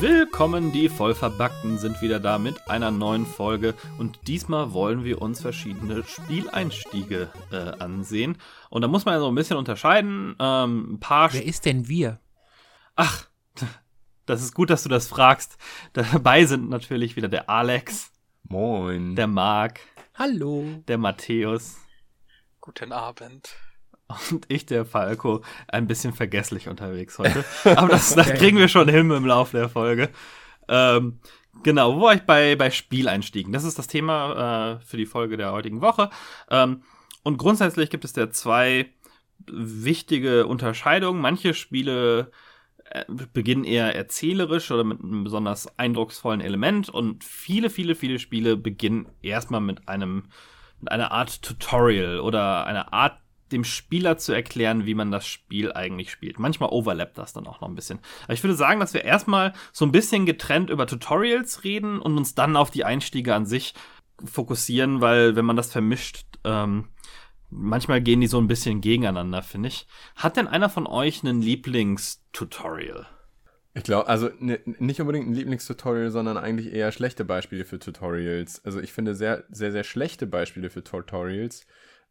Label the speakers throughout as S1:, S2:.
S1: Willkommen, die Vollverbackten sind wieder da mit einer neuen Folge und diesmal wollen wir uns verschiedene Spieleinstiege äh, ansehen. Und da muss man ja so ein bisschen unterscheiden. Ähm, ein paar
S2: Wer ist denn wir?
S1: Ach, das ist gut, dass du das fragst. Dabei sind natürlich wieder der Alex,
S3: Moin.
S1: der Marc,
S2: Hallo.
S1: der Matthäus
S4: Guten Abend.
S1: und ich, der Falco, ein bisschen vergesslich unterwegs heute. Aber das, das kriegen wir schon hin im Laufe der Folge. Ähm, genau, wo war ich bei, bei Spieleinstiegen? Das ist das Thema äh, für die Folge der heutigen Woche. Ähm, und grundsätzlich gibt es da zwei wichtige Unterscheidungen. Manche Spiele äh, beginnen eher erzählerisch oder mit einem besonders eindrucksvollen Element und viele, viele, viele Spiele beginnen erstmal mit einem mit einer Art Tutorial oder einer Art dem Spieler zu erklären, wie man das Spiel eigentlich spielt. Manchmal overlappt das dann auch noch ein bisschen. Aber ich würde sagen, dass wir erstmal so ein bisschen getrennt über Tutorials reden und uns dann auf die Einstiege an sich fokussieren, weil wenn man das vermischt, ähm, manchmal gehen die so ein bisschen gegeneinander, finde ich. Hat denn einer von euch einen Lieblingstutorial?
S3: Ich glaube, also ne, nicht unbedingt ein Lieblingstutorial, sondern eigentlich eher schlechte Beispiele für Tutorials. Also ich finde sehr, sehr, sehr schlechte Beispiele für Tutorials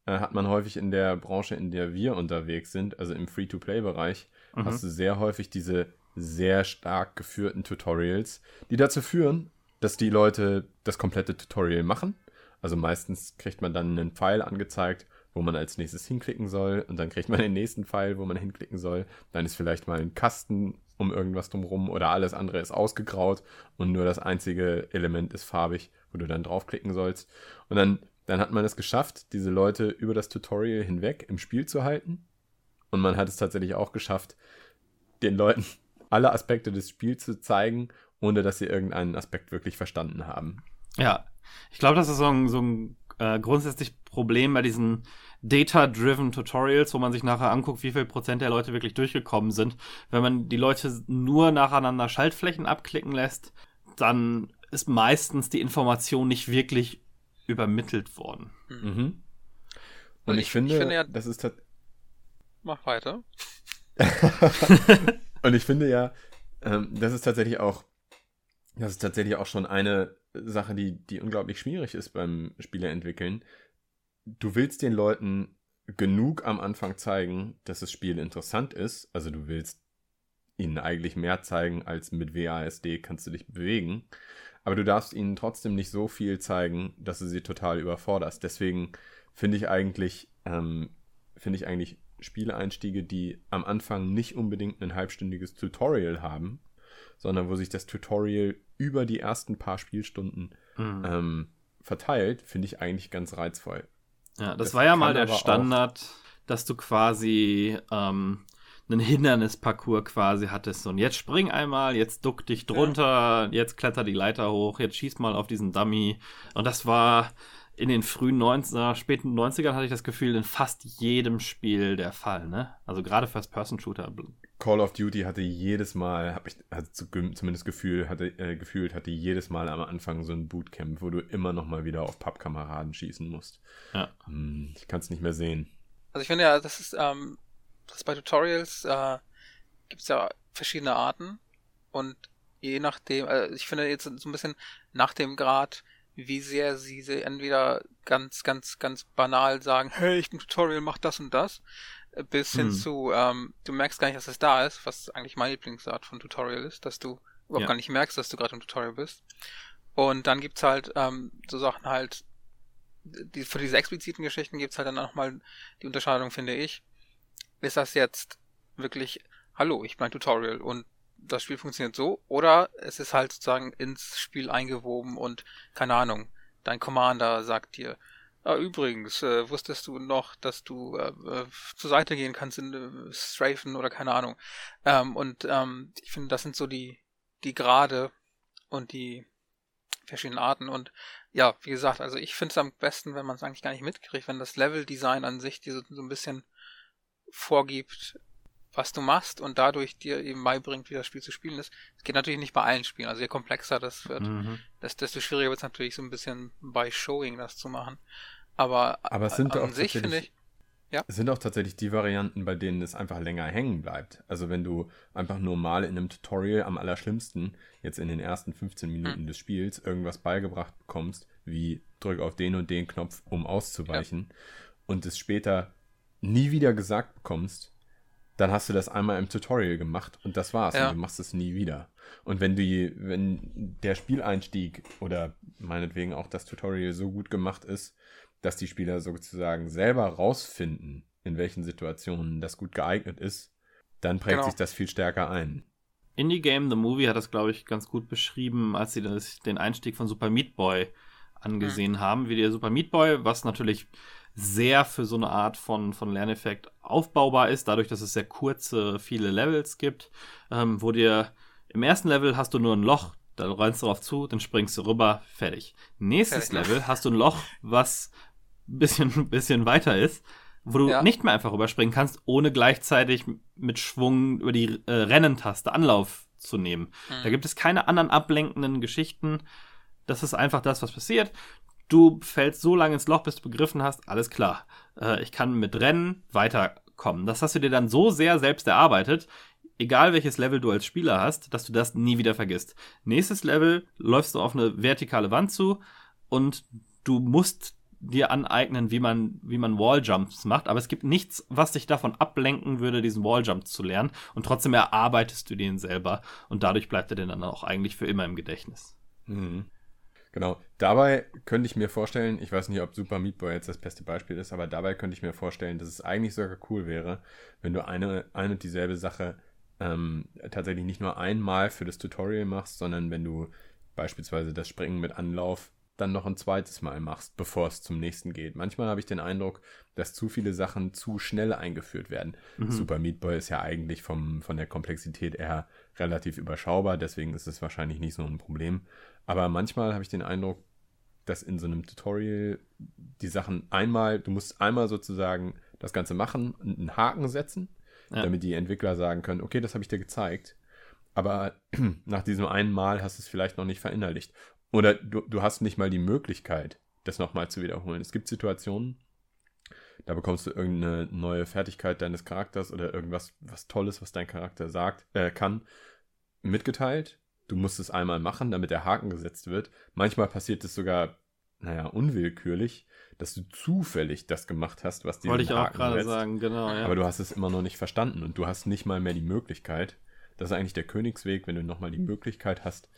S3: äh, hat man häufig in der Branche, in der wir unterwegs sind, also im Free-to-Play-Bereich,
S1: Mhm.
S3: hast du sehr häufig diese sehr stark geführten Tutorials, die dazu führen, dass die Leute das komplette Tutorial machen. Also meistens kriegt man dann einen Pfeil angezeigt, wo man als nächstes hinklicken soll und dann kriegt man den nächsten Pfeil, wo man hinklicken soll. Dann ist vielleicht mal ein Kasten um irgendwas drumherum oder alles andere ist ausgegraut und nur das einzige Element ist farbig, wo du dann draufklicken sollst. Und dann, dann hat man es geschafft, diese Leute über das Tutorial hinweg im Spiel zu halten. Und man hat es tatsächlich auch geschafft, den Leuten alle Aspekte des Spiels zu zeigen, ohne dass sie irgendeinen Aspekt wirklich verstanden haben.
S1: Ja, ich glaube, das ist so ein, so ein äh, grundsätzlich Problem bei diesen Data-driven Tutorials, wo man sich nachher anguckt, wie viel Prozent der Leute wirklich durchgekommen sind. Wenn man die Leute nur nacheinander Schaltflächen abklicken lässt, dann ist meistens die Information nicht wirklich übermittelt worden.
S3: Mhm. Und
S4: Also
S3: ich,
S4: ich-
S3: finde,
S4: ich finde ja-
S3: das ist
S4: Mach weiter.
S3: Und ich finde ja, ähm, das ist tatsächlich auch, das ist tatsächlich auch schon eine Sache, die, die unglaublich schwierig ist beim Spieleentwickeln. Du willst den Leuten genug am Anfang zeigen, dass das Spiel interessant ist. Also du willst ihnen eigentlich mehr zeigen, als mit WASD kannst du dich bewegen. Aber du darfst ihnen trotzdem nicht so viel zeigen, dass du sie total überforderst. Deswegen finde ich eigentlich, ähm, finde ich eigentlich Spieleeinstiege, die am Anfang nicht unbedingt ein halbstündiges Tutorial haben, sondern wo sich das Tutorial über die ersten paar Spielstunden
S1: Mhm.
S3: ähm, verteilt, finde ich eigentlich ganz reizvoll.
S1: Ja, das,
S3: Das
S1: war ja mal der
S3: aber auch-
S1: Standard, dass du quasi ähm, einen Hindernisparcours quasi hattest. Und jetzt spring einmal, jetzt duck dich drunter, jetzt kletter die Leiter hoch, jetzt schieß mal auf diesen Dummy. Und das war in den frühen 90er, späten 90ern hatte ich das Gefühl, in fast jedem Spiel der Fall, ne? Also gerade First-Person-Shooter.
S3: Call of Duty hatte jedes Mal, habe ich hatte zu- zumindest Gefühl, hatte, äh, gefühlt, hatte jedes Mal am Anfang so ein Bootcamp, wo du immer noch mal wieder auf Pappkameraden schießen musst.
S1: Ja.
S3: Hm, ich kann es nicht mehr sehen.
S4: Also ich finde ja, das ist, ähm, das bei Tutorials äh, gibt es ja verschiedene Arten und je nachdem, äh, ich finde jetzt so ein bisschen nach dem Grad, wie sehr sie, sie entweder ganz, ganz, ganz banal sagen, hey, ich bin Tutorial, mach das und das, äh, bis hin
S1: Hm.
S4: zu, ähm, du merkst gar nicht, dass es da ist, was eigentlich meine Lieblingsart von Tutorial ist, dass du überhaupt
S1: Ja.
S4: gar nicht merkst, dass du gerade im Tutorial bist. Und dann gibt's halt ähm, so Sachen halt, die, für diese expliziten Geschichten gibt's halt dann nochmal die Unterscheidung, finde ich. Ist das jetzt wirklich, hallo, ich bin ein Tutorial und das Spiel funktioniert so, oder es ist halt sozusagen ins Spiel eingewoben und keine Ahnung, dein Commander sagt dir, ah, übrigens, äh, wusstest du noch, dass du äh, äh, zur Seite gehen kannst in äh, Strafen oder keine Ahnung. Ähm, und ähm, ich finde, das sind so die, die Grade und die verschiedenen Arten. Und ja, wie gesagt, also ich finde es am besten, wenn man es eigentlich gar nicht mitkriegt, wenn das Level-Design an sich diese so ein bisschen vorgibt, was du machst und dadurch dir eben beibringt, wie das Spiel zu spielen ist. Es geht natürlich nicht bei allen Spielen. Also je komplexer das wird, mhm. desto schwieriger wird es natürlich so ein bisschen bei Showing das zu machen. Aber,
S3: Aber es sind an auch sich finde ich. Ja. Es sind auch tatsächlich die Varianten, bei denen es einfach länger hängen bleibt. Also wenn du einfach nur mal in einem Tutorial am allerschlimmsten, jetzt in den ersten 15 Minuten hm. des Spiels, irgendwas beigebracht bekommst, wie drück auf den und den Knopf, um auszuweichen, ja. und es später nie wieder gesagt bekommst, dann hast du das einmal im Tutorial gemacht und das war's. Ja. Und du machst es nie wieder. Und wenn die, wenn der Spieleinstieg oder meinetwegen auch das Tutorial so gut gemacht ist, dass die Spieler sozusagen selber rausfinden, in welchen Situationen das gut geeignet ist, dann prägt genau. sich das viel stärker ein.
S1: Indie Game The Movie hat das, glaube ich, ganz gut beschrieben, als sie das, den Einstieg von Super Meat Boy angesehen mhm. haben, wie der Super Meat Boy, was natürlich sehr für so eine Art von, von Lerneffekt aufbaubar ist, dadurch, dass es sehr kurze, viele Levels gibt, ähm, wo dir im ersten Level hast du nur ein Loch, da rennst du drauf zu, dann springst du rüber, fertig. Nächstes fertig. Level hast du ein Loch, was ein bisschen, bisschen weiter ist, wo du ja. nicht mehr einfach rüberspringen kannst, ohne gleichzeitig mit Schwung über die äh, Rennentaste Anlauf zu nehmen. Mhm. Da gibt es keine anderen ablenkenden Geschichten. Das ist einfach das, was passiert. Du fällst so lange ins Loch, bis du begriffen hast, alles klar. Äh, ich kann mit Rennen weiterkommen. Das hast du dir dann so sehr selbst erarbeitet, egal welches Level du als Spieler hast, dass du das nie wieder vergisst. Nächstes Level läufst du auf eine vertikale Wand zu und du musst dir aneignen, wie man, wie man Walljumps macht, aber es gibt nichts, was dich davon ablenken würde, diesen Walljump zu lernen und trotzdem erarbeitest du den selber und dadurch bleibt er dir dann auch eigentlich für immer im Gedächtnis.
S3: Mhm. Genau. Dabei könnte ich mir vorstellen, ich weiß nicht, ob Super Meat Boy jetzt das beste Beispiel ist, aber dabei könnte ich mir vorstellen, dass es eigentlich sogar cool wäre, wenn du eine, eine und dieselbe Sache ähm, tatsächlich nicht nur einmal für das Tutorial machst, sondern wenn du beispielsweise das Springen mit Anlauf dann noch ein zweites Mal machst, bevor es zum nächsten geht. Manchmal habe ich den Eindruck, dass zu viele Sachen zu schnell eingeführt werden. Mhm. Super Meat Boy ist ja eigentlich vom, von der Komplexität eher relativ überschaubar, deswegen ist es wahrscheinlich nicht so ein Problem. Aber manchmal habe ich den Eindruck, dass in so einem Tutorial die Sachen einmal, du musst einmal sozusagen das Ganze machen, einen Haken setzen, ja. damit die Entwickler sagen können, okay, das habe ich dir gezeigt. Aber nach diesem einen Mal hast du es vielleicht noch nicht verinnerlicht. Oder du, du hast nicht mal die Möglichkeit, das nochmal zu wiederholen. Es gibt Situationen, da bekommst du irgendeine neue Fertigkeit deines Charakters oder irgendwas was Tolles, was dein Charakter sagt, äh, kann, mitgeteilt. Du musst es einmal machen, damit der Haken gesetzt wird. Manchmal passiert es sogar, naja, unwillkürlich, dass du zufällig das gemacht hast, was dir
S1: Wollte ich Haken auch gerade sagen, genau,
S3: ja. Aber du hast es immer noch nicht verstanden und du hast nicht mal mehr die Möglichkeit. Das ist eigentlich der Königsweg, wenn du nochmal die Möglichkeit hast,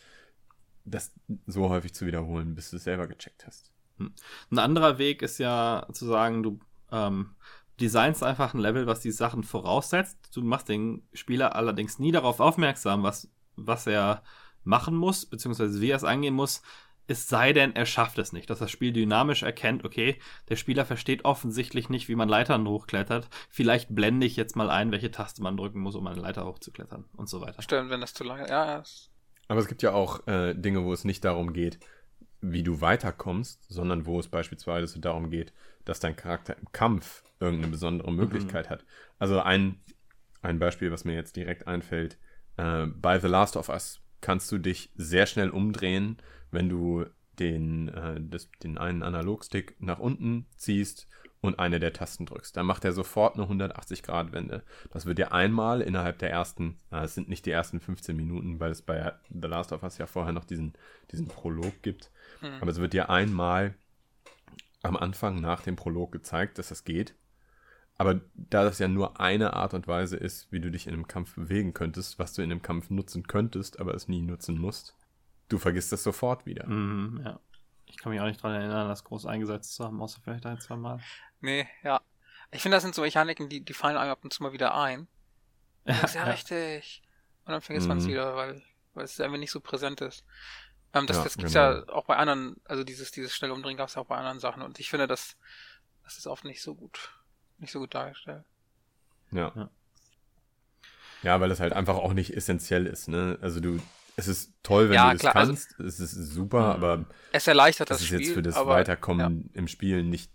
S3: das so häufig zu wiederholen, bis du es selber gecheckt hast.
S1: Hm. Ein anderer Weg ist ja zu sagen, du ähm, designst einfach ein Level, was die Sachen voraussetzt. Du machst den Spieler allerdings nie darauf aufmerksam, was, was er machen muss, beziehungsweise wie er es angehen muss, es sei denn, er schafft es nicht, dass das Spiel dynamisch erkennt, okay, der Spieler versteht offensichtlich nicht, wie man Leitern hochklettert. Vielleicht blende ich jetzt mal ein, welche Taste man drücken muss, um eine Leiter hochzuklettern und so weiter.
S4: Stimmt, wenn das zu lange, ja, ja.
S3: Aber es gibt ja auch äh, Dinge, wo es nicht darum geht, wie du weiterkommst, sondern wo es beispielsweise darum geht, dass dein Charakter im Kampf irgendeine besondere Möglichkeit mhm. hat. Also ein, ein Beispiel, was mir jetzt direkt einfällt, äh, bei The Last of Us kannst du dich sehr schnell umdrehen, wenn du den, äh, das, den einen Analogstick nach unten ziehst und eine der Tasten drückst. Dann macht er sofort eine 180-Grad-Wende. Das wird dir einmal innerhalb der ersten, äh, es sind nicht die ersten 15 Minuten, weil es bei The Last of Us ja vorher noch diesen, diesen Prolog gibt. Mhm. Aber es wird dir einmal am Anfang nach dem Prolog gezeigt, dass das geht. Aber da das ja nur eine Art und Weise ist, wie du dich in einem Kampf bewegen könntest, was du in einem Kampf nutzen könntest, aber es nie nutzen musst, du vergisst das sofort wieder.
S1: Mhm, ja. Ich kann mich auch nicht daran erinnern, das groß eingesetzt zu haben, außer vielleicht ein, zwei Mal.
S4: Nee, ja. Ich finde, das sind so Mechaniken, die, die fallen einem ab und zu mal wieder ein. Ja, ist ja, ja. richtig. Und dann vergisst mhm. man es wieder, weil, weil es einfach nicht so präsent ist. Ähm, das, ja, das gibt's genau. ja auch bei anderen, also dieses, dieses schnelle Umdrehen gab es ja auch bei anderen Sachen. Und ich finde, das, das ist oft nicht so gut, nicht so gut dargestellt.
S3: Ja. ja. Ja, weil es halt einfach auch nicht essentiell ist, ne? Also du, es ist toll, wenn ja, du das klar, also kannst, also, es ist super, mhm. aber
S4: es erleichtert das,
S3: das ist
S4: Spiel,
S3: jetzt für das aber, Weiterkommen ja. im Spiel nicht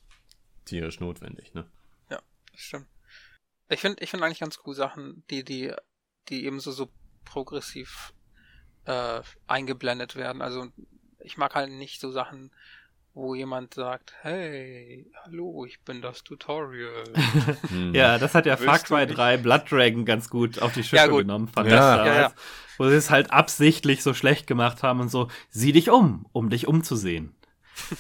S3: tierisch notwendig, ne?
S4: Ja, das stimmt. Ich finde ich finde eigentlich ganz cool Sachen, die, die, die eben so, so progressiv äh, eingeblendet werden. Also ich mag halt nicht so Sachen, wo jemand sagt, hey, hallo, ich bin das Tutorial.
S1: Hm. ja, das hat ja Far Cry 3 Blood Dragon ganz gut auf die Schippe ja, genommen, fand
S3: ja.
S1: ja, ja. Wo sie es halt absichtlich so schlecht gemacht haben und so, sieh dich um, um dich umzusehen.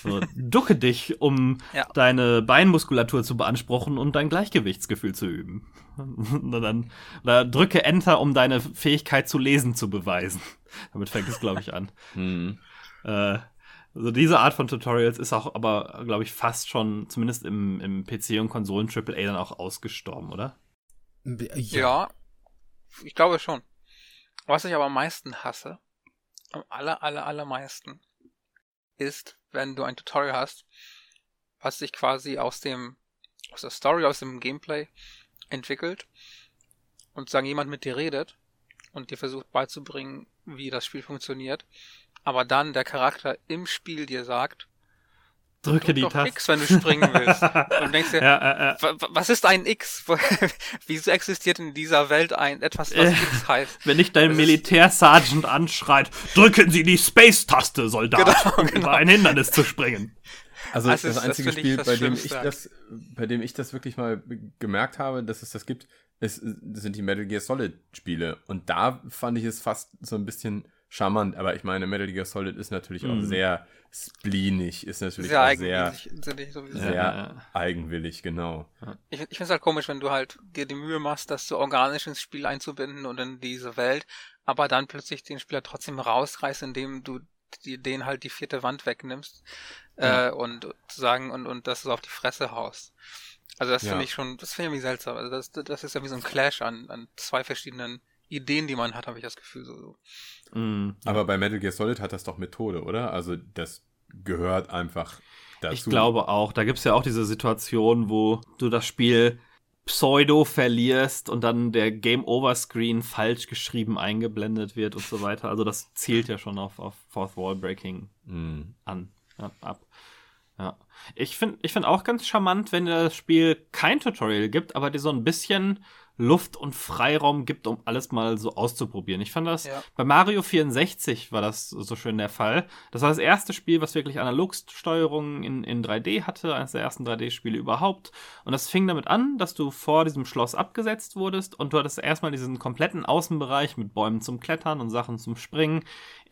S1: So, ducke dich, um ja. deine Beinmuskulatur zu beanspruchen und dein Gleichgewichtsgefühl zu üben. oder, dann, oder drücke Enter, um deine Fähigkeit zu lesen zu beweisen. Damit fängt es, glaube ich, an.
S3: Hm.
S1: Äh, also diese Art von Tutorials ist auch aber, glaube ich, fast schon, zumindest im, im PC- und Konsolen-AAA dann auch ausgestorben, oder?
S4: Ja. ja, ich glaube schon. Was ich aber am meisten hasse, am aller, aller, allermeisten, ist, wenn du ein Tutorial hast, was sich quasi aus dem, aus der Story, aus dem Gameplay entwickelt und sagen, jemand mit dir redet und dir versucht beizubringen, wie das Spiel funktioniert aber dann der Charakter im Spiel dir sagt,
S1: drücke die Taste
S4: X, wenn du springen willst. Und denkst dir,
S1: ja, äh, äh.
S4: was ist ein X? Wieso existiert in dieser Welt ein etwas, was äh, X heißt?
S1: Wenn dich dein Militärsergeant anschreit, drücken Sie die Space-Taste, Soldat, genau, um genau. über ein Hindernis zu springen.
S3: Also das, das einzige das Spiel, bei dem ich das, bei dem ich das wirklich mal gemerkt habe, dass es das gibt, ist, sind die Metal Gear Solid Spiele. Und da fand ich es fast so ein bisschen charmant, aber ich meine, Metal Gear Solid ist natürlich mhm. auch sehr spleenig, ist natürlich sehr auch sehr, sehr ja. eigenwillig, genau.
S4: Ich, ich finde es halt komisch, wenn du halt dir die Mühe machst, das so organisch ins Spiel einzubinden und in diese Welt, aber dann plötzlich den Spieler trotzdem rausreißt, indem du die, den halt die vierte Wand wegnimmst ja. äh, und sagen und, und das so auf die Fresse haust. Also das ja. finde ich schon, das finde ich irgendwie seltsam. Also das, das ist ja wie so ein Clash an, an zwei verschiedenen Ideen, die man hat, habe ich das Gefühl so.
S3: Mm, Aber bei Metal Gear Solid hat das doch Methode, oder? Also das gehört einfach dazu.
S1: Ich glaube auch. Da gibt es ja auch diese Situation, wo du das Spiel Pseudo verlierst und dann der Game Over Screen falsch geschrieben eingeblendet wird und so weiter. Also das zielt ja schon auf, auf Fourth Wall Breaking
S3: mm.
S1: an, ja, ab. Ja. Ich finde ich find auch ganz charmant, wenn das Spiel kein Tutorial gibt, aber dir so ein bisschen Luft und Freiraum gibt, um alles mal so auszuprobieren. Ich fand das, ja. bei Mario 64 war das so schön der Fall. Das war das erste Spiel, was wirklich Analogsteuerung in, in 3D hatte, eines der ersten 3D-Spiele überhaupt. Und das fing damit an, dass du vor diesem Schloss abgesetzt wurdest und du hattest erstmal diesen kompletten Außenbereich mit Bäumen zum Klettern und Sachen zum Springen,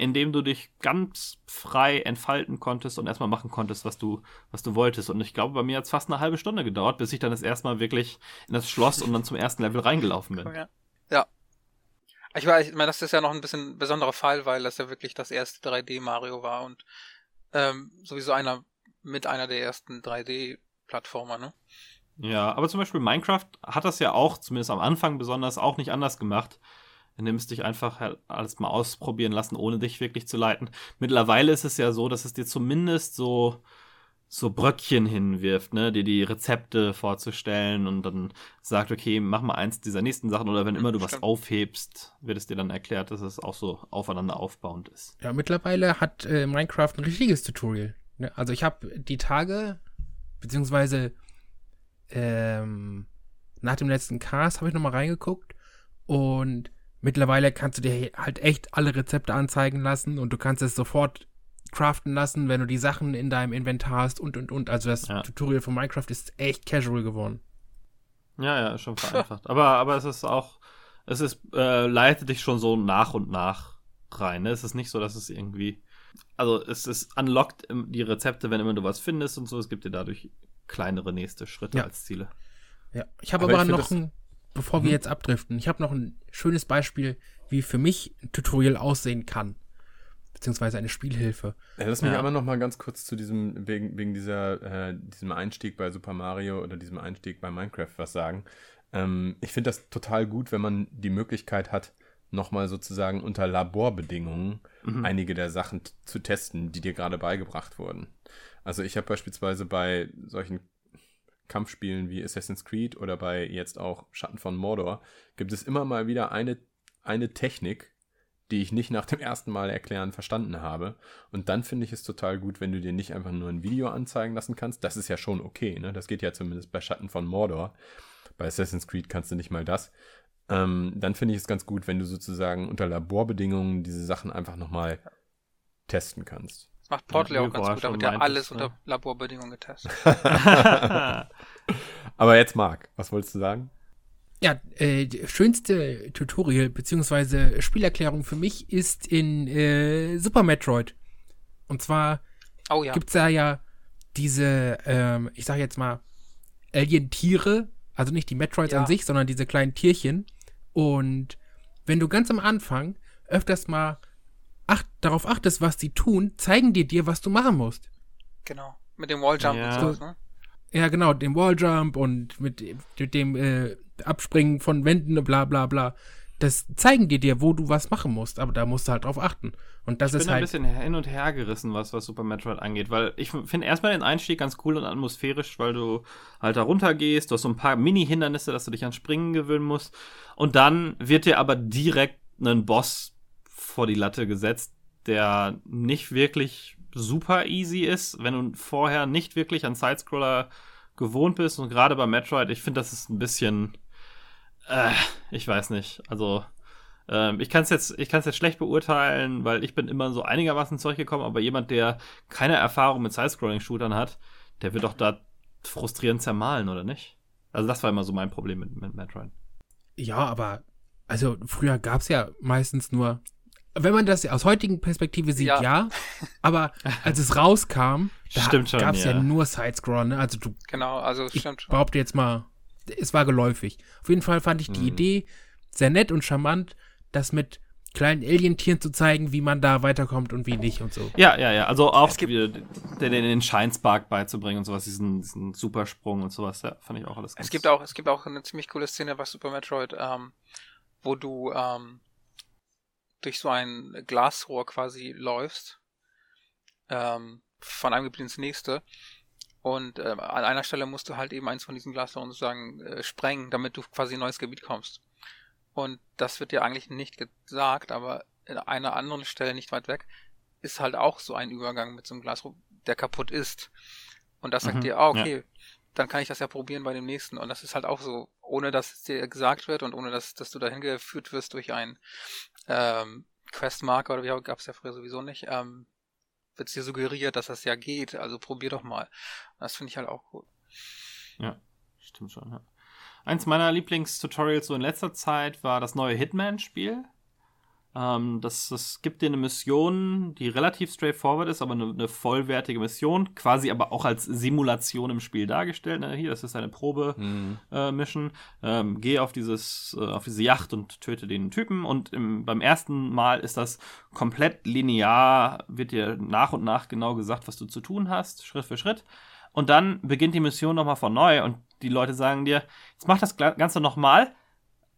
S1: in dem du dich ganz frei entfalten konntest und erstmal machen konntest, was du, was du wolltest. Und ich glaube, bei mir hat es fast eine halbe Stunde gedauert, bis ich dann das erstmal wirklich in das Schloss und dann zum ersten Level reingelaufen bin.
S4: Ja. ja. Ich, weiß, ich meine, das ist ja noch ein bisschen besonderer Fall, weil das ja wirklich das erste 3D Mario war und ähm, sowieso einer mit einer der ersten 3D-Plattformer, ne?
S1: Ja, aber zum Beispiel Minecraft hat das ja auch, zumindest am Anfang besonders, auch nicht anders gemacht. Nimmst dich einfach halt alles mal ausprobieren lassen, ohne dich wirklich zu leiten. Mittlerweile ist es ja so, dass es dir zumindest so, so Bröckchen hinwirft, ne, dir die Rezepte vorzustellen und dann sagt, okay, mach mal eins dieser nächsten Sachen oder wenn immer du Stimmt. was aufhebst, wird es dir dann erklärt, dass es auch so aufeinander aufbauend ist.
S2: Ja, mittlerweile hat äh, Minecraft ein richtiges Tutorial. Ne? Also ich habe die Tage, beziehungsweise ähm, nach dem letzten Cast habe ich nochmal reingeguckt und Mittlerweile kannst du dir halt echt alle Rezepte anzeigen lassen und du kannst es sofort craften lassen, wenn du die Sachen in deinem Inventar hast und und und. Also das ja. Tutorial von Minecraft ist echt casual geworden.
S1: Ja, ja, ist schon vereinfacht. aber, aber es ist auch, es ist, äh, leitet dich schon so nach und nach rein. Ne? Es ist nicht so, dass es irgendwie, also es ist unlockt die Rezepte, wenn immer du was findest und so. Es gibt dir dadurch kleinere nächste Schritte ja. als Ziele.
S2: Ja, ich habe aber, aber ich noch ein, bevor mhm. wir jetzt abdriften, ich habe noch ein schönes Beispiel, wie für mich ein Tutorial aussehen kann. Beziehungsweise eine Spielhilfe.
S3: Ja, lass mich ja. aber noch mal ganz kurz zu diesem, wegen, wegen dieser, äh, diesem Einstieg bei Super Mario oder diesem Einstieg bei Minecraft was sagen. Ähm, ich finde das total gut, wenn man die Möglichkeit hat, nochmal sozusagen unter Laborbedingungen mhm. einige der Sachen zu testen, die dir gerade beigebracht wurden. Also ich habe beispielsweise bei solchen Kampfspielen wie Assassin's Creed oder bei jetzt auch Schatten von Mordor gibt es immer mal wieder eine, eine Technik, die ich nicht nach dem ersten Mal erklären verstanden habe. Und dann finde ich es total gut, wenn du dir nicht einfach nur ein Video anzeigen lassen kannst. Das ist ja schon okay, ne? Das geht ja zumindest bei Schatten von Mordor. Bei Assassin's Creed kannst du nicht mal das. Ähm, dann finde ich es ganz gut, wenn du sozusagen unter Laborbedingungen diese Sachen einfach nochmal testen kannst.
S4: Macht Portal ja,
S1: Ja,
S4: auch ganz gut, damit er
S1: meintest,
S4: alles
S1: ne?
S4: unter Laborbedingungen getestet.
S3: Aber jetzt Marc, was wolltest du sagen?
S2: Ja, äh, schönste Tutorial beziehungsweise Spielerklärung für mich ist in äh, Super Metroid. Und zwar
S4: Oh ja.
S2: gibt's da ja diese, ähm, ich sag jetzt mal, Alien-Tiere, also nicht die Metroids
S4: Ja.
S2: an sich, sondern diese kleinen Tierchen. Und wenn du ganz am Anfang öfters mal acht, darauf achtest, was die tun, zeigen die dir, was du machen musst.
S4: Genau. Mit dem Walljump
S1: Ja.
S4: und sowas, ne?
S2: Ja, genau, dem Walljump und mit, mit dem äh, Abspringen von Wänden und bla bla bla. Das zeigen die dir, wo du was machen musst, aber da musst du halt drauf achten. Und das
S1: Ich
S2: ist
S1: bin ein
S2: halt.
S1: bisschen hin und her gerissen, was, was Super Metroid angeht, weil ich finde erstmal den Einstieg ganz cool und atmosphärisch, weil du halt da runter gehst, du hast so ein paar Mini-Hindernisse, dass du dich an Springen gewöhnen musst. Und dann wird dir aber direkt ein Boss vor die Latte gesetzt, der nicht wirklich super easy ist, wenn du vorher nicht wirklich an Sidescroller gewohnt bist. Und gerade bei Metroid, ich finde, das ist ein bisschen. Äh, ich weiß nicht. Also. Ähm, ich kann es jetzt, ich kann es jetzt schlecht beurteilen, weil ich bin immer so einigermaßen zurechtgekommen, aber jemand, der keine Erfahrung mit Side-Scrolling-Shootern hat, der wird doch da frustrierend zermahlen, oder nicht? Also das war immer so mein Problem mit, mit Metroid.
S2: Ja, aber also früher gab's ja meistens nur. Wenn man das aus heutigen Perspektive sieht, ja.
S4: Ja.
S2: aber als es rauskam, da
S1: schon,
S2: gab's ja.
S1: ja.
S2: nur Sidescroll, ne? Also du
S4: Genau, also
S2: ich
S4: stimmt schon.
S2: behaupte jetzt mal, es war geläufig. Auf jeden Fall fand ich die
S3: Mhm.
S2: Idee sehr nett und charmant, das mit kleinen Alien-Tieren zu zeigen, wie man da weiterkommt und wie nicht und so.
S1: Ja, ja, ja. Also auch
S4: Es
S1: den, den, den Shinespark beizubringen und sowas, diesen, diesen Supersprung und sowas, ja, fand ich auch alles ganz
S4: Es gibt auch, es gibt auch eine ziemlich coole Szene bei Super Metroid, ähm, wo du ähm, durch so ein Glasrohr quasi läufst, ähm, von einem Gebiet ins nächste. Und ähm, an einer Stelle musst du halt eben eins von diesen Glasrohren sozusagen äh, sprengen, damit du quasi in ein neues Gebiet kommst. Und das wird dir eigentlich nicht gesagt, aber in einer anderen Stelle nicht weit weg ist halt auch so ein Übergang mit so einem Glasrohr, der kaputt ist. Und das sagt
S1: Mhm,
S4: dir, ah, okay, dann kann ich das ja probieren bei dem nächsten. Und das ist halt auch so, ohne dass es dir gesagt wird und ohne dass, dass du dahin geführt wirst durch einen ähm, Questmarker oder wie auch, gab's ja früher sowieso nicht, ähm, wird dir suggeriert, dass das ja geht. Also probier doch mal. Das finde ich halt auch cool.
S1: Ja, stimmt schon, ja. Eins meiner Lieblingstutorials so in letzter Zeit war das neue Hitman-Spiel. Ähm, das, das gibt dir eine Mission, die relativ straightforward ist, aber eine, eine vollwertige Mission, quasi aber auch als Simulation im Spiel dargestellt. Ne? Hier, das ist eine Probe-Mission. Ähm, geh auf, dieses, äh, auf diese Yacht und töte den Typen. Und im, beim ersten Mal ist das komplett linear, wird dir nach und nach genau gesagt, was du zu tun hast, Schritt für Schritt. Und dann beginnt die Mission nochmal von neu und die Leute sagen dir, jetzt mach das Ganze nochmal,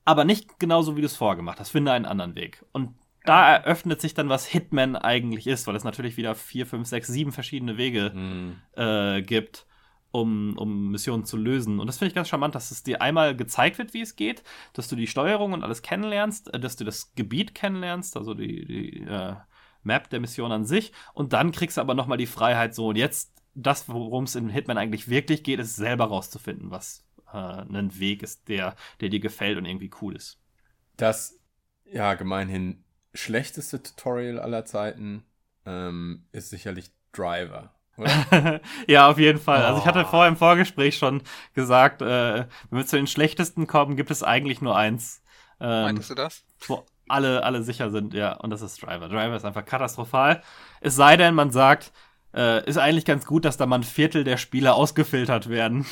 S1: aber nicht genauso, wie du es vorgemacht hast. Finde einen anderen Weg. Und da eröffnet sich dann, was Hitman eigentlich ist, weil es natürlich wieder vier, fünf, sechs, sieben verschiedene Wege
S3: Mhm.
S1: äh, gibt, um, um Missionen zu lösen. Und das finde ich ganz charmant, dass es dir einmal gezeigt wird, wie es geht, dass du die Steuerung und alles kennenlernst, äh, dass du das Gebiet kennenlernst, also die, die äh, Map der Mission an sich. Und dann kriegst du aber nochmal die Freiheit, so und jetzt das, worum es in Hitman eigentlich wirklich geht, ist selber rauszufinden, was ein Weg ist, der, der dir gefällt und irgendwie cool ist.
S3: Das, ja, gemeinhin schlechteste Tutorial aller Zeiten ähm, ist sicherlich Driver.
S1: Ja, auf jeden Fall. Also ich hatte
S3: Oh.
S1: vorher im Vorgespräch schon gesagt, äh, wenn wir zu den schlechtesten kommen, gibt es eigentlich nur eins. Ähm,
S4: Meintest du das?
S1: wo alle, alle sicher sind, ja, und das ist Driver. Driver ist einfach katastrophal. Es sei denn, man sagt, äh, ist eigentlich ganz gut, dass da mal ein Viertel der Spieler ausgefiltert werden,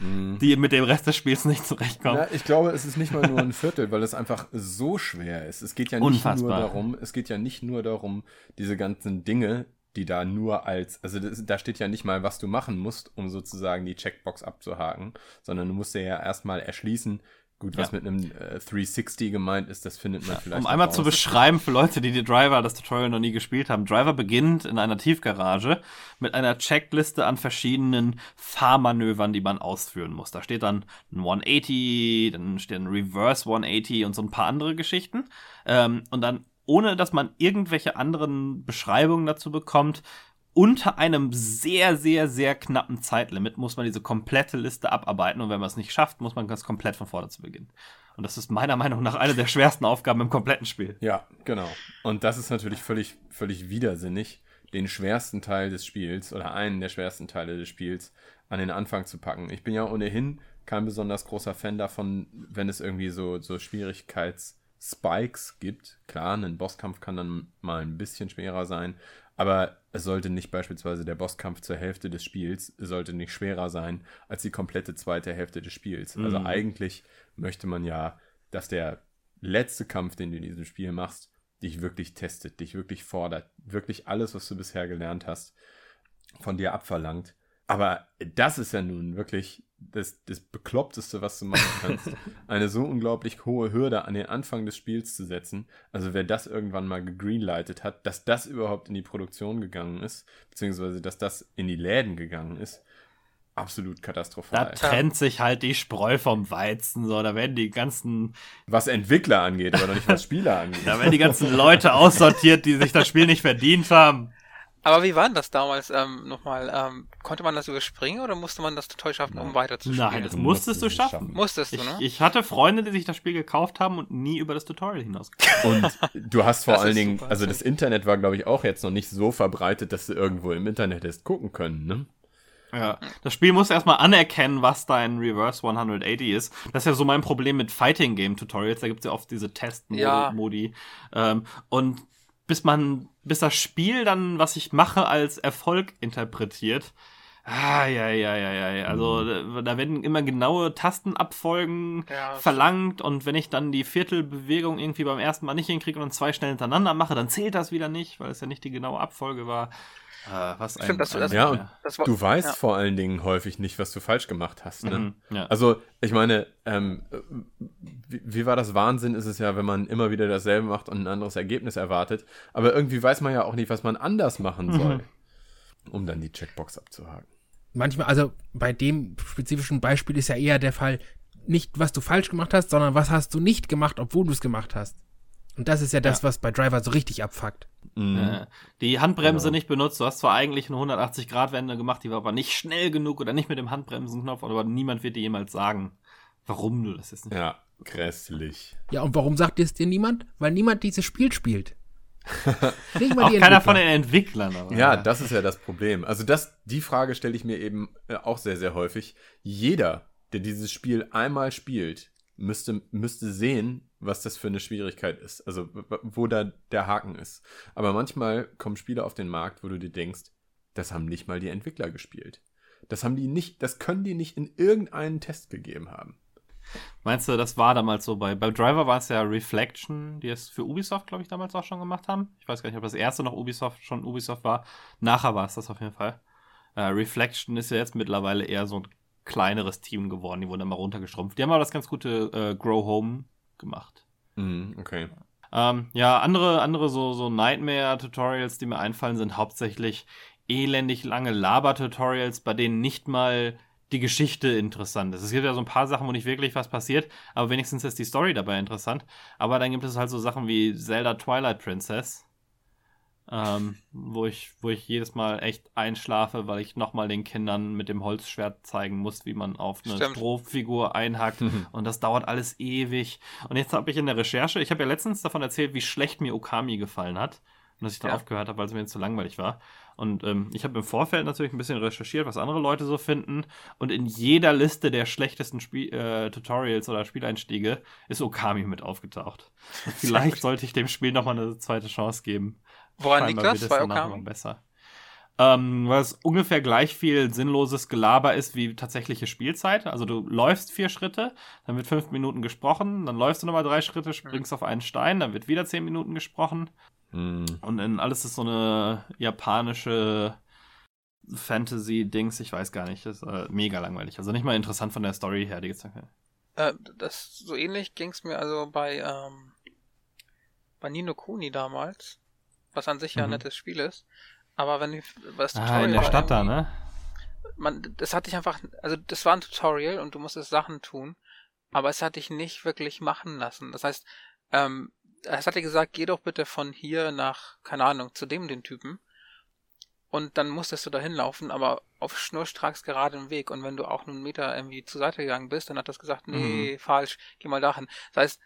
S3: Mhm.
S1: die mit dem Rest des Spiels nicht zurechtkommen.
S3: Na, ich glaube, es ist nicht mal nur ein Viertel, weil es einfach so schwer ist. Es geht ja nicht
S1: Unfassbar.
S3: nur darum, es geht ja nicht nur darum, diese ganzen Dinge, die da nur als, also das, da steht ja nicht mal, was du machen musst, um sozusagen die Checkbox abzuhaken, sondern du musst dir ja erstmal erschließen, gut, was
S1: Ja.
S3: mit einem äh, 360 gemeint ist, das findet man vielleicht
S1: Um einmal zu
S3: raus.
S1: beschreiben für Leute, die die Driver, das Tutorial noch nie gespielt haben. Driver beginnt in einer Tiefgarage mit einer Checkliste an verschiedenen Fahrmanövern, die man ausführen muss. Da steht dann ein 180, dann steht ein Reverse 180 und so ein paar andere Geschichten. Ähm, und dann, ohne dass man irgendwelche anderen Beschreibungen dazu bekommt, unter einem sehr, sehr, sehr knappen Zeitlimit muss man diese komplette Liste abarbeiten und wenn man es nicht schafft, muss man ganz komplett von vorne zu beginnen. Und das ist meiner Meinung nach eine der schwersten Aufgaben im kompletten Spiel.
S3: Ja, genau. Und das ist natürlich völlig, völlig widersinnig, den schwersten Teil des Spiels oder einen der schwersten Teile des Spiels an den Anfang zu packen. Ich bin ja ohnehin kein besonders großer Fan davon, wenn es irgendwie so, so Schwierigkeitsspikes gibt. Klar, ein Bosskampf kann dann mal ein bisschen schwerer sein, aber es sollte nicht beispielsweise der Bosskampf zur Hälfte des Spiels, sollte nicht schwerer sein als die komplette zweite Hälfte des Spiels. Also mhm. Also eigentlich möchte man ja, dass der letzte Kampf, den du in diesem Spiel machst, dich wirklich testet, dich wirklich fordert, wirklich alles, was du bisher gelernt hast, von dir abverlangt. Aber das ist ja nun wirklich das, das Bekloppteste, was du machen kannst, eine so unglaublich hohe Hürde an den Anfang des Spiels zu setzen. Also wer das irgendwann mal gegreenlightet hat, dass das überhaupt in die Produktion gegangen ist, beziehungsweise dass das in die Läden gegangen ist, absolut katastrophal.
S1: Da trennt sich halt die Spreu vom Weizen, so, da werden die ganzen...
S3: Was Entwickler angeht, aber noch nicht was Spieler angeht.
S1: da werden die ganzen Leute aussortiert, die sich das Spiel nicht verdient haben.
S4: Aber wie war denn das damals ähm, nochmal? Ähm, konnte man das überspringen oder musste man das Tutorial schaffen, um weiterzuspielen?
S1: Nein, das musstest du schaffen.
S4: Musstest
S1: du,
S4: ne?
S1: Ich, ich, hatte Freunde, die sich das Spiel gekauft haben und nie über das Tutorial hinausgekommen
S3: Und du hast vor allen Dingen, super, also das Internet war, glaube ich, auch jetzt noch nicht so verbreitet, dass du irgendwo im Internet hättest gucken können, ne?
S1: Ja, das Spiel muss erstmal anerkennen, was dein Reverse 180 ist. Das ist ja so mein Problem mit Fighting Game Tutorials. Da gibt es ja oft diese Test-Modi. Ja. Ähm, und bis man, bis das Spiel dann, was ich mache, als Erfolg interpretiert. Ah, ja, ja, ja, ja. Also mhm. da werden immer genaue Tastenabfolgen ja, verlangt und wenn ich dann die Viertelbewegung irgendwie beim ersten Mal nicht hinkriege und dann zwei schnell hintereinander mache, dann zählt das wieder nicht, weil es ja nicht die genaue Abfolge war.
S3: Ah, was ein, Stimmt, das, ein, das, ja, und das war, du weißt ja. vor allen Dingen häufig nicht, was du falsch gemacht hast. Ne? Mhm, ja. Also, ich meine, ähm, wie, wie, war das Wahnsinn ist es ja, wenn man immer wieder dasselbe macht und ein anderes Ergebnis erwartet. Aber irgendwie weiß man ja auch nicht, was man anders machen soll, mhm. um dann die Checkbox abzuhaken.
S2: Manchmal, also bei dem spezifischen Beispiel ist ja eher der Fall, nicht was du falsch gemacht hast, sondern was hast du nicht gemacht, obwohl du es gemacht hast. Und das ist ja das, ja. was bei Driver so richtig abfuckt.
S1: Mhm. die Handbremse genau. nicht benutzt. Du hast zwar eigentlich eine 180-Grad-Wende gemacht, die war aber nicht schnell genug oder nicht mit dem Handbremsenknopf, aber niemand wird dir jemals sagen, warum du das jetzt
S3: nicht Ja, grässlich.
S2: Ja, und warum sagt es dir niemand? Weil niemand dieses Spiel spielt.
S1: Auch keiner von den Entwicklern.
S3: Aber. Ja, das ist ja das Problem. Also das, die Frage stelle ich mir eben äh, auch sehr, sehr häufig. Jeder, der dieses Spiel einmal spielt, müsste, müsste sehen, was das für eine Schwierigkeit ist. Also, wo da der Haken ist. Aber manchmal kommen Spiele auf den Markt, wo du dir denkst, das haben nicht mal die Entwickler gespielt. Das haben die nicht, das können die nicht in irgendeinen Test gegeben haben.
S1: Meinst du, das war damals so bei, bei Driver war es ja Reflection, die es für Ubisoft, glaube ich, damals auch schon gemacht haben. Ich weiß gar nicht, ob das erste noch Ubisoft schon Ubisoft war. Nachher war es das auf jeden Fall. Äh, Reflection ist ja jetzt mittlerweile eher so ein kleineres Team geworden. Die wurden immer runtergestrumpft. Die haben aber das ganz gute äh, Grow Home gemacht.
S3: Mm, okay.
S1: Ähm, ja, andere, andere so, so Nightmare-Tutorials, die mir einfallen, sind hauptsächlich elendig lange Laber-Tutorials, bei denen nicht mal die Geschichte interessant ist. Es gibt ja so ein paar Sachen, wo nicht wirklich was passiert, aber wenigstens ist die Story dabei interessant. Aber dann gibt es halt so Sachen wie Zelda Twilight Princess, ähm, wo, ich, wo ich jedes Mal echt einschlafe, weil ich nochmal den Kindern mit dem Holzschwert zeigen muss, wie man auf eine Stimmt. Strohfigur einhackt. und das dauert alles ewig. Und jetzt habe ich in der Recherche, ich habe ja letztens davon erzählt, wie schlecht mir Okami gefallen hat. Und dass ich da ja. aufgehört habe, weil es mir zu langweilig war. Und ähm, ich habe im Vorfeld natürlich ein bisschen recherchiert, was andere Leute so finden. Und in jeder Liste der schlechtesten Spiel äh, Tutorials oder Spieleinstiege ist Okami mit aufgetaucht. Vielleicht sollte ich dem Spiel nochmal eine zweite Chance geben.
S4: Woran liegt das? Bei Okami?
S1: Besser. Ähm, weil es ungefähr gleich viel sinnloses Gelaber ist wie tatsächliche Spielzeit. Also du läufst vier Schritte, dann wird fünf Minuten gesprochen, dann läufst du nochmal drei Schritte, springst mhm. auf einen Stein, dann wird wieder zehn Minuten gesprochen. Mhm. Und dann alles ist so eine japanische Fantasy-Dings, ich weiß gar nicht. Das ist äh, mega langweilig. Also nicht mal interessant von der Story her, die
S4: äh, das so ähnlich ging es mir also bei, ähm, bei Nino Kuni damals was an sich ja ein mhm. nettes Spiel ist. Aber wenn ich
S1: was Tutorial ah, in der Stadt da, ne?
S4: Man, das hatte ich einfach, also das war ein Tutorial und du musstest Sachen tun, aber es hat dich nicht wirklich machen lassen. Das heißt, ähm, es hat dir gesagt, geh doch bitte von hier nach, keine Ahnung, zu dem den Typen. und dann musstest du da hinlaufen, aber auf schnurstracks geradem Weg. Und wenn du auch einen Meter irgendwie zur Seite gegangen bist, dann hat das gesagt, nee, mhm. falsch, geh mal dahin. Das heißt,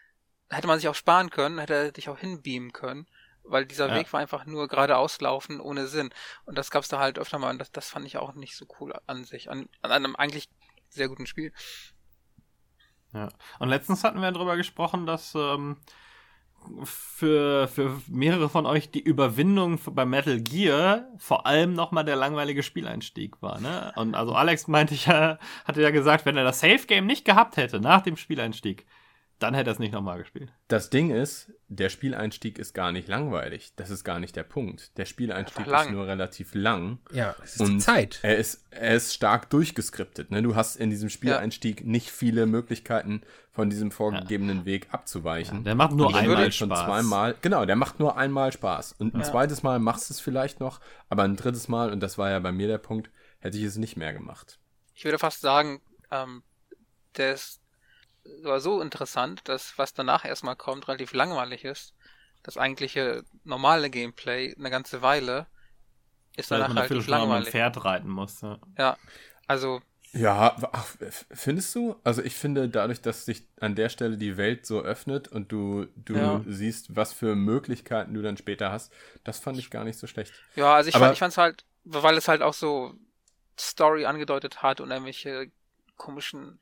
S4: hätte man sich auch sparen können, hätte er dich auch hinbeamen können, weil dieser ja. Weg war einfach nur geradeaus laufen ohne Sinn. Und das gab's da halt öfter mal und das, das fand ich auch nicht so cool an sich, an, an einem eigentlich sehr guten Spiel.
S1: Ja. Und letztens hatten wir darüber gesprochen, dass ähm, für, für mehrere von euch die Überwindung bei Metal Gear vor allem nochmal der langweilige Spieleinstieg war, ne? Und also Alex meinte ich ja, hatte ja gesagt, wenn er das Safe Game nicht gehabt hätte nach dem Spieleinstieg, dann hätte er es nicht nochmal gespielt.
S3: Das Ding ist, der Spieleinstieg ist gar nicht langweilig. Das ist gar nicht der Punkt. Der Spieleinstieg ist nur relativ lang.
S2: Ja, es ist und die Zeit.
S3: Er ist, er ist stark durchgeskriptet. Ne? Du hast in diesem Spieleinstieg ja. nicht viele Möglichkeiten, von diesem vorgegebenen ja. Weg abzuweichen. Ja,
S1: der macht nur einmal schon
S3: Spaß. zweimal. Genau, der macht nur einmal Spaß. Und ein zweites Mal machst du es vielleicht noch, aber ein drittes Mal, und das war ja bei mir der Punkt, hätte ich es nicht mehr gemacht.
S4: Ich würde fast sagen, ähm, der ist war so interessant, dass was danach erstmal kommt, relativ langweilig ist. Das eigentliche normale Gameplay eine ganze Weile ist danach halt relativ langweilig.
S1: Pferd reiten muss. Ja,
S4: ja also.
S3: Ja, ach, findest du? Also ich finde, dadurch, dass sich an der Stelle die Welt so öffnet und du, du ja. siehst, was für Möglichkeiten du dann später hast, das fand ich gar nicht so schlecht.
S4: Ja, also ich, Aber, fand, ich fand's halt, weil es halt auch so Story angedeutet hat und irgendwelche komischen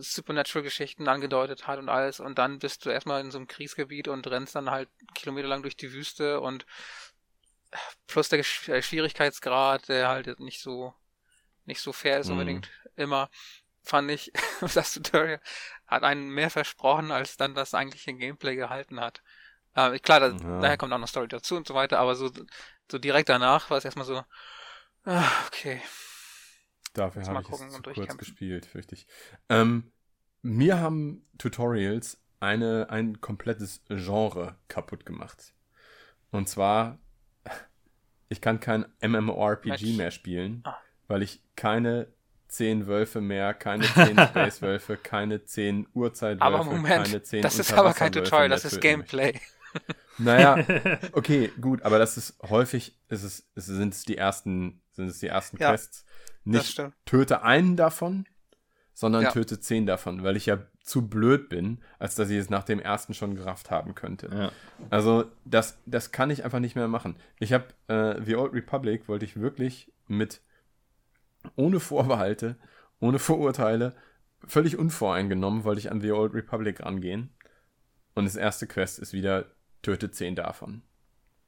S4: Supernatural-Geschichten angedeutet hat und alles. Und dann bist du erstmal in so einem Kriegsgebiet und rennst dann halt kilometerlang durch die Wüste und plus der äh, Schwierigkeitsgrad, der halt nicht so nicht so fair ist mhm. unbedingt immer, fand ich, das Tutorial hat einen mehr versprochen, als dann das eigentliche Gameplay gehalten hat. Äh, klar, da, ja. daher kommt auch noch Story dazu und so weiter, aber so, so direkt danach war es erstmal so, ah, okay,
S3: Dafür habe ich es zu kurz gespielt, fürchte ich. Ähm, mir haben Tutorials eine, ein komplettes Genre kaputt gemacht. Und zwar, ich kann kein MMORPG Match. mehr spielen, ah. weil ich keine zehn Wölfe mehr, keine zehn Space-Wölfe, keine zehn Uhrzeitwölfe, aber Moment, keine zehn
S4: Das ist aber kein Tutorial, das ist Gameplay.
S3: Naja, okay, gut, aber das ist häufig, ist es, ist, sind es die ersten, sind es die ersten ja. Quests. Nicht töte einen davon, sondern ja. töte zehn davon, weil ich ja zu blöd bin, als dass ich es nach dem ersten schon gerafft haben könnte. Ja. Also das, das kann ich einfach nicht mehr machen. Ich habe äh, The Old Republic wollte ich wirklich mit ohne Vorbehalte, ohne Vorurteile, völlig unvoreingenommen wollte ich an The Old Republic rangehen. Und das erste Quest ist wieder töte zehn davon.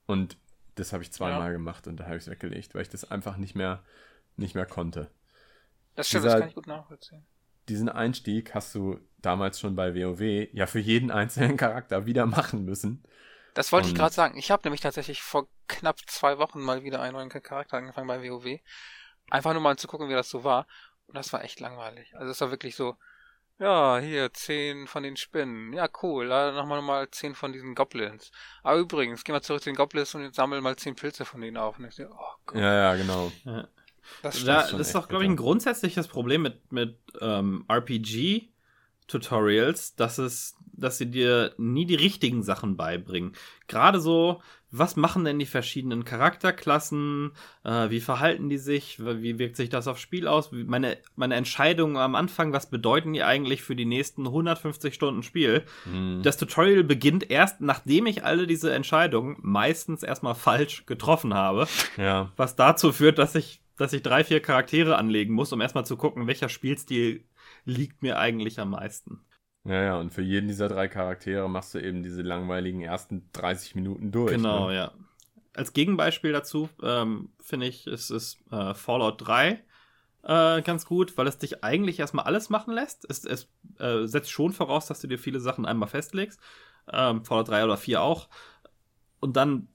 S3: Und das habe ich zweimal ja. gemacht und da habe ich es weggelegt, weil ich das einfach nicht mehr nicht mehr konnte.
S4: Das stimmt, Dieser, das kann ich gut nachvollziehen.
S3: Diesen Einstieg hast du damals schon bei WoW ja für jeden einzelnen Charakter wieder machen müssen.
S4: Das wollte Und ich gerade sagen. Ich habe nämlich tatsächlich vor knapp zwei Wochen mal wieder einen neuen Charakter angefangen bei WoW. Einfach nur mal zu gucken, wie das so war. Und das war echt langweilig. Also es war wirklich so, ja, hier, zehn von den Spinnen. Ja, cool. Da nochmal mal zehn von diesen Goblins. Aber übrigens, geh mal zurück zu den Goblins und sammel mal zehn Pilze von denen auf. Und ich so,
S3: oh, Gott. Ja, ja, genau.
S1: Ja. Das, da, das ist doch, glaube ich, ein grundsätzliches Problem mit, mit ähm, RPG-Tutorials, dass es, dass sie dir nie die richtigen Sachen beibringen. Gerade so, was machen denn die verschiedenen Charakterklassen? Äh, wie verhalten die sich? Wie wirkt sich das aufs Spiel aus? Meine, meine Entscheidungen am Anfang, was bedeuten die eigentlich für die nächsten 150 Stunden Spiel? Mhm. Das Tutorial beginnt erst, nachdem ich alle diese Entscheidungen meistens erstmal falsch getroffen habe.
S3: Ja.
S1: Was dazu führt, dass ich dass ich drei, vier Charaktere anlegen muss, um erstmal zu gucken, welcher Spielstil liegt mir eigentlich am meisten.
S3: Ja, ja, und für jeden dieser drei Charaktere machst du eben diese langweiligen ersten 30 Minuten durch.
S1: Genau,
S3: ne?
S1: ja. Als Gegenbeispiel dazu ähm, finde ich, ist es äh, Fallout 3 äh, ganz gut, weil es dich eigentlich erstmal alles machen lässt. Es, es äh, setzt schon voraus, dass du dir viele Sachen einmal festlegst. Ähm, Fallout 3 oder 4 auch. Und dann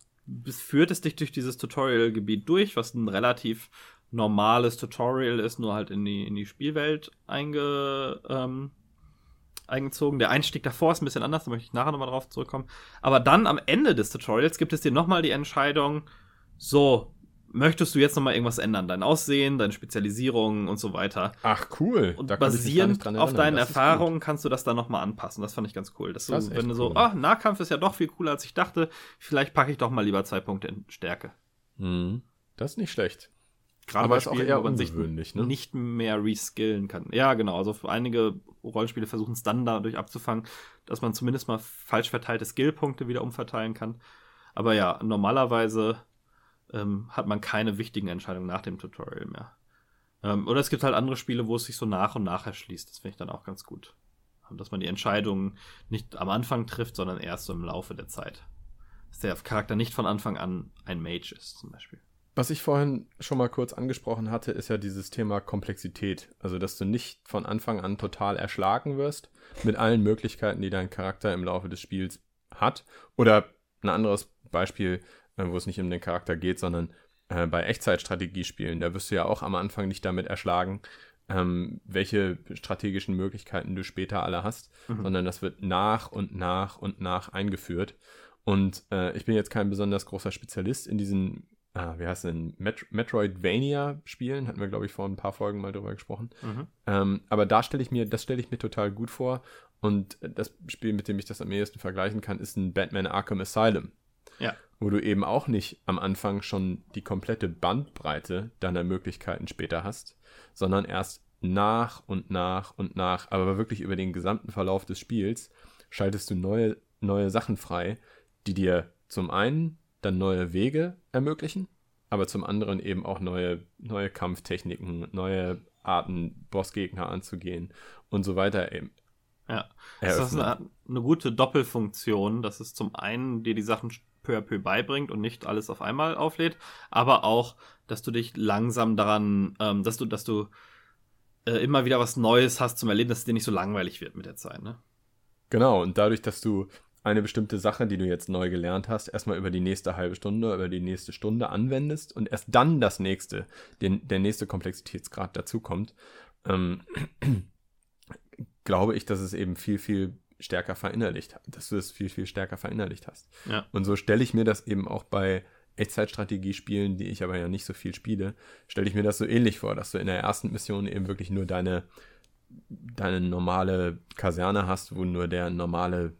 S1: führt es dich durch dieses Tutorial-Gebiet durch, was ein relativ normales Tutorial ist, nur halt in die, in die Spielwelt einge, ähm, eingezogen. Der Einstieg davor ist ein bisschen anders, da möchte ich nachher nochmal drauf zurückkommen. Aber dann am Ende des Tutorials gibt es dir nochmal die Entscheidung, so, möchtest du jetzt nochmal irgendwas ändern? Dein Aussehen, deine Spezialisierung und so weiter.
S3: Ach, cool.
S1: Und basierend auf deinen Erfahrungen kannst du das dann nochmal anpassen. Das fand ich ganz cool. Dass das du, wenn du so, ah, Nahkampf ist ja doch viel cooler, als ich dachte, vielleicht packe ich doch mal lieber zwei Punkte in Stärke.
S3: Mhm. Das ist nicht schlecht.
S1: Gerade
S3: Aber
S1: bei
S3: ist auch
S1: Spielen,
S3: eher
S1: wo man sich
S3: ne?
S1: nicht mehr reskillen kann. Ja, genau. Also einige Rollenspiele versuchen es dann dadurch abzufangen, dass man zumindest mal falsch verteilte Skillpunkte wieder umverteilen kann. Aber ja, normalerweise ähm, hat man keine wichtigen Entscheidungen nach dem Tutorial mehr. Ähm, oder es gibt halt andere Spiele, wo es sich so nach und nach erschließt. Das finde ich dann auch ganz gut. Dass man die Entscheidungen nicht am Anfang trifft, sondern erst so im Laufe der Zeit. Dass der Charakter nicht von Anfang an ein Mage ist, zum Beispiel.
S3: Was ich vorhin schon mal kurz angesprochen hatte, ist ja dieses Thema Komplexität. Also, dass du nicht von Anfang an total erschlagen wirst mit allen Möglichkeiten, die dein Charakter im Laufe des Spiels hat. Oder ein anderes Beispiel, äh, wo es nicht um den Charakter geht, sondern äh, bei Echtzeitstrategiespielen. Da wirst du ja auch am Anfang nicht damit erschlagen, ähm, welche strategischen Möglichkeiten du später alle hast,
S1: Mhm.
S3: sondern das wird nach und nach und nach eingeführt. Und äh, ich bin jetzt kein besonders großer Spezialist in diesen, ah, wie heißt denn, Met Metroidvania-Spielen, hatten wir, glaube ich, vor ein paar Folgen mal drüber gesprochen.
S1: Mhm.
S3: Ähm, aber da stelle ich mir, das stelle ich mir total gut vor. Und das Spiel, mit dem ich das am ehesten vergleichen kann, ist ein Batman Arkham Asylum.
S1: Ja.
S3: Wo du eben auch nicht am Anfang schon die komplette Bandbreite deiner Möglichkeiten später hast, sondern erst nach und nach und nach, aber wirklich über den gesamten Verlauf des Spiels, schaltest du neue, neue Sachen frei, die dir zum einen dann neue Wege ermöglichen, aber zum anderen eben auch neue, neue Kampftechniken, neue Arten, Bossgegner anzugehen und so weiter eben.
S1: Ja. Das ist eine, eine gute Doppelfunktion, dass es zum einen dir die Sachen peu à peu beibringt und nicht alles auf einmal auflädt, aber auch, dass du dich langsam daran, ähm, dass du, dass du äh, immer wieder was Neues hast zum Erleben, dass es dir nicht so langweilig wird mit der Zeit, ne?
S3: Genau, und dadurch, dass du eine bestimmte Sache, die du jetzt neu gelernt hast, erstmal über die nächste halbe Stunde, über die nächste Stunde anwendest und erst dann das nächste, den, der nächste Komplexitätsgrad dazukommt, ähm, glaube ich, dass es eben viel, viel stärker verinnerlicht, dass du es viel, viel stärker verinnerlicht hast.
S1: Ja.
S3: Und so stelle ich mir das eben auch bei Echtzeitstrategiespielen, die ich aber ja nicht so viel spiele, stelle ich mir das so ähnlich vor, dass du in der ersten Mission eben wirklich nur deine, deine normale Kaserne hast, wo nur der normale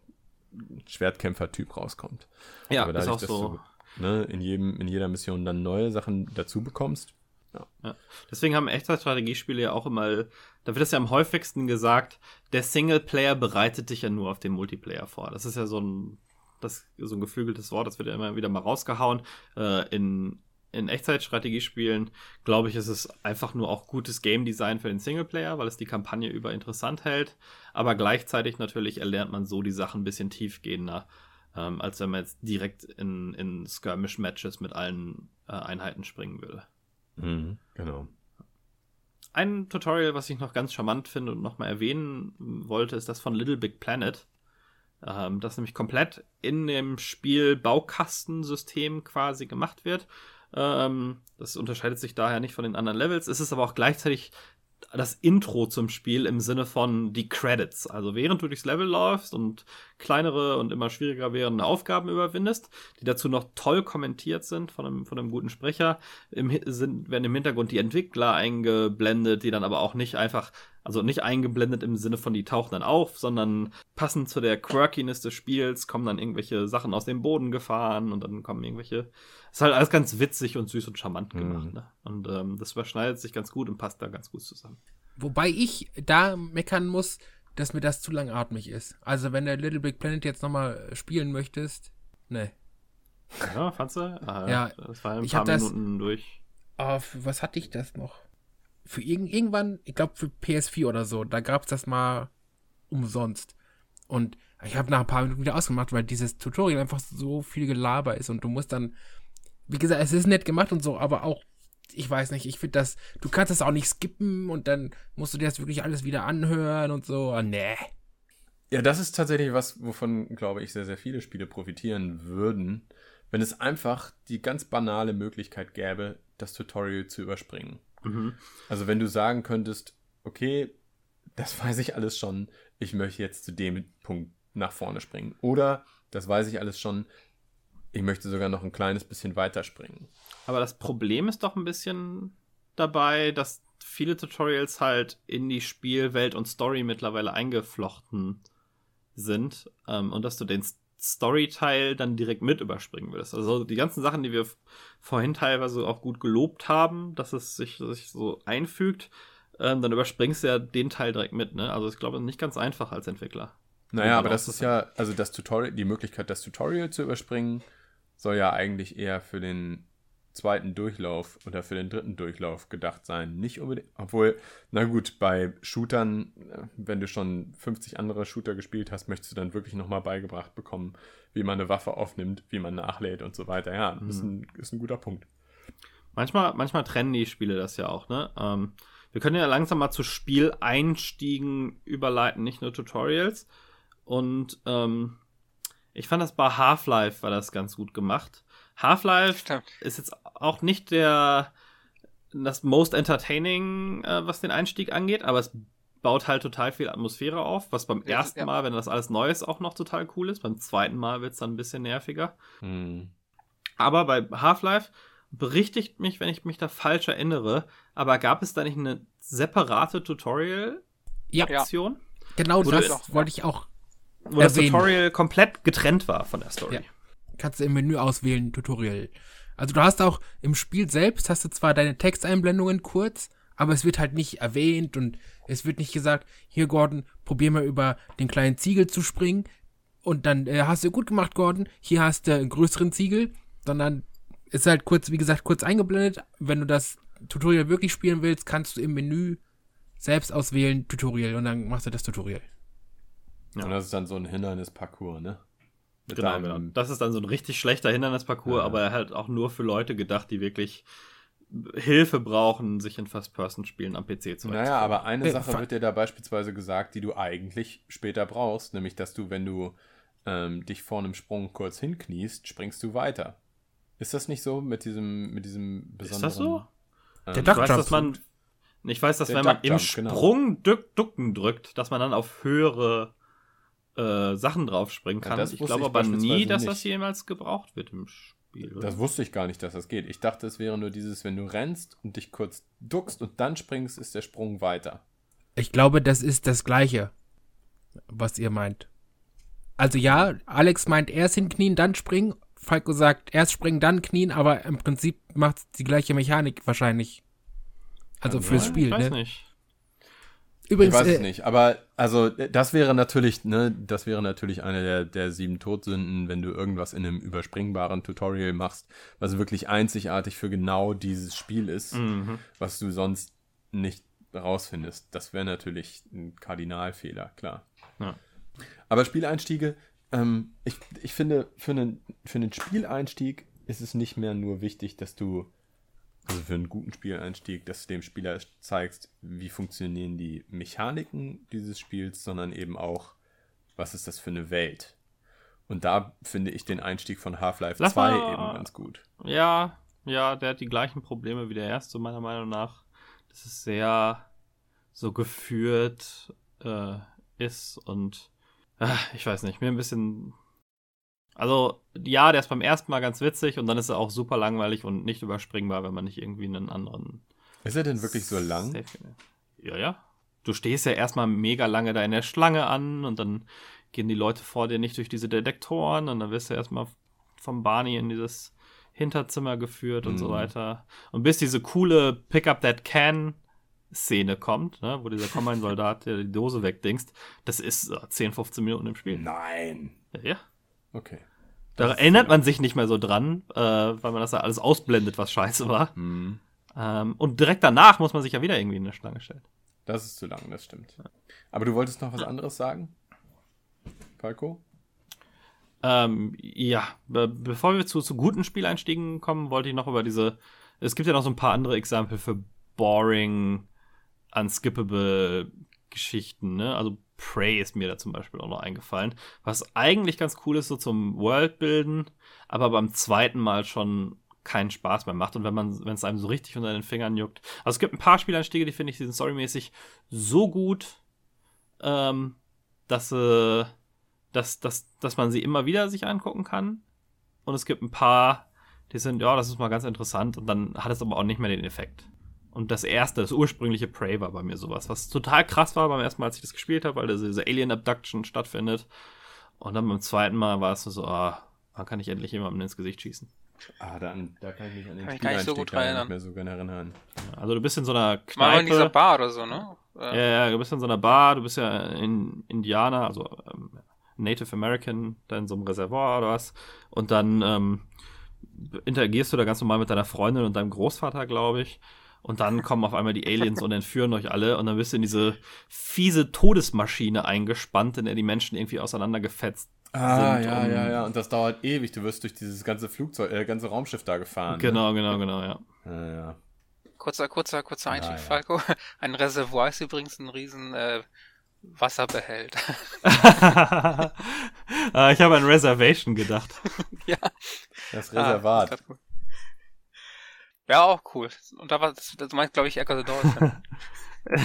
S3: Schwertkämpfer-Typ rauskommt.
S1: Ja,
S3: aber
S1: ist
S3: dadurch,
S1: auch
S3: dass
S1: so.
S3: du ne, in, jedem, in jeder Mission dann neue Sachen dazu bekommst,
S1: Deswegen haben Echtzeitstrategiespiele ja auch immer, da wird es ja am häufigsten gesagt, der Singleplayer bereitet dich ja nur auf den Multiplayer vor. Das ist ja so ein, das, so ein geflügeltes Wort, das wird ja immer wieder mal rausgehauen. Äh, in, in Echtzeitstrategiespielen, glaube ich, ist es einfach nur auch gutes Game Design für den Singleplayer, weil es die Kampagne über interessant hält. Aber gleichzeitig natürlich erlernt man so die Sachen ein bisschen tiefgehender, ähm, als wenn man jetzt direkt in, in Skirmish-Matches mit allen äh, Einheiten springen würde.
S3: Mhm, genau.
S1: Ein Tutorial, was ich noch ganz charmant finde und nochmal erwähnen wollte, ist das von Little Big Planet. Ähm, das nämlich komplett in dem Spiel Baukastensystem quasi gemacht wird. Ähm, das unterscheidet sich daher nicht von den anderen Levels. Es ist aber auch gleichzeitig das Intro zum Spiel im Sinne von die Credits. Also während du durchs Level läufst und kleinere und immer schwieriger werdende Aufgaben überwindest, die dazu noch toll kommentiert sind von einem, von einem guten Sprecher, im, sind, werden im Hintergrund die Entwickler eingeblendet, die dann aber auch nicht einfach, also nicht eingeblendet im Sinne von die tauchen dann auf, sondern passend zu der Quirkiness des Spiels kommen dann irgendwelche Sachen aus dem Boden gefahren und dann kommen irgendwelche. Ist halt alles ganz witzig und süß und charmant gemacht,
S3: Mhm.
S1: ne? Und ähm, das überschneidet sich ganz gut und passt da ganz gut zusammen.
S2: Wobei ich da meckern muss, dass mir das zu langatmig ist. Also wenn der Little Big Planet jetzt nochmal spielen möchtest, ne.
S1: Ja, fandst du? Ah,
S2: Ja,
S1: das war ein
S2: ich
S1: paar
S2: hab das-
S1: Minuten durch.
S2: Oh, für was hatte ich das noch? Für irg irgendwann, ich glaube für PS4 oder so, da gab's das mal umsonst. Und ich habe nach ein paar Minuten wieder ausgemacht, weil dieses Tutorial einfach so viel Gelaber ist und du musst dann, wie gesagt, es ist nett gemacht und so, aber auch, ich weiß nicht, ich finde das, du kannst das auch nicht skippen und dann musst du dir das wirklich alles wieder anhören und so. Ah, nee.
S3: Ja, das ist tatsächlich was, wovon, glaube ich, sehr, sehr viele Spiele profitieren würden, wenn es einfach die ganz banale Möglichkeit gäbe, das Tutorial zu überspringen.
S1: Mhm.
S3: Also wenn du sagen könntest, okay, das weiß ich alles schon, ich möchte jetzt zu dem Punkt nach vorne springen. Oder, das weiß ich alles schon, ich möchte sogar noch ein kleines bisschen weiterspringen.
S1: Aber das Problem ist doch ein bisschen dabei, dass viele Tutorials halt in die Spielwelt und Story mittlerweile eingeflochten sind ähm, und dass du den Storyteil dann direkt mit überspringen willst. Also die ganzen Sachen, die wir vorhin teilweise auch gut gelobt haben, dass es sich, sich so einfügt, ähm, dann überspringst du ja den Teil direkt mit. Ne? Also ich glaube, nicht ganz einfach als Entwickler.
S3: Naja, aber das ist ja, also das Tutorial, die Möglichkeit, das Tutorial zu überspringen, soll ja eigentlich eher für den zweiten Durchlauf oder für den dritten Durchlauf gedacht sein. Nicht unbedingt, obwohl, na gut, bei Shootern, äh, wenn du schon 50 andere Shooter gespielt hast, möchtest du dann wirklich nochmal beigebracht bekommen, wie man eine Waffe aufnimmt, wie man nachlädt und so weiter. Ja, mhm. ist, ein, ist ein guter Punkt.
S1: Manchmal, manchmal trennen die Spiele das ja auch, ne? Ähm, wir können ja langsam mal zu Spieleinstiegen überleiten, nicht nur Tutorials. Und ähm, ich fand das bei Half-Life war das ganz gut gemacht. Half-Life ist jetzt auch nicht der das most entertaining, äh, was den Einstieg angeht, aber es baut halt total viel Atmosphäre auf, was beim ja, ersten ja. Mal, wenn das alles neu ist, auch noch total cool ist. Beim zweiten Mal wird es dann ein bisschen nerviger. Hm. Aber bei Half-Life berichtigt mich, wenn ich mich da falsch erinnere, aber gab es da nicht eine separate Tutorial-Aktion?
S2: Ja. Genau das wollte ich auch
S1: wo erwähnen. das Tutorial komplett getrennt war von der Story. Ja.
S2: Kannst du im Menü auswählen, Tutorial. Also du hast auch im Spiel selbst, hast du zwar deine Texteinblendungen kurz, aber es wird halt nicht erwähnt und es wird nicht gesagt, hier Gordon, probier mal über den kleinen Ziegel zu springen und dann äh, hast du gut gemacht, Gordon, hier hast du einen größeren Ziegel, sondern ist halt kurz, wie gesagt, kurz eingeblendet. Wenn du das Tutorial wirklich spielen willst, kannst du im Menü selbst auswählen Tutorial und dann machst du das Tutorial.
S3: Ja. Und das ist dann so ein Hindernisparcours, ne?
S1: Mit genau, genau. Das ist dann so ein richtig schlechter Hindernisparcours, ja. aber halt auch nur für Leute gedacht, die wirklich Hilfe brauchen, sich in First-Person-Spielen am PC zu
S3: Naja, aber eine Sache wird dir da beispielsweise gesagt, die du eigentlich später brauchst, nämlich, dass du, wenn du ähm, dich vor einem Sprung kurz hinkniest, springst du weiter. Ist das nicht so mit diesem, mit diesem besonderen... Ist das so?
S1: Ähm, Der ich weiß, dass man, ich weiß, dass wenn man im genau. Sprung genau. Ducken drückt, dass man dann auf höhere äh, Sachen draufspringen kann. Ja, ich glaube aber nie, dass nicht. das jemals gebraucht wird im Spiel.
S3: Oder? Das wusste ich gar nicht, dass das geht. Ich dachte, es wäre nur dieses, wenn du rennst und dich kurz duckst und dann springst, ist der Sprung weiter.
S2: Ich glaube, das ist das Gleiche, was ihr meint. Also ja, Alex meint erst hinknien, dann springen. Falco sagt erst springen, dann knien, aber im Prinzip macht es die gleiche Mechanik wahrscheinlich. Also Kann fürs Spiel, ich weiß ne? Nicht.
S3: Übrigens, ich weiß es äh, nicht, aber also das wäre natürlich, ne, das wäre natürlich eine der, der sieben Todsünden, wenn du irgendwas in einem überspringbaren Tutorial machst, was wirklich einzigartig für genau dieses Spiel ist, mhm. was du sonst nicht rausfindest. Das wäre natürlich ein Kardinalfehler, klar. Ja. Aber Spieleinstiege, ähm, ich, ich finde, für einen, für einen Spieleinstieg ist es nicht mehr nur wichtig, dass du also für einen guten Spieleinstieg, dass du dem Spieler zeigst, wie funktionieren die Mechaniken dieses Spiels, sondern eben auch, was ist das für eine Welt. Und da finde ich den Einstieg von Half-Life 2 mal, eben ganz gut.
S1: Ja, ja, der hat die gleichen Probleme wie der erste, meiner Meinung nach. Das ist sehr so geführt äh, ist und äh, ich weiß nicht, mir ein bisschen also, ja, der ist beim ersten Mal ganz witzig und dann ist er auch super langweilig und nicht überspringbar, wenn man nicht irgendwie einen anderen.
S3: Ist er denn wirklich so lang?
S1: Ja, ja. Du stehst ja erstmal mega lange da in der Schlange an und dann gehen die Leute vor dir nicht durch diese Detektoren und dann wirst du erstmal vom Barney in dieses Hinterzimmer geführt und mhm. so weiter. Und bis diese coole Pick Up That Can Szene kommt, ne, wo dieser Combine-Soldat die Dose wegdingst, das ist 10, 15 Minuten im Spiel.
S3: Nein.
S1: Ja.
S3: Okay.
S1: Da erinnert man sich nicht mehr so dran, äh, weil man das ja alles ausblendet, was scheiße war. Mhm. Ähm, und direkt danach muss man sich ja wieder irgendwie in eine Schlange stellen.
S3: Das ist zu lang, das stimmt. Aber du wolltest noch was anderes sagen? Falco?
S1: Ähm, ja, be bevor wir zu, zu guten Spieleinstiegen kommen, wollte ich noch über diese. Es gibt ja noch so ein paar andere Exempel für boring, unskippable Geschichten, ne? Also Prey ist mir da zum Beispiel auch noch eingefallen, was eigentlich ganz cool ist, so zum Worldbilden, aber beim zweiten Mal schon keinen Spaß mehr macht und wenn man, wenn es einem so richtig unter den Fingern juckt. Also es gibt ein paar Spieleinstiege, die finde ich, die sind storymäßig so gut, ähm, dass, äh, dass, dass, dass man sie immer wieder sich angucken kann. Und es gibt ein paar, die sind, ja, das ist mal ganz interessant und dann hat es aber auch nicht mehr den Effekt. Und das erste, das ursprüngliche Prey war bei mir sowas, was total krass war beim ersten Mal, als ich das gespielt habe, weil diese Alien Abduction stattfindet. Und dann beim zweiten Mal war es so, ah, wann kann ich endlich jemandem ins Gesicht schießen?
S3: Ah, dann, da kann ich mich an den
S4: Kann ich gar nicht so gut erinnern.
S3: nicht mehr so gerne erinnern.
S1: Also du bist in so einer
S4: Mal in dieser
S1: Kneipe.
S4: Bar oder so, ne?
S1: Ja, ja, du bist in so einer Bar, du bist ja in Indianer, also ähm, Native American, da in so einem Reservoir oder was. Und dann ähm, interagierst du da ganz normal mit deiner Freundin und deinem Großvater, glaube ich. Und dann kommen auf einmal die Aliens und entführen euch alle. Und dann bist du in diese fiese Todesmaschine eingespannt, in der die Menschen irgendwie auseinandergefetzt
S3: Ah,
S1: sind.
S3: ja, ja, ja. Und das dauert ewig. Du wirst durch dieses ganze Flugzeug, äh, ganze Raumschiff da gefahren.
S1: Genau, genau, genau, ja.
S3: Ne? Ja, ja.
S4: kurzer, kurzer, kurzer Einstieg,
S3: ja.
S4: Falco. Ein Reservoir ist übrigens ein riesen äh, Wasserbehälter.
S1: Äh, ich habe an Reservation gedacht.
S4: ja.
S3: Das
S4: Ah,
S3: Reservat.
S4: das cool. Ja, auch cool. Und da war das, das meint, glaube ich, Echo the Dolphin.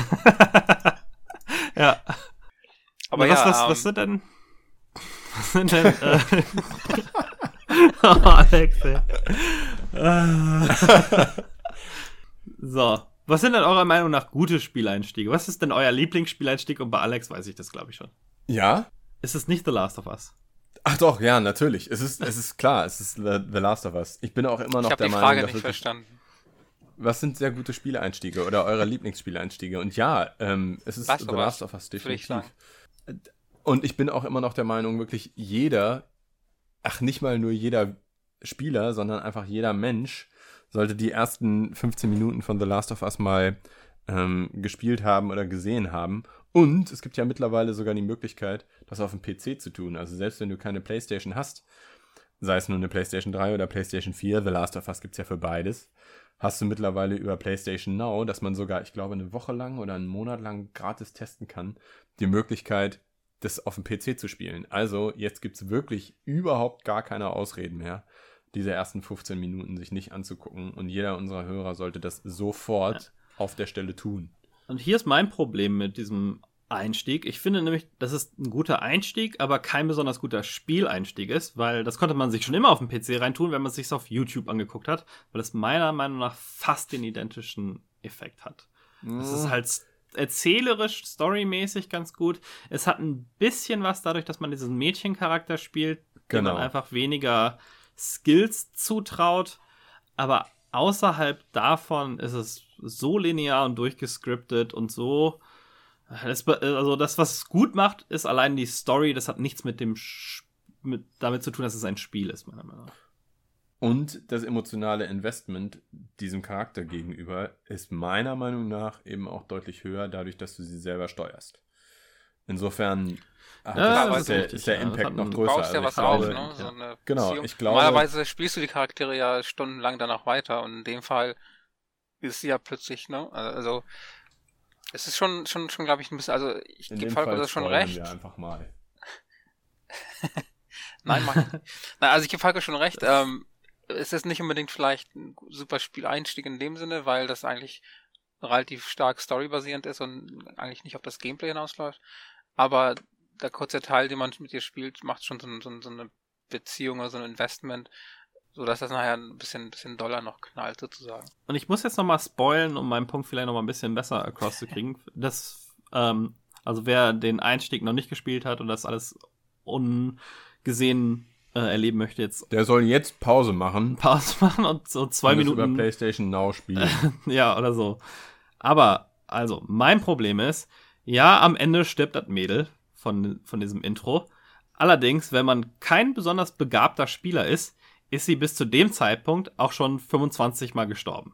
S1: ja.
S4: Aber
S1: was,
S4: ja,
S1: was,
S4: ähm,
S1: was sind denn. Was sind denn. Äh, oh, Alex, ey. So. Was sind denn eurer Meinung nach gute Spieleinstiege? Was ist denn euer Lieblingsspieleinstieg? Und bei Alex weiß ich das, glaube ich, schon.
S3: Ja?
S1: Ist es nicht The Last of Us?
S3: Ach doch, ja, natürlich. Es ist, es ist klar, es ist The, The Last of Us. Ich bin auch immer noch
S4: ich habe
S3: der
S4: die
S3: Meinung,
S4: Frage
S3: dass
S4: nicht
S3: wirklich-
S4: verstanden.
S3: Was sind sehr gute Spieleinstiege oder eure Lieblingsspieleinstiege? Und ja, ähm, es ist
S4: Last
S3: The Last of Us
S4: ich
S3: definitiv. Und ich bin auch immer noch der Meinung, wirklich jeder, ach nicht mal nur jeder Spieler, sondern einfach jeder Mensch sollte die ersten 15 Minuten von The Last of Us mal ähm, gespielt haben oder gesehen haben. Und es gibt ja mittlerweile sogar die Möglichkeit, das auf dem PC zu tun. Also selbst wenn du keine PlayStation hast, sei es nur eine PlayStation 3 oder PlayStation 4, The Last of Us gibt es ja für beides, hast du mittlerweile über PlayStation Now, dass man sogar, ich glaube, eine Woche lang oder einen Monat lang gratis testen kann, die Möglichkeit, das auf dem PC zu spielen. Also jetzt gibt es wirklich überhaupt gar keine Ausreden mehr, diese ersten 15 Minuten sich nicht anzugucken. Und jeder unserer Hörer sollte das sofort auf der Stelle tun.
S1: Und hier ist mein Problem mit diesem Einstieg. Ich finde nämlich, dass es ein guter Einstieg, aber kein besonders guter Spieleinstieg ist, weil das konnte man sich schon immer auf dem PC reintun, wenn man es sich auf YouTube angeguckt hat, weil es meiner Meinung nach fast den identischen Effekt hat. Es ist halt erzählerisch, storymäßig ganz gut. Es hat ein bisschen was dadurch, dass man diesen Mädchencharakter spielt, dem
S3: Genau.
S1: man einfach weniger Skills zutraut. Aber außerhalb davon ist es so linear und durchgescriptet und so. Das, also das, was es gut macht, ist allein die Story. Das hat nichts mit dem Sch mit, damit zu tun, dass es ein Spiel ist, meiner Meinung nach.
S3: Und das emotionale Investment diesem Charakter gegenüber ist meiner Meinung nach eben auch deutlich höher, dadurch, dass du sie selber steuerst. Insofern hat
S1: Ja,
S3: das
S4: das
S3: ist, der,
S1: richtig,
S3: ist der
S1: ja.
S3: Impact noch
S1: einen-
S4: Du
S3: größer.
S4: baust ja
S3: Also
S4: was
S3: ich
S4: auf, ne? So
S1: ja.
S4: eine
S3: Genau,
S4: Beziehung.
S3: ich glaube-
S4: Normalerweise spielst du die Charaktere ja stundenlang danach weiter und in dem Fall ist sie ja plötzlich, ne? Also es ist schon, schon, schon, glaube ich, ein bisschen, also ich gebe Falco
S3: Fall
S4: das schon recht.
S3: wir einfach mal.
S4: Nein, mach ich nicht. Nein, also ich gebe Falco schon recht. Ähm, es ist nicht unbedingt vielleicht ein super Spieleinstieg in dem Sinne, weil das eigentlich relativ stark storybasierend ist und eigentlich nicht auf das Gameplay hinausläuft. Aber der kurze Teil, den man mit dir spielt, macht schon so, so, so eine Beziehung oder so ein Investment, so dass das nachher ein bisschen, ein bisschen doller noch knallt sozusagen.
S1: Und ich muss jetzt noch mal spoilen, um meinen Punkt vielleicht noch mal ein bisschen besser across zu kriegen. Das, ähm, also wer den Einstieg noch nicht gespielt hat und das alles ungesehen äh, erleben möchte, jetzt
S3: Der soll jetzt Pause machen.
S1: Pause machen und so zwei
S3: und es über
S1: Minuten
S3: PlayStation Now spielen.
S1: ja, oder so. Aber, also, mein Problem ist, ja, am Ende stirbt das Mädel von, von diesem Intro. Allerdings, wenn man kein besonders begabter Spieler ist, ist sie bis zu dem Zeitpunkt auch schon 25 Mal gestorben.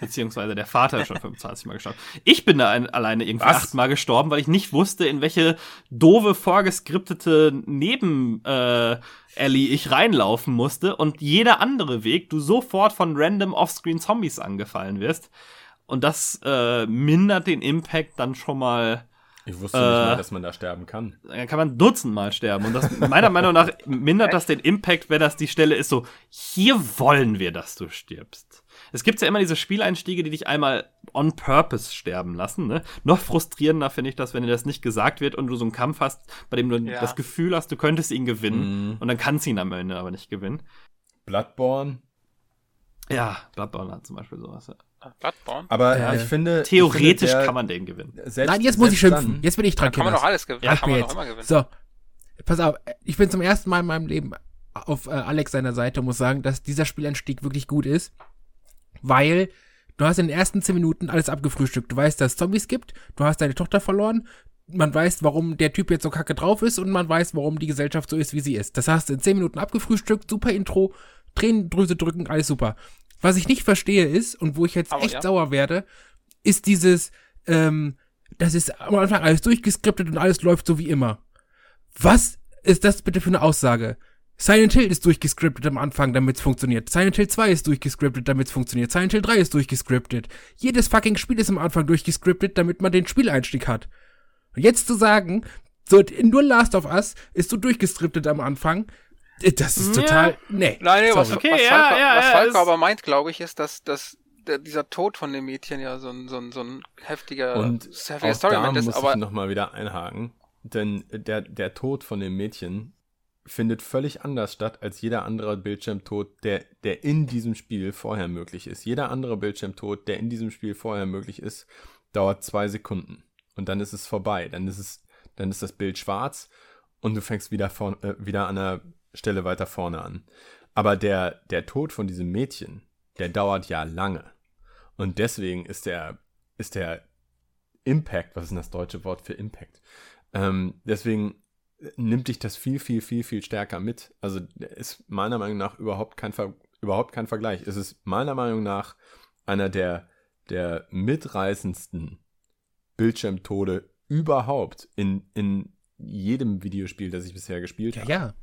S1: Beziehungsweise der Vater ist schon 25 Mal gestorben. Ich bin da ein, alleine irgendwie
S3: Was?
S1: achtmal gestorben, weil ich nicht wusste, in welche doofe, vorgeskriptete Neben äh, Ellie ich reinlaufen musste und jeder andere Weg, du sofort von random Offscreen Zombies angefallen wirst. Und das äh, mindert den Impact dann schon mal
S3: Ich wusste nicht
S1: Äh,
S3: mal, dass man da sterben kann.
S1: dann kann man dutzendmal sterben. Und das, meiner Meinung nach mindert das den Impact, wenn das die Stelle ist, so, hier wollen wir, dass du stirbst. Es gibt ja immer diese Spieleinstiege, die dich einmal on purpose sterben lassen. Ne? Noch frustrierender finde ich das, wenn dir das nicht gesagt wird und du so einen Kampf hast, bei dem du
S4: Ja.
S1: das Gefühl hast, du könntest ihn gewinnen.
S3: Mhm.
S1: Und dann kannst du ihn am Ende aber nicht gewinnen.
S3: Bloodborne.
S1: Ja, Bloodborne hat zum Beispiel sowas. Ja.
S4: Bloodborne?
S3: Aber
S2: Äh,
S3: ich finde.
S1: Theoretisch
S3: ich finde, der-
S1: kann man den gewinnen.
S3: Selbst,
S2: Nein, jetzt muss ich schimpfen.
S3: dann-
S2: Jetzt bin ich
S4: Da
S2: dran,
S4: kann man doch alles gewinnen.
S2: Ja,
S4: Da kann man
S2: jetzt.
S4: doch immer gewinnen.
S2: So. pass auf, ich bin zum ersten Mal in meinem Leben auf äh, Alex seiner Seite und muss sagen, dass dieser Spieleinstieg wirklich gut ist, weil du hast in den ersten 10 Minuten alles abgefrühstückt. Du weißt, dass es Zombies gibt, du hast deine Tochter verloren, man weiß, warum der Typ jetzt so kacke drauf ist und man weiß, warum die Gesellschaft so ist, wie sie ist. Das hast du in 10 Minuten abgefrühstückt, super Intro, Tränendrüse drücken, alles super. Was ich nicht verstehe ist, und wo ich jetzt
S4: Aber
S2: echt
S4: ja.
S2: sauer werde, ist dieses, ähm, das ist am Anfang alles durchgeskriptet und alles läuft so wie immer. Was ist das bitte für eine Aussage? Silent Hill ist durchgescriptet am Anfang, damit es funktioniert. Silent Hill 2 ist durchgescriptet, damit es funktioniert. Silent Hill 3 ist durchgescriptet. Jedes fucking Spiel ist am Anfang durchgescriptet, damit man den Spieleinstieg hat. Und jetzt zu sagen, so, nur Last of Us ist so durchgescriptet am Anfang, das ist
S1: Ja.
S2: total, nee.
S4: Nein, nee, was.
S1: Okay,
S4: was,
S1: ja,
S4: Falco,
S1: ja,
S4: was Falco aber meint, glaube ich, ist, dass, dass der, dieser Tod von dem Mädchen ja so ein, so ein, so ein heftiger,
S3: Und
S4: heftiger
S3: da
S4: ist,
S3: muss
S4: aber
S3: ich nochmal wieder einhaken, denn der, der Tod von dem Mädchen findet völlig anders statt als jeder andere Bildschirmtod, der, der in diesem Spiel vorher möglich ist. Jeder andere Bildschirmtod, der in diesem Spiel vorher möglich ist, dauert zwei Sekunden. Und dann ist es vorbei. Dann ist es, dann ist das Bild schwarz und du fängst wieder, vor, äh, wieder an der Stelle weiter vorne an. Aber der, der Tod von diesem Mädchen, der dauert ja lange. Und deswegen ist der, ist der Impact, was ist denn das deutsche Wort für Impact? Ähm, deswegen nimmt dich das viel, viel, viel, viel stärker mit. Also ist meiner Meinung nach überhaupt kein, Ver überhaupt kein Vergleich. Es ist meiner Meinung nach einer der, der mitreißendsten Bildschirmtode überhaupt in, in jedem Videospiel, das ich bisher gespielt
S2: Ja,
S3: habe.
S2: ja.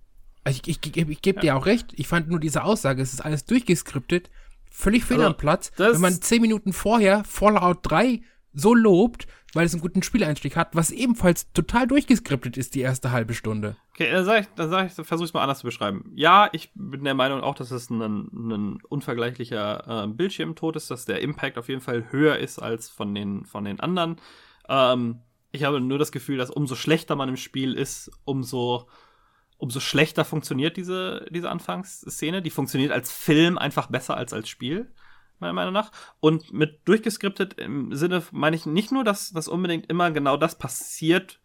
S2: Also ich, ich, ich, ich gebe dir auch recht. Ich fand nur diese Aussage, es ist alles durchgeskriptet, völlig fehl
S1: Also,
S2: am Platz.
S1: das-
S2: Wenn man zehn Minuten vorher Fallout 3 so lobt, weil es einen guten Spieleinstieg hat, was ebenfalls total durchgeskriptet ist, die erste halbe Stunde.
S1: Okay, dann sag ich, dann sag ich, versuche ich es mal anders zu beschreiben. Ja, ich bin der Meinung auch, dass es ein, ein unvergleichlicher äh, Bildschirmtod ist, dass der Impact auf jeden Fall höher ist als von den, von den anderen. Ähm, ich habe nur das Gefühl, dass umso schlechter man im Spiel ist, umso, umso schlechter funktioniert diese, diese Anfangsszene. Die funktioniert als Film einfach besser als als Spiel, meiner Meinung nach. Und mit durchgeskriptet im Sinne meine ich nicht nur, dass, dass unbedingt immer genau das passiert,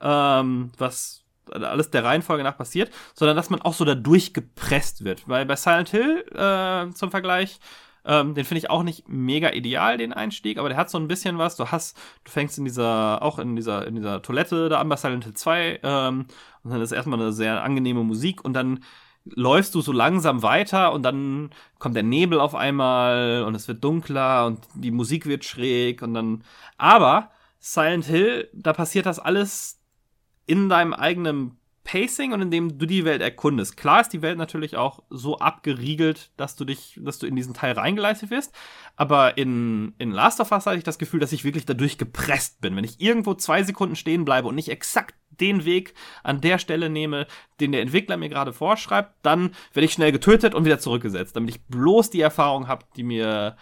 S1: ähm, was alles der Reihenfolge nach passiert, sondern dass man auch so da durchgepresst wird. Weil bei Silent Hill äh, zum Vergleich, ähm, den finde ich auch nicht mega ideal, den Einstieg, aber der hat so ein bisschen was. Du hast, du fängst in dieser, auch in dieser, in dieser Toilette da an bei Silent Hill 2, ähm, und dann ist erstmal eine sehr angenehme Musik und dann läufst du so langsam weiter und dann kommt der Nebel auf einmal und es wird dunkler und die Musik wird schräg und dann, aber Silent Hill, da passiert das alles in deinem eigenen Pacing und indem du die Welt erkundest. Klar ist die Welt natürlich auch so abgeriegelt, dass du dich, dass du in diesen Teil reingeleitet wirst. Aber in, in Last of Us hatte ich das Gefühl, dass ich wirklich dadurch gepresst bin. Wenn ich irgendwo zwei Sekunden stehen bleibe und nicht exakt den Weg an der Stelle nehme, den der Entwickler mir gerade vorschreibt, dann werde ich schnell getötet und wieder zurückgesetzt, damit ich bloß die Erfahrung habe, die mir,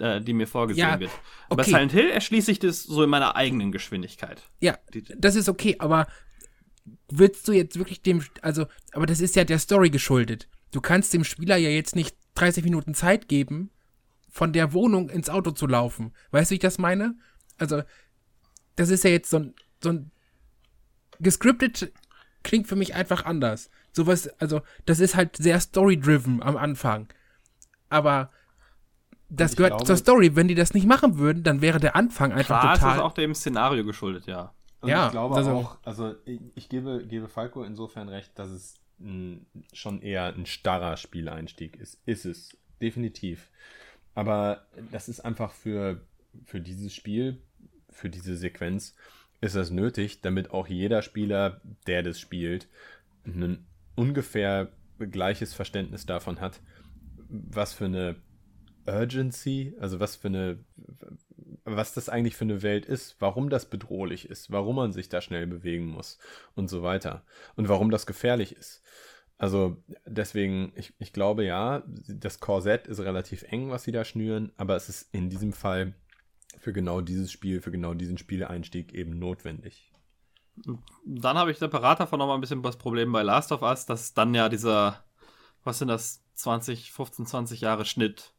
S1: äh, die mir vorgesehen
S2: Ja,
S1: wird. Bei
S2: okay.
S1: Silent Hill erschließe ich das so in meiner eigenen Geschwindigkeit.
S2: Ja, das ist okay, aber willst du jetzt wirklich dem, also, aber das ist ja der Story geschuldet. Du kannst dem Spieler ja jetzt nicht 30 Minuten Zeit geben, von der Wohnung ins Auto zu laufen. Weißt du, wie ich das meine? Also, das ist ja jetzt so ein, so ein gescriptet klingt für mich einfach anders. Sowas, also, das ist halt sehr story-driven am Anfang. Aber das gehört
S3: glaube-
S2: zur Story. Wenn die das nicht machen würden, dann wäre der Anfang einfach
S1: Klar,
S2: total.
S1: ist es auch dem Szenario geschuldet, ja.
S3: Und
S2: Ja,
S3: ich glaube auch, also ich, ich gebe, gebe Falco insofern recht, dass es ein, schon eher ein starrer Spieleinstieg ist. Ist es, definitiv. Aber das ist einfach für, für dieses Spiel, für diese Sequenz, ist das nötig, damit auch jeder Spieler, der das spielt, ein ungefähr gleiches Verständnis davon hat, was für eine Urgency, also was für eine, was das eigentlich für eine Welt ist, warum das bedrohlich ist, warum man sich da schnell bewegen muss und so weiter und warum das gefährlich ist. Also deswegen, ich, ich glaube ja, das Korsett ist relativ eng, was sie da schnüren, aber es ist in diesem Fall für genau dieses Spiel, für genau diesen Spieleinstieg eben notwendig.
S1: Dann habe ich separat davon noch mal ein bisschen das Problem bei Last of Us, dass dann ja dieser, was sind das, 20, 15, 20 Jahre Schnitt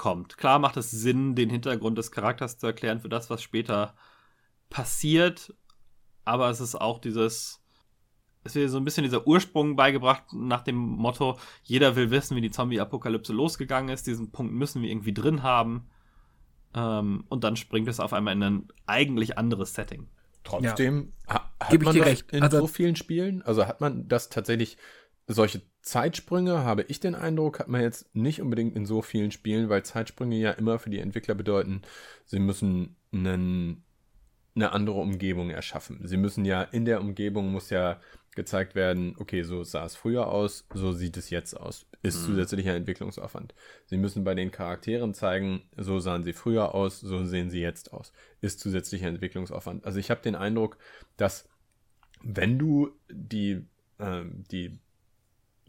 S1: kommt. Klar macht es Sinn, den Hintergrund des Charakters zu erklären für das, was später passiert, aber es ist auch dieses, es wird so ein bisschen dieser Ursprung beigebracht nach dem Motto, jeder will wissen, wie die Zombie-Apokalypse losgegangen ist. Diesen Punkt müssen wir irgendwie drin haben. Ähm, und dann springt es auf einmal in ein eigentlich anderes Setting.
S3: Trotzdem ja. ha hat
S2: Gebe
S3: man
S2: ich dir
S3: das
S2: recht.
S3: in
S2: Also-
S3: so vielen Spielen, also hat man das tatsächlich, solche Zeitsprünge, habe ich den Eindruck, hat man jetzt nicht unbedingt in so vielen Spielen, weil Zeitsprünge ja immer für die Entwickler bedeuten, sie müssen einen, eine andere Umgebung erschaffen. Sie müssen ja, in der Umgebung muss ja gezeigt werden, okay, so sah es früher aus, so sieht es jetzt aus. Ist
S1: Mhm.
S3: zusätzlicher Entwicklungsaufwand. Sie müssen bei den Charakteren zeigen, so sahen sie früher aus, so sehen sie jetzt aus. Ist zusätzlicher Entwicklungsaufwand. Also ich habe den Eindruck, dass wenn du die, ähm, die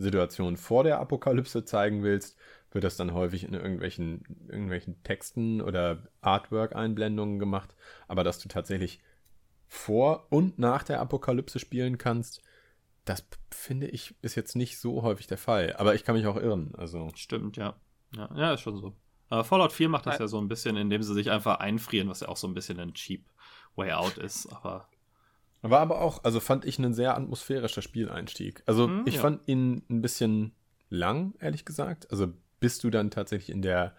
S3: Situation vor der Apokalypse zeigen willst, wird das dann häufig in irgendwelchen, irgendwelchen Texten oder Artwork-Einblendungen gemacht. Aber dass du tatsächlich vor und nach der Apokalypse spielen kannst, das finde ich ist jetzt nicht so häufig der Fall. Aber ich kann mich auch irren. Also
S1: Stimmt, ja. Ja, ja ist schon so. Aber Fallout 4 macht das ja so ein bisschen, indem sie sich einfach einfrieren, was ja auch so ein bisschen ein cheap way out ist. Aber
S3: War aber auch, also fand ich ein sehr atmosphärischer Spieleinstieg. Also
S1: Hm,
S3: ich
S1: ja.
S3: fand ihn ein bisschen lang, ehrlich gesagt. Also bis du dann tatsächlich in der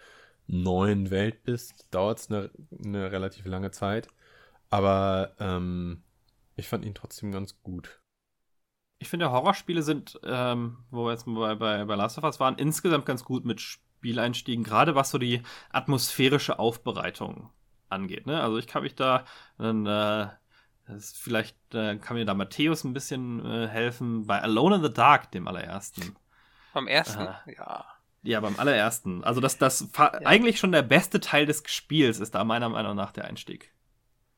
S3: neuen Welt bist, dauert es eine, eine relativ lange Zeit. Aber ähm, ich fand ihn trotzdem ganz gut.
S1: ich finde, Horrorspiele sind, ähm, wo wir jetzt bei, bei, bei Last of Us waren, insgesamt ganz gut mit Spieleinstiegen, gerade was so die atmosphärische Aufbereitung angeht. Ne? Also ich kann mich da, dann, äh, das vielleicht äh, kann mir da Matthäus ein bisschen äh, helfen, bei Alone in the Dark, dem allerersten.
S4: Beim ersten,
S1: Aha.
S4: ja.
S1: Ja, beim allerersten. Also das, das
S4: Ja.
S1: eigentlich schon der beste Teil des Spiels ist da meiner Meinung nach der Einstieg.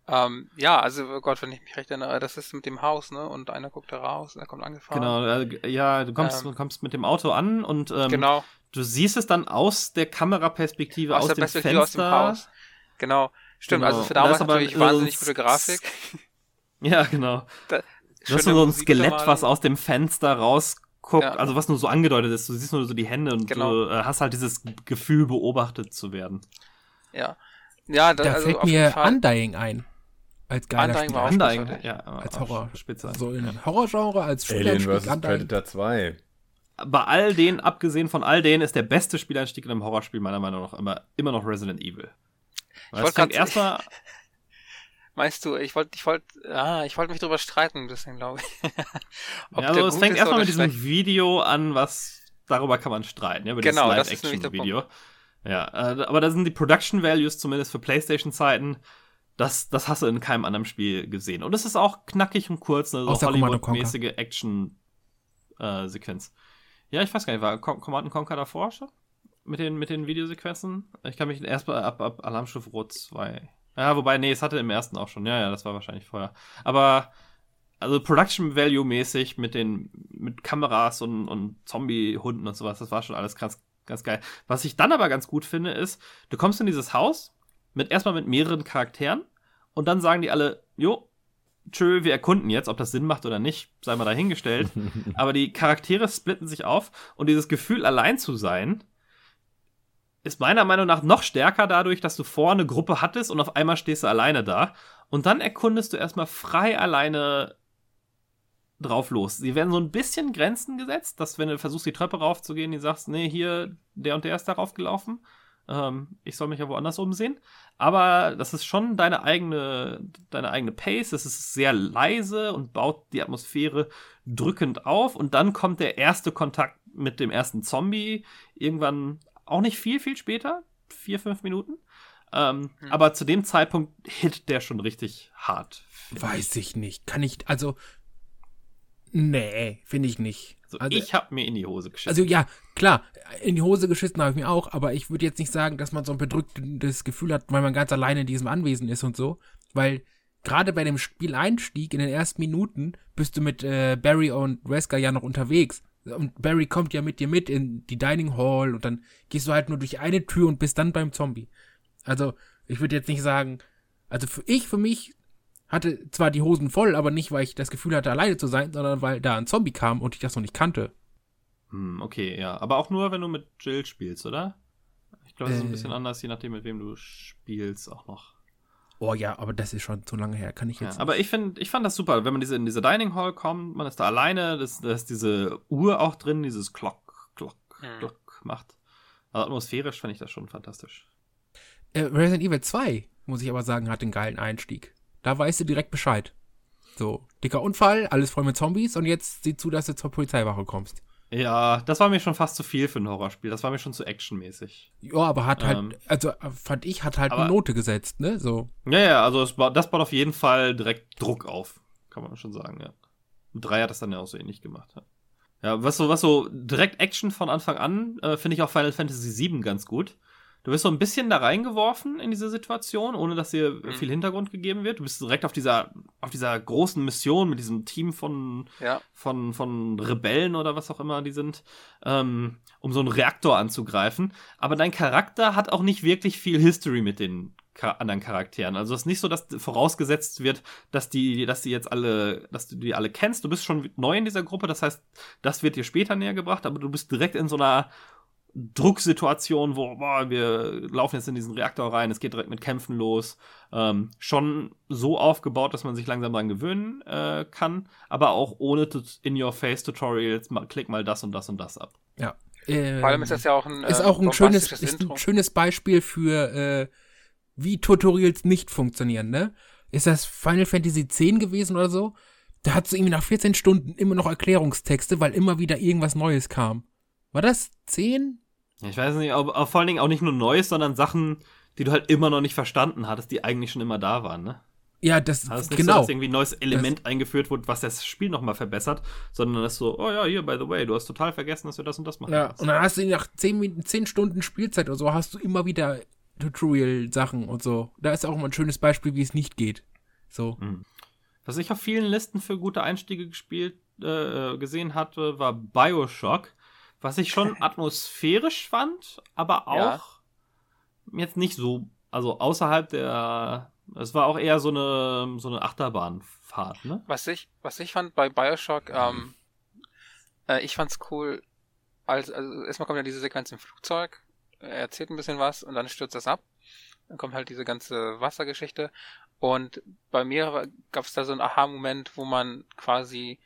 S4: Ähm, ja, also oh Gott, wenn ich mich recht erinnere, das ist mit dem Haus, ne? Und einer guckt da raus und er kommt angefahren.
S1: Genau, äh, ja, du kommst,
S4: Ähm.
S1: du kommst mit dem Auto an und ähm,
S4: Genau,
S1: du siehst es dann aus der Kameraperspektive, aus,
S4: aus der
S1: dem
S4: Perspektive aus dem
S1: Fenster.
S4: Haus. Genau. Stimmt,
S1: Genau.
S4: also für
S1: da
S4: damals
S1: aber
S4: natürlich wahnsinnig gute Grafik.
S1: Ja, genau.
S4: Da,
S1: Du hast nur so ein
S4: Musik
S1: Skelett, was aus dem Fenster rausguckt,
S4: Ja.
S1: also was nur so angedeutet ist. Du siehst nur so die Hände und
S4: Genau.
S1: du äh, hast halt dieses Gefühl, beobachtet zu werden.
S4: Ja. Ja, da,
S2: Da
S4: also
S2: fällt mir. Undying ein. Als geiler
S4: Undying
S2: Spiel.
S4: war auch
S1: Undying, ja,
S2: Als Horror.
S1: Spitze.
S2: So in
S1: ja.
S2: Horrorgenre, als
S3: Alien
S2: Spieleinstieg
S3: vs. Predator 2.
S1: Bei all den, abgesehen von all denen, ist der beste Spieleinstieg in einem Horrorspiel meiner Meinung nach immer, immer noch Resident Evil. Weil
S4: wollt
S1: es fängt
S4: grad-
S1: erstmal
S4: Meinst du, ich wollte ich wollte ah, ich wollte mich drüber streiten ein bisschen, glaube ich. Ob
S1: Ja, also
S4: der
S1: es
S4: gut
S1: fängt erstmal mit diesem. Video an, was darüber kann man streiten, ja, über
S4: Genau, der
S1: Live-Action-Video. Ja, äh, aber da sind die Production Values zumindest für PlayStation-Zeiten, das, das hast du in keinem anderen Spiel gesehen. Und es ist auch knackig und kurz, eine so
S2: Außer Command Conquer.
S1: Hollywood-mäßige Action-Sequenz. ja, ich weiß gar nicht, war Com- Command Conquer davor schon? Mit den, mit den Videosequenzen? Ich kann mich erst ab, ab Alarmstufe Rot 2. Ja, wobei, nee, es hatte im ersten auch schon. Ja, ja, das war wahrscheinlich vorher. Aber, also Production Value mäßig mit den, mit Kameras und, und Zombie-Hunden und sowas, das war schon alles ganz, ganz geil. Was ich dann aber ganz gut finde, ist, du kommst in dieses Haus mit erstmal mit mehreren Charakteren und dann sagen die alle, jo, tschö, wir erkunden jetzt, ob das Sinn macht oder nicht, sei mal dahingestellt. aber die Charaktere splitten sich auf und dieses Gefühl, allein zu sein, ist meiner Meinung nach noch stärker dadurch, dass du vorne eine Gruppe hattest und auf einmal stehst du alleine da. Und dann erkundest du erstmal frei alleine drauf los. Sie werden so ein bisschen Grenzen gesetzt, dass wenn du versuchst, die Treppe raufzugehen, die sagst, nee, hier, der und der ist darauf gelaufen. Ähm, ich soll mich ja woanders umsehen. Aber das ist schon deine eigene, deine eigene Pace. Es ist sehr leise und baut die Atmosphäre drückend auf. Und dann kommt der erste Kontakt mit dem ersten Zombie. Irgendwann auch nicht viel, viel später. Vier, fünf Minuten. Ähm,
S4: Hm.
S1: Aber zu dem Zeitpunkt hit der schon richtig hart.
S2: Weiß ich nicht. Kann ich, also, nee, finde ich nicht.
S1: Also,
S2: Also,
S1: ich habe mir in die Hose geschissen.
S2: also ja, klar, in die Hose geschissen habe ich mir auch, aber ich würde jetzt nicht sagen, dass man so ein bedrückendes Gefühl hat, weil man ganz alleine in diesem Anwesen ist und so, weil gerade bei dem Spieleinstieg in den ersten Minuten bist du mit äh, Barry und Wesker ja noch unterwegs. Und Barry kommt ja mit dir mit in die Dining Hall und dann gehst du halt nur durch eine Tür und bist dann beim Zombie. Also, ich würde jetzt nicht sagen, also für ich, für mich, hatte zwar die Hosen voll, aber nicht, weil ich das Gefühl hatte, alleine zu sein, sondern weil da ein Zombie kam und ich das noch nicht kannte.
S1: Hm, okay, ja. Aber auch nur, wenn du mit Jill spielst, oder? Ich glaube, das ist ein
S2: Äh.
S1: bisschen anders, je nachdem, mit wem du spielst, auch noch.
S2: Oh ja, aber das ist schon zu lange her, kann ich jetzt.
S1: Ja, aber ich finde, ich fand das super, wenn man diese, in diese Dining Hall kommt, man ist da alleine, da ist diese Uhr auch drin, dieses Klock, Klock,
S4: Hm.
S1: Klock macht. Also atmosphärisch fand ich das schon fantastisch.
S2: Äh, Resident Evil 2, muss ich aber sagen, hat einen geilen Einstieg. Da weißt du direkt Bescheid. So, dicker Unfall, alles voll mit Zombies und jetzt sieh zu, dass du zur Polizeiwache kommst.
S1: Ja, das war mir schon fast zu viel für ein Horrorspiel. Das war mir schon zu actionmäßig.
S2: Ja, aber hat halt,
S1: Ähm.
S2: also fand ich, hat halt
S1: Aber-
S2: eine Note gesetzt, ne? So.
S1: Ja, ja, also es, ba- das baut auf jeden Fall direkt Druck auf. Kann man schon sagen, ja. Und 3 hat das dann ja auch so ähnlich gemacht. Ja, ja was so, was so direkt Action von Anfang an, äh, finde ich auch Final Fantasy VII ganz gut. Du wirst so ein bisschen da reingeworfen in diese Situation, ohne dass dir
S4: Mhm.
S1: viel Hintergrund gegeben wird. Du bist direkt auf dieser, auf dieser großen Mission mit diesem Team von,
S4: Ja.
S1: von, von Rebellen oder was auch immer die sind, ähm, um so einen Reaktor anzugreifen. Aber dein Charakter hat auch nicht wirklich viel History mit den anderen Charakteren. Also es ist nicht so, dass vorausgesetzt wird, dass die, dass die jetzt alle, dass du die alle kennst. Du bist schon neu in dieser Gruppe, das heißt, das wird dir später näher gebracht, aber du bist direkt in so einer Drucksituation, wo boah, wir laufen jetzt in diesen Reaktor rein, es geht direkt mit Kämpfen los. Ähm, schon so aufgebaut, dass man sich langsam dran gewöhnen äh, kann, aber auch ohne In-Your-Face-Tutorials, mal, klick mal das und das und das ab.
S2: Ja. Ähm,
S4: Vor allem ist das ja auch ein,
S2: ist
S4: äh,
S2: auch ein schönes, ist ein schönes Beispiel für, äh, wie Tutorials nicht funktionieren, ne? Ist das Final Fantasy X gewesen oder so? Da hat es irgendwie nach 14 Stunden immer noch Erklärungstexte, weil immer wieder irgendwas Neues kam. War das 10?
S1: Ich weiß nicht, aber, vor allen Dingen auch nicht nur Neues, sondern Sachen, die du halt immer noch nicht verstanden hattest, die eigentlich schon immer da waren, ne?
S2: Ja, das,
S1: Also ist nicht
S2: genau.
S1: so, dass irgendwie ein neues Element eingeführt wurde, was das Spiel nochmal verbessert, sondern das so, oh ja, hier, by the way, du hast total vergessen, dass wir das und das machen.
S2: Ja, und dann hast du nach 10, Minuten, 10 Stunden Spielzeit oder so, hast du immer wieder Tutorial-Sachen und so. Da ist auch mal ein schönes Beispiel, wie es nicht geht. So.
S1: Was ich auf vielen Listen für gute Einstiege gespielt, äh, gesehen hatte, war Bioshock, was ich schon atmosphärisch fand, aber auch jetzt nicht so, also außerhalb der, es war auch eher so eine, so eine Achterbahnfahrt, ne?
S4: Was ich, was ich fand bei Bioshock, ähm, äh, ich fand's cool, als, also erstmal kommt ja diese Sequenz im Flugzeug, er erzählt ein bisschen was und dann stürzt das ab. Dann kommt halt diese ganze Wassergeschichte. Und bei mir gab es da so einen Aha-Moment, wo man quasi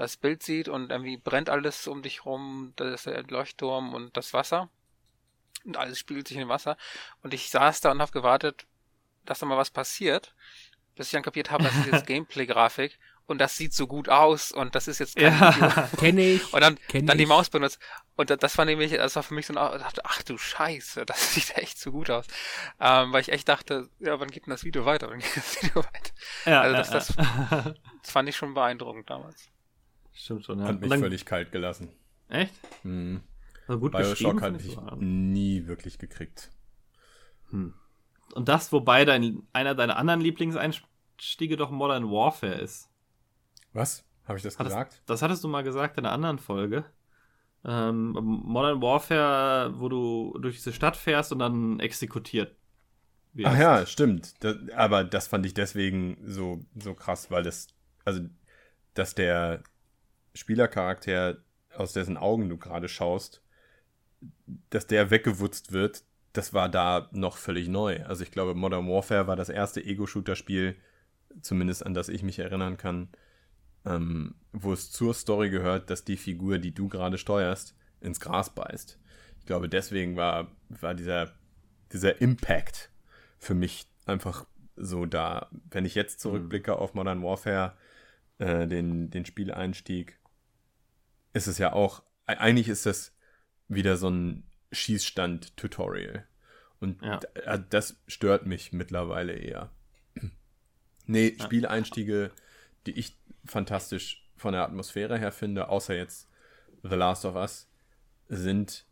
S4: das Bild sieht und irgendwie brennt alles um dich rum, das ist der Leuchtturm und das Wasser. Und alles spiegelt sich in dem Wasser. Und ich saß da und habe gewartet, dass da mal was passiert, bis ich dann kapiert habe, das ist jetzt Gameplay-Grafik und das sieht so gut aus und das ist jetzt kein.
S1: Ja.
S2: Kenne ich.
S4: Und dann,
S2: Kenn
S4: dann die. Maus benutzt. Und da- das war nämlich, das war für mich so ein, ich dachte, ach du Scheiße, das sieht echt so gut aus. Ähm, weil ich echt dachte, ja, wann geht denn das Video weiter? Wann geht das Video weiter?
S1: ja,
S4: Also das- das-. Das fand ich schon beeindruckend damals.
S1: Stimmt schon, ja.
S3: Hat mich
S1: dann-
S3: völlig kalt gelassen.
S1: Echt?
S3: Hm.
S1: Also gut
S3: Bioshock hatte ich
S1: so.
S3: nie wirklich gekriegt.
S1: Hm. Und das, wobei dein, einer deiner anderen Lieblingseinstiege doch Modern Warfare ist.
S3: Was? Habe ich das
S1: Hattest-
S3: gesagt?
S1: Das hattest du mal gesagt in einer anderen Folge. Ähm, Modern Warfare, wo du durch diese Stadt fährst und dann exekutiert wirst.
S3: Ach ja, stimmt. Das, aber das fand ich deswegen so, so krass, weil das, also, dass der Spielercharakter, aus dessen Augen du gerade schaust, dass der weggewutzt wird, das war da noch völlig neu. Also ich glaube, Modern Warfare war das erste Ego-Shooter-Spiel, zumindest an das ich mich erinnern kann, ähm, wo es zur Story gehört, dass die Figur, die du gerade steuerst, ins Gras beißt. Ich glaube, deswegen war, war dieser, dieser Impact für mich einfach so da. Wenn ich jetzt zurückblicke auf Modern Warfare, äh, den, den Spieleinstieg, ist es ja auch, e- eigentlich ist das wieder so ein Schießstand-Tutorial. Und
S1: Ja.
S3: äh, das stört mich mittlerweile eher. Nee,
S1: Ja.
S3: Spieleinstiege, die ich fantastisch von der Atmosphäre her finde, außer jetzt The Last of Us, sind.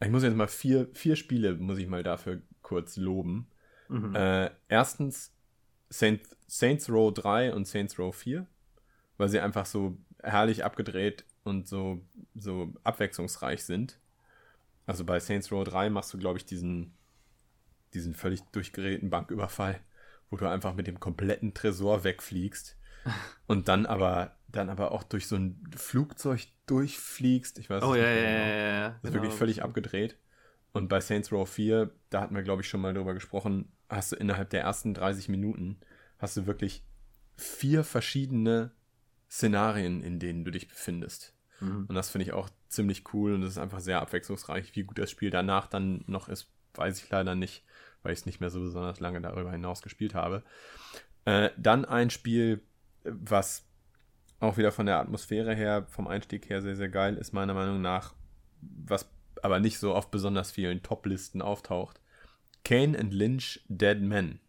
S3: Ich muss jetzt mal vier, vier Spiele, muss ich mal dafür kurz loben.
S1: Mhm.
S3: Äh, erstens Saint, Saints Row 3 und Saints Row 4, weil sie einfach so herrlich abgedreht und so, so abwechslungsreich sind. Also bei Saints Row 3 machst du, glaube ich, diesen, diesen völlig durchgeräten Banküberfall, wo du einfach mit dem kompletten Tresor wegfliegst und dann aber, dann aber auch durch so ein Flugzeug durchfliegst. Ich weiß
S1: oh ja,
S3: nicht
S1: ja,
S3: mehr
S1: ja,
S3: genau.
S1: ja, ja.
S3: Das ist wirklich völlig abgedreht. Und bei Saints Row 4, da hatten wir, glaube ich, schon mal drüber gesprochen, hast du innerhalb der ersten 30 Minuten, hast du wirklich vier verschiedene Szenarien, in denen du dich befindest. Mhm. Und das finde ich auch ziemlich cool und es ist einfach sehr abwechslungsreich. Wie gut das Spiel danach dann noch ist, weiß ich leider nicht, weil ich es nicht mehr so besonders lange darüber hinaus gespielt habe. Äh, dann ein Spiel, was auch wieder von der Atmosphäre her, vom Einstieg her sehr, sehr geil ist, meiner Meinung nach, was aber nicht so auf besonders vielen Top-Listen auftaucht. Kane and Lynch Dead Men.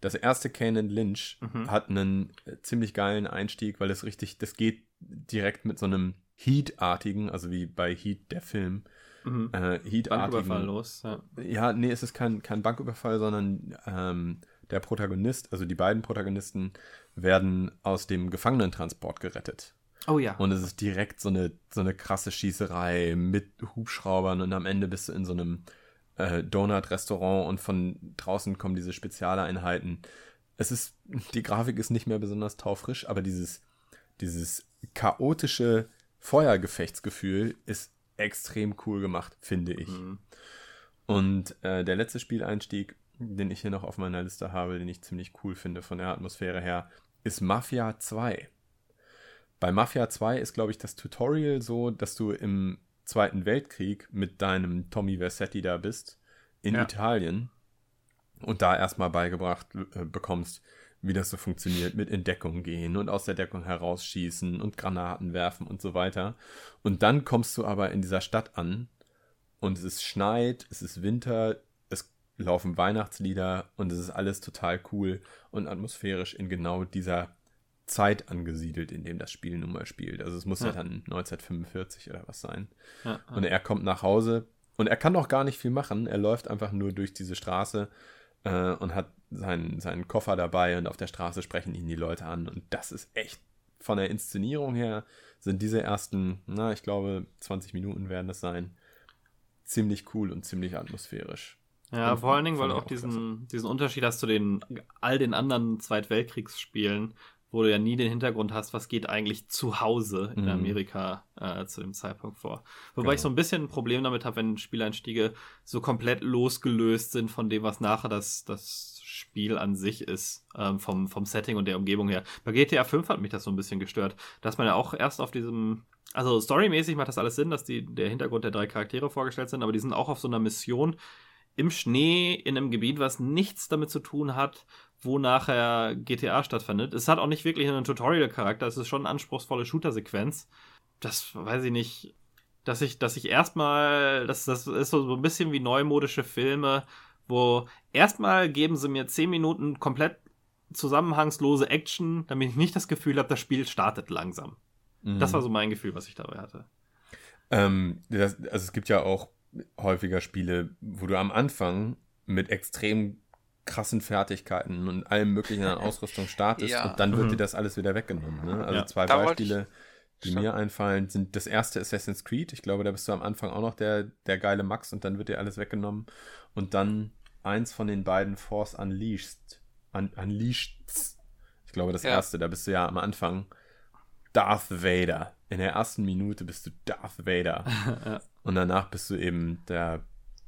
S3: Das erste and Lynch mhm. hat einen äh, ziemlich geilen Einstieg, weil es richtig, das geht direkt mit so einem Heat-artigen, also wie bei Heat der Film,
S1: mhm. äh, Heat-artigen. los. Ja.
S3: ja, nee, es ist kein, kein Banküberfall, sondern ähm, der Protagonist, also die beiden Protagonisten, werden aus dem Gefangenentransport gerettet.
S1: Oh ja.
S3: Und es ist direkt so eine, so eine krasse Schießerei mit Hubschraubern und am Ende bist du in so einem äh, Donut-Restaurant und von draußen kommen diese Spezialeinheiten. Es ist, die Grafik ist nicht mehr besonders taufrisch, aber dieses, dieses chaotische Feuergefechtsgefühl ist extrem cool gemacht, finde ich. Mhm. Und äh, der letzte Spieleinstieg, den ich hier noch auf meiner Liste habe, den ich ziemlich cool finde von der Atmosphäre her, ist Mafia 2. Bei Mafia 2 ist, glaube ich, das Tutorial so, dass du im Zweiten Weltkrieg mit deinem Tommy Versetti da bist, in ja. Italien, und da erstmal beigebracht äh, bekommst, wie das so funktioniert, mit in Deckung gehen und aus der Deckung herausschießen und Granaten werfen und so weiter. Und dann kommst du aber in dieser Stadt an und es ist schneit, es ist Winter, es laufen Weihnachtslieder und es ist alles total cool und atmosphärisch in genau dieser Zeit angesiedelt, in dem das Spiel nun mal spielt. Also es muss ja, ja dann 1945 oder was sein. Ja, ja. Und er kommt nach Hause und er kann auch gar nicht viel machen. Er läuft einfach nur durch diese Straße äh, und hat seinen, seinen Koffer dabei und auf der Straße sprechen ihn die Leute an. Und das ist echt von der Inszenierung her sind diese ersten, na, ich glaube, 20 Minuten werden es sein, ziemlich cool und ziemlich atmosphärisch.
S1: Ja, und vor allen Dingen, weil du auch diesen, diesen Unterschied hast zu den all den anderen Zweitweltkriegsspielen, wo du ja nie den Hintergrund hast, was geht eigentlich zu Hause in mhm. Amerika äh, zu dem Zeitpunkt vor. Wobei genau. ich so ein bisschen ein Problem damit habe, wenn Spieleinstiege so komplett losgelöst sind von dem, was nachher das, das Spiel an sich ist, ähm, vom, vom Setting und der Umgebung her. Bei GTA 5 hat mich das so ein bisschen gestört, dass man ja auch erst auf diesem also storymäßig macht das alles Sinn, dass die, der Hintergrund der drei Charaktere vorgestellt sind, aber die sind auch auf so einer Mission im Schnee in einem Gebiet, was nichts damit zu tun hat, wo nachher GTA stattfindet. Es hat auch nicht wirklich einen Tutorial-Charakter, es ist schon eine anspruchsvolle Shooter-Sequenz. Das weiß ich nicht. Dass ich, dass ich erstmal, das, das ist so, ein bisschen wie neumodische Filme, wo erstmal geben sie mir 10 Minuten komplett zusammenhangslose Action, damit ich nicht das Gefühl habe, das Spiel startet langsam. Mhm. Das war so mein Gefühl, was ich dabei hatte.
S3: Ähm, das, also es gibt ja auch häufiger Spiele, wo du am Anfang mit extrem krassen Fertigkeiten und allem möglichen an Ausrüstung startest ja. und dann wird mhm. dir das alles wieder weggenommen. Ne? Also ja. zwei da Beispiele, die mir einfallen, sind das erste Assassin's Creed. Ich glaube, da bist du am Anfang auch noch der, der geile Max und dann wird dir alles weggenommen. Und dann eins von den beiden Force Unleashed. Un Unleashed. Ich glaube, das ja. erste, da bist du ja am Anfang Darth Vader. In der ersten Minute bist du Darth Vader. ja. Und danach bist du eben der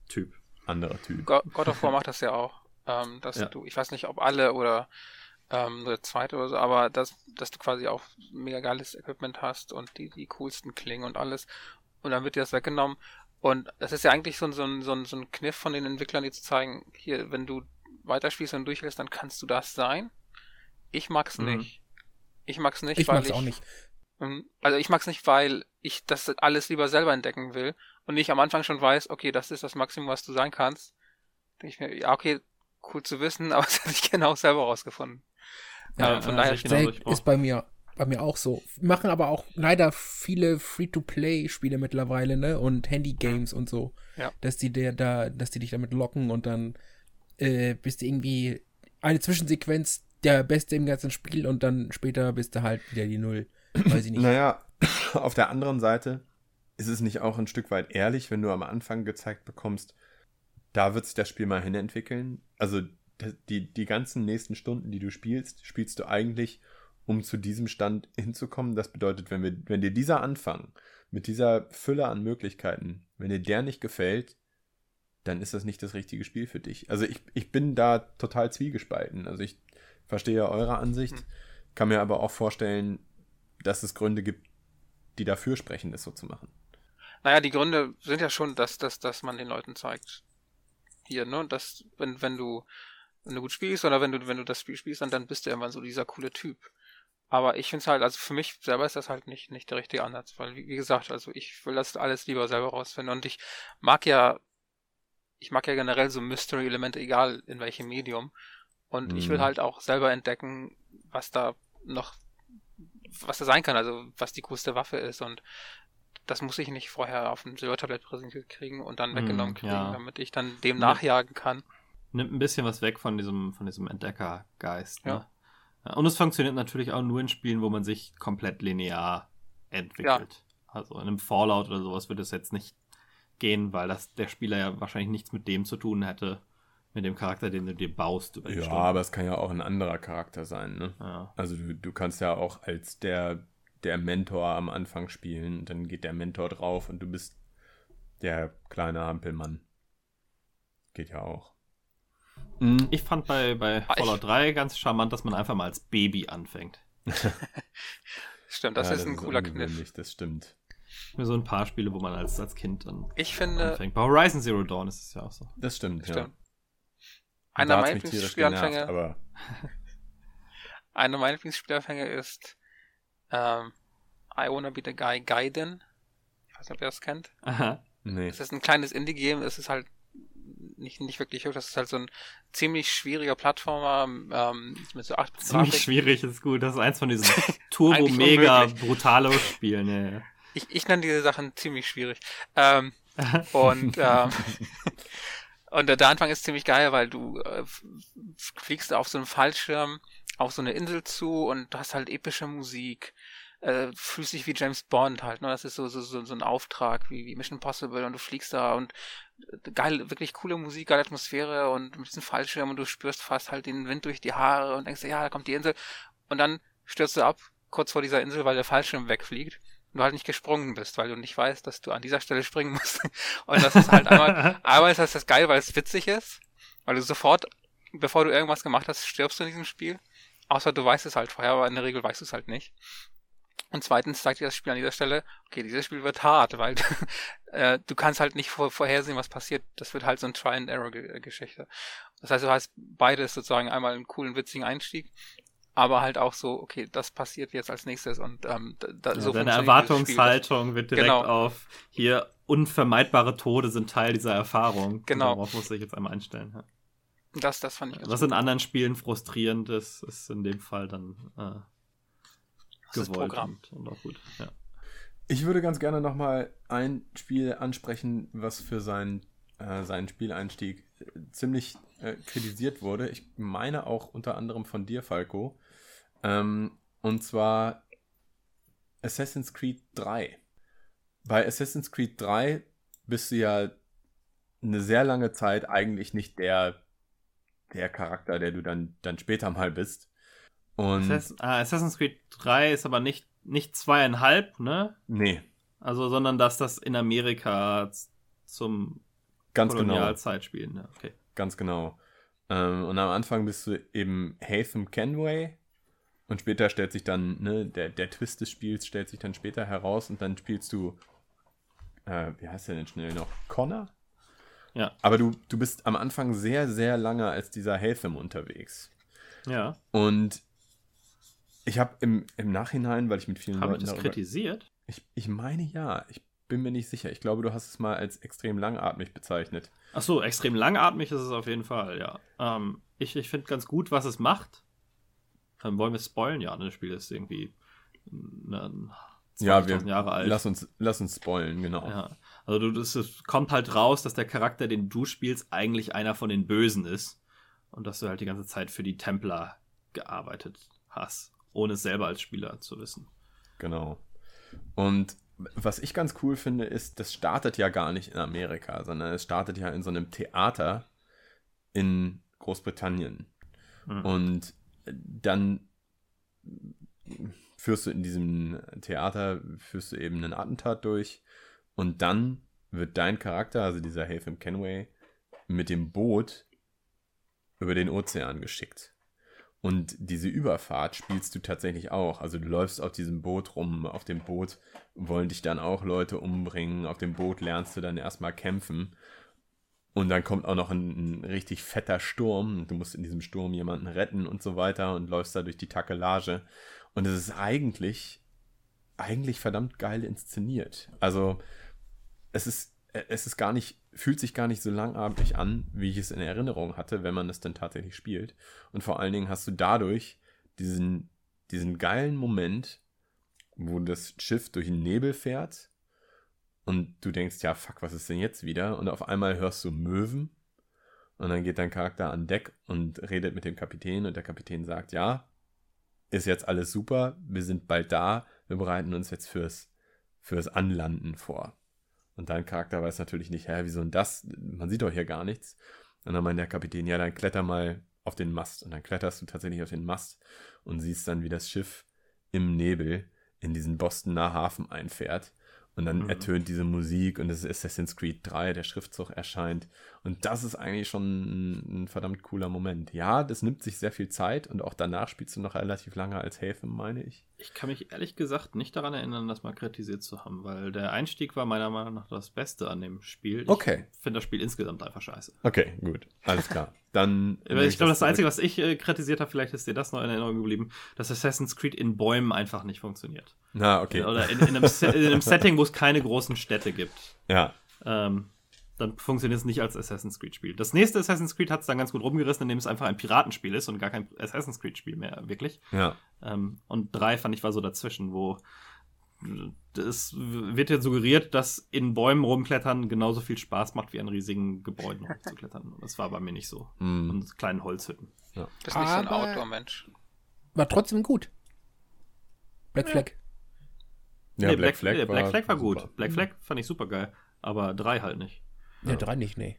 S3: Typ, anderer Typ.
S4: God of War macht das ja auch ähm, dass ja. du, ich weiß nicht, ob alle oder ähm, nur der zweite oder so, aber dass, dass du quasi auch mega geiles Equipment hast und die, die coolsten Klingen und alles. Und dann wird dir das weggenommen. Und das ist ja eigentlich so, so, ein, so, ein, so ein Kniff von den Entwicklern, die zu zeigen, hier, wenn du weiterspielst und durchhältst, dann kannst du das sein. Ich mag's mhm. nicht. Ich mag's nicht,
S2: ich
S4: weil
S2: mag's
S4: ich.
S2: auch nicht.
S4: Ähm, also ich mag's nicht, weil ich das alles lieber selber entdecken will und ich am Anfang schon weiß, okay, das ist das Maximum, was du sein kannst. Denke ich mir, ja, okay, cool zu wissen, aber das hätte ich genau selber rausgefunden.
S2: Ja, ja von daher ist, ist bei mir bei mir auch so. Machen aber auch leider viele Free-to-Play-Spiele mittlerweile, ne? Und Handy-Games und so. Ja. Dass die der da, dass die dich damit locken und dann äh, bist du irgendwie eine Zwischensequenz der Beste im ganzen Spiel und dann später bist du halt wieder die Null. Weiß ich nicht.
S3: naja, auf der anderen Seite ist es nicht auch ein Stück weit ehrlich, wenn du am Anfang gezeigt bekommst, da wird sich das Spiel mal hinentwickeln. Also die, die ganzen nächsten Stunden, die du spielst, spielst du eigentlich, um zu diesem Stand hinzukommen. Das bedeutet, wenn, wir, wenn dir dieser Anfang mit dieser Fülle an Möglichkeiten, wenn dir der nicht gefällt, dann ist das nicht das richtige Spiel für dich. Also ich, ich bin da total zwiegespalten. Also ich verstehe eure Ansicht, hm. kann mir aber auch vorstellen, dass es Gründe gibt, die dafür sprechen, das so zu machen.
S4: Naja, die Gründe sind ja schon, dass, dass, dass man den Leuten zeigt, hier, ne, dass, wenn, wenn du, wenn du gut spielst oder wenn du, wenn du das Spiel spielst, dann, dann bist du irgendwann so dieser coole Typ. Aber ich finde es halt, also für mich selber ist das halt nicht, nicht der richtige Ansatz, weil, wie, wie gesagt, also ich will das alles lieber selber rausfinden und ich mag ja, ich mag ja generell so Mystery-Elemente, egal in welchem Medium. Und mhm. ich will mhm. halt auch selber entdecken, was da noch, was da sein kann, also was die coolste Waffe ist und das muss ich nicht vorher auf dem Silbertablett präsentiert kriegen und dann weggenommen kriegen, ja. damit ich dann dem nachjagen kann.
S1: Nimmt ein bisschen was weg von diesem, von diesem Entdeckergeist. Ne? Ja. Und es funktioniert natürlich auch nur in Spielen, wo man sich komplett linear entwickelt. Ja. Also in einem Fallout oder sowas würde es jetzt nicht gehen, weil das der Spieler ja wahrscheinlich nichts mit dem zu tun hätte, mit dem Charakter, den du dir baust.
S3: Über ja, Stunden. aber es kann ja auch ein anderer Charakter sein. Ne? Ja. Also du, du kannst ja auch als der der Mentor am Anfang spielen. Dann geht der Mentor drauf und du bist der kleine Ampelmann. Geht ja auch.
S1: Mhm. Ich fand bei, bei ah, Fallout 3 ganz charmant, dass man einfach mal als Baby anfängt.
S4: stimmt, das ja, ist ein das cooler Kniff.
S3: Das stimmt.
S1: So ein paar Spiele, wo man als, als Kind dann
S4: ich finde,
S1: anfängt. Bei Horizon Zero Dawn ist es ja auch so.
S3: Das stimmt, das ja. Stimmt.
S4: Einer meiner Lieblingsspielanfänge. Einer meiner Lieblingsspielanfänge ist ähm, I Wanna Be the Guy Gaiden. Ich weiß nicht, ob ihr das kennt.
S1: Aha.
S3: Nee.
S4: Es ist ein kleines Indie-Game, es ist halt nicht, nicht wirklich hoch, das ist halt so ein ziemlich schwieriger Plattformer ähm, mit so 8
S1: Ziemlich Grafik. schwierig ist gut, das ist eins von diesen turbo-mega brutalo Spielen. Ja, ja.
S4: Ich, ich nenne diese Sachen ziemlich schwierig. Ähm, und ähm, und der Anfang ist ziemlich geil, weil du äh, fliegst auf so einem Fallschirm auf so eine Insel zu und du hast halt epische Musik. Äh, fühlst dich wie James Bond halt, ne? Das ist so, so, so, so ein Auftrag wie, wie Mission Possible und du fliegst da und äh, geil, wirklich coole Musik, geile Atmosphäre und mit diesem Fallschirm und du spürst fast halt den Wind durch die Haare und denkst, ja, da kommt die Insel. Und dann stürzt du ab, kurz vor dieser Insel, weil der Fallschirm wegfliegt und du halt nicht gesprungen bist, weil du nicht weißt, dass du an dieser Stelle springen musst. und das ist halt einmal, einmal ist das geil, weil es witzig ist, weil du sofort, bevor du irgendwas gemacht hast, stirbst du in diesem Spiel. Außer du weißt es halt vorher, aber in der Regel weißt du es halt nicht. Und zweitens zeigt dir das Spiel an dieser Stelle, okay, dieses Spiel wird hart, weil äh, du kannst halt nicht vor, vorhersehen, was passiert. Das wird halt so ein Try-and-Error-Geschichte. Das heißt, du hast beides sozusagen einmal einen coolen, witzigen Einstieg, aber halt auch so, okay, das passiert jetzt als nächstes und ähm, da,
S1: ja, so Deine Erwartungshaltung wird direkt genau. auf hier unvermeidbare Tode sind Teil dieser Erfahrung.
S4: Genau.
S1: Darauf muss ich jetzt einmal einstellen. Ja.
S4: Das, das fand ich
S1: Was in anderen Spielen frustrierend ist, ist in dem Fall dann äh, gewollt und, und, auch gut. Ja.
S3: Ich würde ganz gerne nochmal ein Spiel ansprechen, was für sein, äh, seinen Spieleinstieg äh, ziemlich äh, kritisiert wurde. Ich meine auch unter anderem von dir, Falco. Ähm, und zwar Assassin's Creed 3. Bei Assassin's Creed 3 bist du ja eine sehr lange Zeit eigentlich nicht der der Charakter, der du dann, dann später mal bist. Und
S1: Assassin's, ah, Assassin's Creed 3 ist aber nicht, nicht zweieinhalb, ne?
S3: Nee.
S1: Also, sondern dass das in Amerika zum
S3: Ganz
S1: Kolonialzeit genau. spielen. Ja, okay.
S3: Ganz genau. Ähm, und am Anfang bist du eben Hatham Kenway. Und später stellt sich dann, ne, der, der Twist des Spiels stellt sich dann später heraus und dann spielst du, äh, wie heißt der denn schnell noch? Connor?
S1: Ja.
S3: Aber du, du bist am Anfang sehr, sehr lange als dieser Heltham unterwegs.
S1: Ja.
S3: Und ich habe im, im Nachhinein, weil ich mit vielen
S1: hab Leuten. Habe ich das kritisiert?
S3: Ich, ich meine ja. Ich bin mir nicht sicher. Ich glaube, du hast es mal als extrem langatmig bezeichnet.
S1: Ach so, extrem langatmig ist es auf jeden Fall, ja. Ähm, ich ich finde ganz gut, was es macht. Dann wollen wir spoilen, ja. Ne, das Spiel ist irgendwie
S3: ne, ja, wir, Jahre alt. Lass uns, lass uns spoilen, genau.
S1: Ja. Also du, das, es kommt halt raus, dass der Charakter, den du spielst, eigentlich einer von den Bösen ist. Und dass du halt die ganze Zeit für die Templer gearbeitet hast, ohne es selber als Spieler zu wissen.
S3: Genau. Und was ich ganz cool finde, ist, das startet ja gar nicht in Amerika, sondern es startet ja in so einem Theater in Großbritannien. Mhm. Und dann führst du in diesem Theater, führst du eben einen Attentat durch und dann wird dein Charakter, also dieser Haytham Kenway, mit dem Boot über den Ozean geschickt. Und diese Überfahrt spielst du tatsächlich auch. Also du läufst auf diesem Boot rum. Auf dem Boot wollen dich dann auch Leute umbringen. Auf dem Boot lernst du dann erstmal kämpfen. Und dann kommt auch noch ein, ein richtig fetter Sturm. Du musst in diesem Sturm jemanden retten und so weiter und läufst da durch die Takelage. Und es ist eigentlich, eigentlich verdammt geil inszeniert. Also es ist, es ist gar nicht fühlt sich gar nicht so langatmig an, wie ich es in Erinnerung hatte, wenn man es dann tatsächlich spielt. Und vor allen Dingen hast du dadurch diesen, diesen geilen Moment, wo das Schiff durch den Nebel fährt und du denkst, ja, fuck, was ist denn jetzt wieder? Und auf einmal hörst du Möwen und dann geht dein Charakter an Deck und redet mit dem Kapitän und der Kapitän sagt, ja, ist jetzt alles super, wir sind bald da, wir bereiten uns jetzt fürs, fürs Anlanden vor. Und dein Charakter weiß natürlich nicht, hä, wieso denn das? Man sieht doch hier gar nichts. Und dann meint der Kapitän, ja, dann kletter mal auf den Mast. Und dann kletterst du tatsächlich auf den Mast und siehst dann, wie das Schiff im Nebel in diesen Bostoner Hafen einfährt. Und dann mhm. ertönt diese Musik und es ist Assassin's Creed 3, der Schriftzug erscheint. Und das ist eigentlich schon ein, ein, verdammt cooler Moment. Ja, das nimmt sich sehr viel Zeit und auch danach spielst du noch relativ lange als Häfen, meine ich.
S1: Ich kann mich ehrlich gesagt nicht daran erinnern, das mal kritisiert zu haben, weil der Einstieg war meiner Meinung nach das Beste an dem Spiel. Ich
S3: okay.
S1: finde das Spiel insgesamt einfach scheiße.
S3: Okay, gut. Alles klar. Dann.
S1: ich glaube, das, das Einzige, was ich äh, kritisiert habe, vielleicht ist dir das noch in Erinnerung geblieben, dass Assassin's Creed in Bäumen einfach nicht funktioniert.
S3: Na, okay.
S1: Oder in, in, einem, in einem, Setting, wo es keine großen Städte gibt.
S3: Ja.
S1: Ähm, dann funktioniert es nicht als Assassin's Creed-Spiel. Das nächste Assassin's Creed hat es dann ganz gut rumgerissen, indem es einfach ein Piratenspiel ist und gar kein Assassin's Creed-Spiel mehr, wirklich.
S3: Ja.
S1: Ähm, und drei fand ich war so dazwischen, wo es wird ja suggeriert, dass in Bäumen rumklettern genauso viel Spaß macht, wie an riesigen Gebäuden hochzuklettern. Das war bei mir nicht so.
S3: Mm.
S1: Und kleinen Holzhütten.
S4: Ja. Das ist nicht so ein Outdoor-Mensch.
S2: War trotzdem gut. Black. Flag.
S1: Ja, nee, Black, Black, Flag, war, Black Flag war gut. Super. Black Flag fand ich super geil. Aber drei halt nicht.
S2: Ja, drei nicht, nee.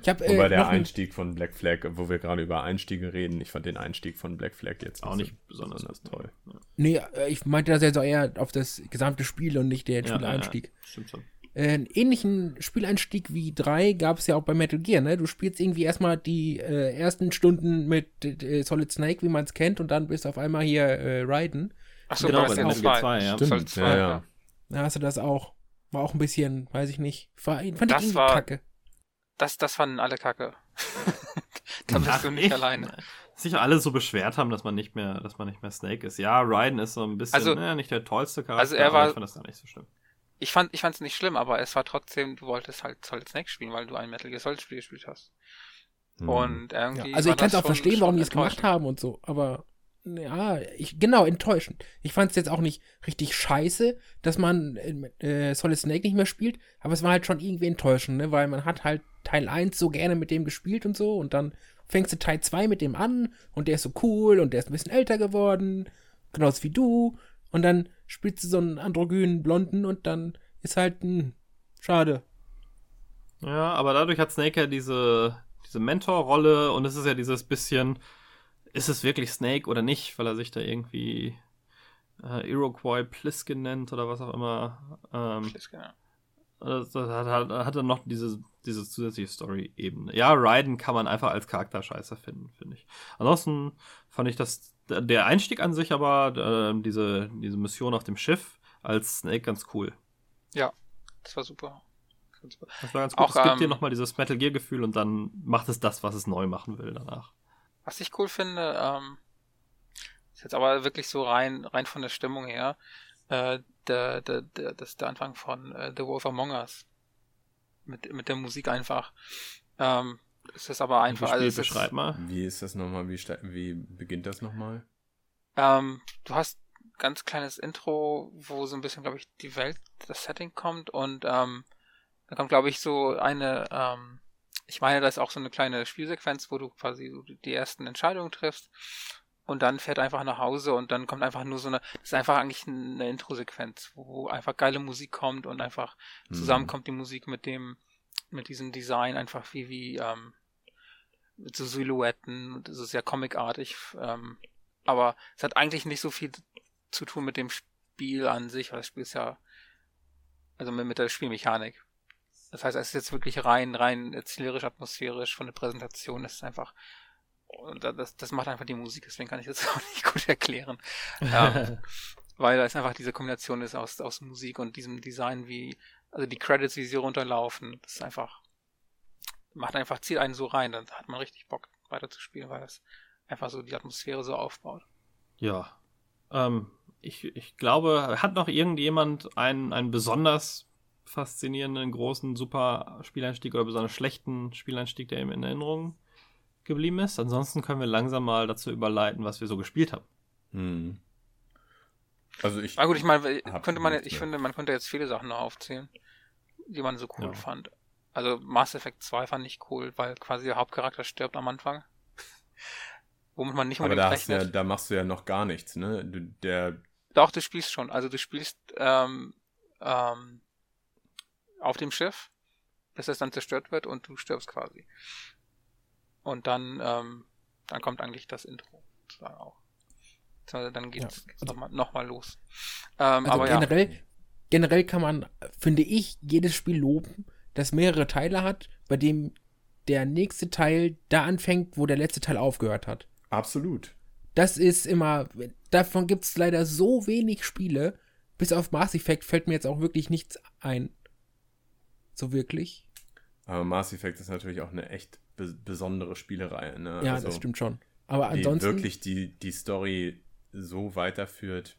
S3: Ich hab, äh, Wobei der Einstieg von Black Flag, wo wir gerade über Einstiege reden, ich fand den Einstieg von Black Flag jetzt
S1: auch nicht besonders, besonders toll.
S2: Ja. Nee, äh, ich meinte das jetzt auch eher auf das gesamte Spiel und nicht der ja, Spieleinstieg. Ja,
S1: stimmt schon.
S2: Äh, einen ähnlichen Spieleinstieg wie 3 gab es ja auch bei Metal Gear, ne? Du spielst irgendwie erstmal die äh, ersten Stunden mit äh, Solid Snake, wie man es kennt, und dann bist du auf einmal hier äh, Raiden.
S4: Achso, genau, bei Metal Gear 2, ja.
S3: Stimmt, 2, ja, ja.
S2: Da hast du das auch. War auch ein bisschen, weiß ich nicht. War, fand
S4: das
S2: ich
S4: war,
S2: kacke.
S4: Das, das fanden alle kacke. da bist Ach, du nicht echt? alleine.
S1: Sich alle so beschwert haben, dass man nicht mehr, dass man nicht mehr Snake ist. Ja, Raiden ist so ein bisschen,
S4: also,
S1: ne, nicht der tollste Charakter,
S4: also er war,
S1: ich fand das gar nicht so schlimm.
S4: Ich fand, ich fand es nicht schlimm, aber es war trotzdem, du wolltest halt Solid Snake spielen, weil du ein Metal Gear Solid Spiel gespielt hast. Hm. Und irgendwie.
S2: Ja, also ich kann es auch verstehen, warum die es gemacht haben und so, aber ja, ich, genau, enttäuschend. Ich fand es jetzt auch nicht richtig scheiße, dass man äh, Solid Snake nicht mehr spielt, aber es war halt schon irgendwie enttäuschend, ne? weil man hat halt Teil 1 so gerne mit dem gespielt und so und dann fängst du Teil 2 mit dem an und der ist so cool und der ist ein bisschen älter geworden, genauso wie du und dann spielst du so einen androgynen Blonden und dann ist halt, ein hm, schade.
S1: Ja, aber dadurch hat Snake ja diese, diese Mentorrolle und es ist ja dieses bisschen, ist es wirklich Snake oder nicht, weil er sich da irgendwie äh, Iroquois Pliskin nennt oder was auch immer. Ähm, Pliskin, ja. Das hat, hat, hat dann noch diese, diese zusätzliche Story-Ebene. Ja, Raiden kann man einfach als Charakter scheiße finden, finde ich. Ansonsten fand ich das, der Einstieg an sich aber, äh, diese, diese Mission auf dem Schiff als Snake ganz cool.
S4: Ja, das war super.
S1: Das war ganz gut. Auch, es gibt ähm, dir nochmal dieses Metal Gear-Gefühl und dann macht es das, was es neu machen will danach.
S4: Was ich cool finde, ähm, ist jetzt aber wirklich so rein, rein von der Stimmung her, äh, der, der, der, das ist der Anfang von äh, The Wolf Among Us. Mit, mit der Musik einfach. Ähm, ist das aber einfach.
S1: Wie, also beschreib mal.
S3: Wie ist das nochmal? Wie, wie beginnt das nochmal?
S4: Ähm, du hast ganz kleines Intro, wo so ein bisschen, glaube ich, die Welt, das Setting kommt und ähm, da kommt, glaube ich, so eine ähm, ich meine, da ist auch so eine kleine Spielsequenz, wo du quasi die ersten Entscheidungen triffst und dann fährt einfach nach Hause und dann kommt einfach nur so eine, das ist einfach eigentlich eine Intro-Sequenz, wo einfach geile Musik kommt und einfach mhm. zusammenkommt die Musik mit dem, mit diesem Design einfach wie, wie, ähm, mit so Silhouetten, das ist sehr comicartig, ähm, aber es hat eigentlich nicht so viel zu tun mit dem Spiel an sich, weil das Spiel ist ja, also mit, mit der Spielmechanik. Das heißt, es ist jetzt wirklich rein, rein erzählerisch, atmosphärisch von der Präsentation. Das ist einfach, das, das macht einfach die Musik, deswegen kann ich das auch nicht gut erklären. ähm, weil da ist einfach diese Kombination ist aus, aus Musik und diesem Design, wie, also die Credits, wie sie runterlaufen, das ist einfach, macht einfach, zieht einen so rein, dann hat man richtig Bock weiter zu spielen, weil das einfach so die Atmosphäre so aufbaut.
S1: Ja. Ähm, ich, ich glaube, hat noch irgendjemand einen, einen besonders faszinierenden, großen, super Spieleinstieg oder besonders schlechten Spieleinstieg, der ihm in Erinnerung geblieben ist? Ansonsten können wir langsam mal dazu überleiten, was wir so gespielt haben.
S3: Hm. Also ich.
S4: Na gut, ich meine, könnte man, ich finde, man könnte jetzt viele Sachen noch aufzählen, die man so cool ja. fand. Also Mass Effect 2 fand ich cool, weil quasi der Hauptcharakter stirbt am Anfang. Womit man nicht
S3: unbedingt Aber da, rechnet. Ja, da machst du ja noch gar nichts, ne? Du, der
S4: Doch, du spielst schon. Also du spielst ähm, ähm, auf dem Schiff, bis es dann zerstört wird und du stirbst quasi. Und dann, ähm, dann kommt eigentlich das Intro sozusagen auch. Dann geht's, ja. nochmal noch mal los.
S2: Ähm, also aber generell, ja. generell kann man, finde ich, jedes Spiel loben, das mehrere Teile hat, bei dem der nächste Teil da anfängt, wo der letzte Teil aufgehört hat.
S3: Absolut.
S2: Das ist immer, davon gibt es leider so wenig Spiele. Bis auf Mass Effect fällt mir jetzt auch wirklich nichts ein. So wirklich.
S3: Aber Mass Effect ist natürlich auch eine echt be besondere Spielerei. Ne?
S2: Ja, also, das stimmt schon. Aber ansonsten.
S3: Die wirklich die, die Story so weiterführt.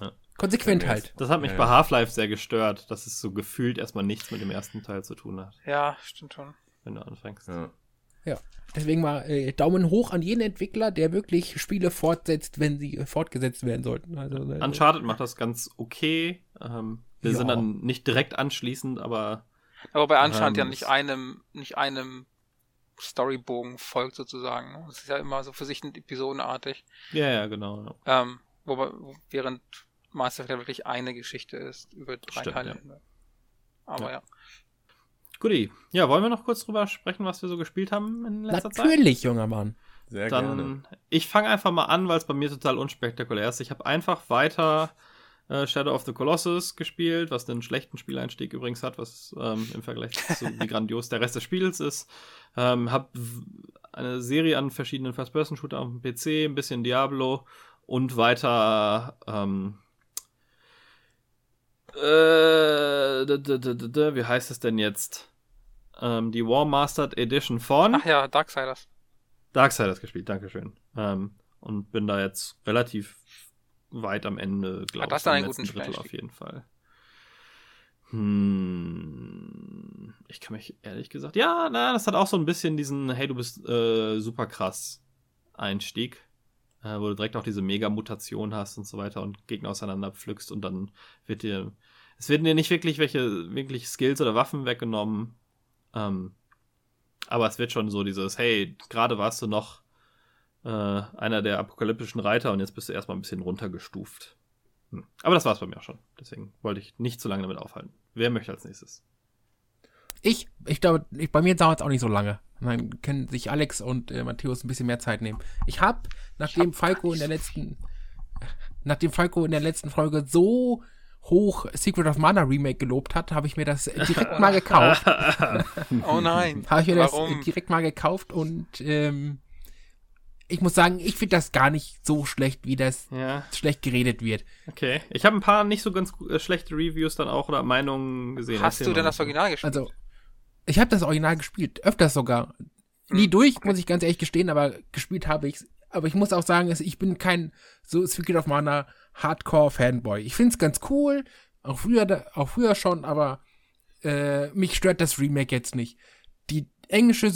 S2: Ja. Konsequent halt.
S1: Das hat mich ja, bei Half-Life sehr gestört, dass es so gefühlt erstmal nichts mit dem ersten Teil zu tun hat.
S4: Ja, stimmt schon.
S1: Wenn du anfängst.
S2: Ja. Ja, deswegen mal äh, Daumen hoch an jeden Entwickler, der wirklich Spiele fortsetzt, wenn sie äh, fortgesetzt werden sollten. Also, also,
S1: Uncharted macht das ganz okay. Ähm, wir ja. sind dann nicht direkt anschließend, aber.
S4: Aber bei Uncharted ähm, ja nicht einem, nicht einem Storybogen folgt sozusagen. Es ist ja immer so für sich episodenartig.
S1: Ja, ja, genau.
S4: Ja. Ähm, wobei, während Mass Effect ja wirklich eine Geschichte ist über drei Stimmt, Teile. Ja. Aber ja. ja.
S1: Guti. Ja, wollen wir noch kurz drüber sprechen, was wir so gespielt haben in letzter
S2: Natürlich, Zeit? Natürlich, junger Mann.
S1: Sehr Dann, gerne. Ich fange einfach mal an, weil es bei mir total unspektakulär ist. Ich habe einfach weiter äh, Shadow of the Colossus gespielt, was einen schlechten Spieleinstieg übrigens hat, was ähm, im Vergleich zu wie grandios der Rest des Spiels ist. Ähm, hab eine Serie an verschiedenen First-Person-Shooter auf dem PC, ein bisschen Diablo und weiter ähm, äh, wie heißt es denn jetzt? Ähm, die War Mastered Edition von.
S4: Ach ja, Darksiders.
S1: Darksiders gespielt, Dankeschön. Ähm, und bin da jetzt relativ weit am Ende, glaube ich.
S4: Das ist ein guten
S1: Drittel auf jeden Fall. Hm, ich kann mich ehrlich gesagt, ja, na, das hat auch so ein bisschen diesen, hey, du bist äh, super krass Einstieg, äh, wo du direkt auch diese Mega-Mutation hast und so weiter und Gegner auseinander pflückst und dann wird dir es werden dir nicht wirklich welche, wirklich Skills oder Waffen weggenommen. Ähm, aber es wird schon so dieses, hey, gerade warst du noch äh, einer der apokalyptischen Reiter und jetzt bist du erstmal ein bisschen runtergestuft. Hm. Aber das war es bei mir auch schon. Deswegen wollte ich nicht zu lange damit aufhalten. Wer möchte als nächstes?
S2: Ich, ich glaube, ich, bei mir dauert es auch nicht so lange. Dann können sich Alex und äh, Matthäus ein bisschen mehr Zeit nehmen. Ich habe, nachdem ich hab Falco in der letzten, nachdem Falco in der letzten Folge so hoch Secret of Mana Remake gelobt hat, habe ich mir das direkt mal gekauft.
S4: oh nein.
S2: habe ich mir Warum? das direkt mal gekauft und ähm, ich muss sagen, ich finde das gar nicht so schlecht, wie das ja. schlecht geredet wird.
S1: Okay. Ich habe ein paar nicht so ganz äh, schlechte Reviews dann auch oder Meinungen gesehen.
S4: Hast Erzähl du denn das Original gespielt?
S2: Also, ich habe das Original gespielt, öfters sogar. Nie hm. durch, muss ich ganz ehrlich gestehen, aber gespielt habe ich Aber ich muss auch sagen, ich bin kein so Secret of Mana Hardcore-Fanboy. Ich finde es ganz cool, auch früher, auch früher schon, aber äh, mich stört das Remake jetzt nicht. Die englische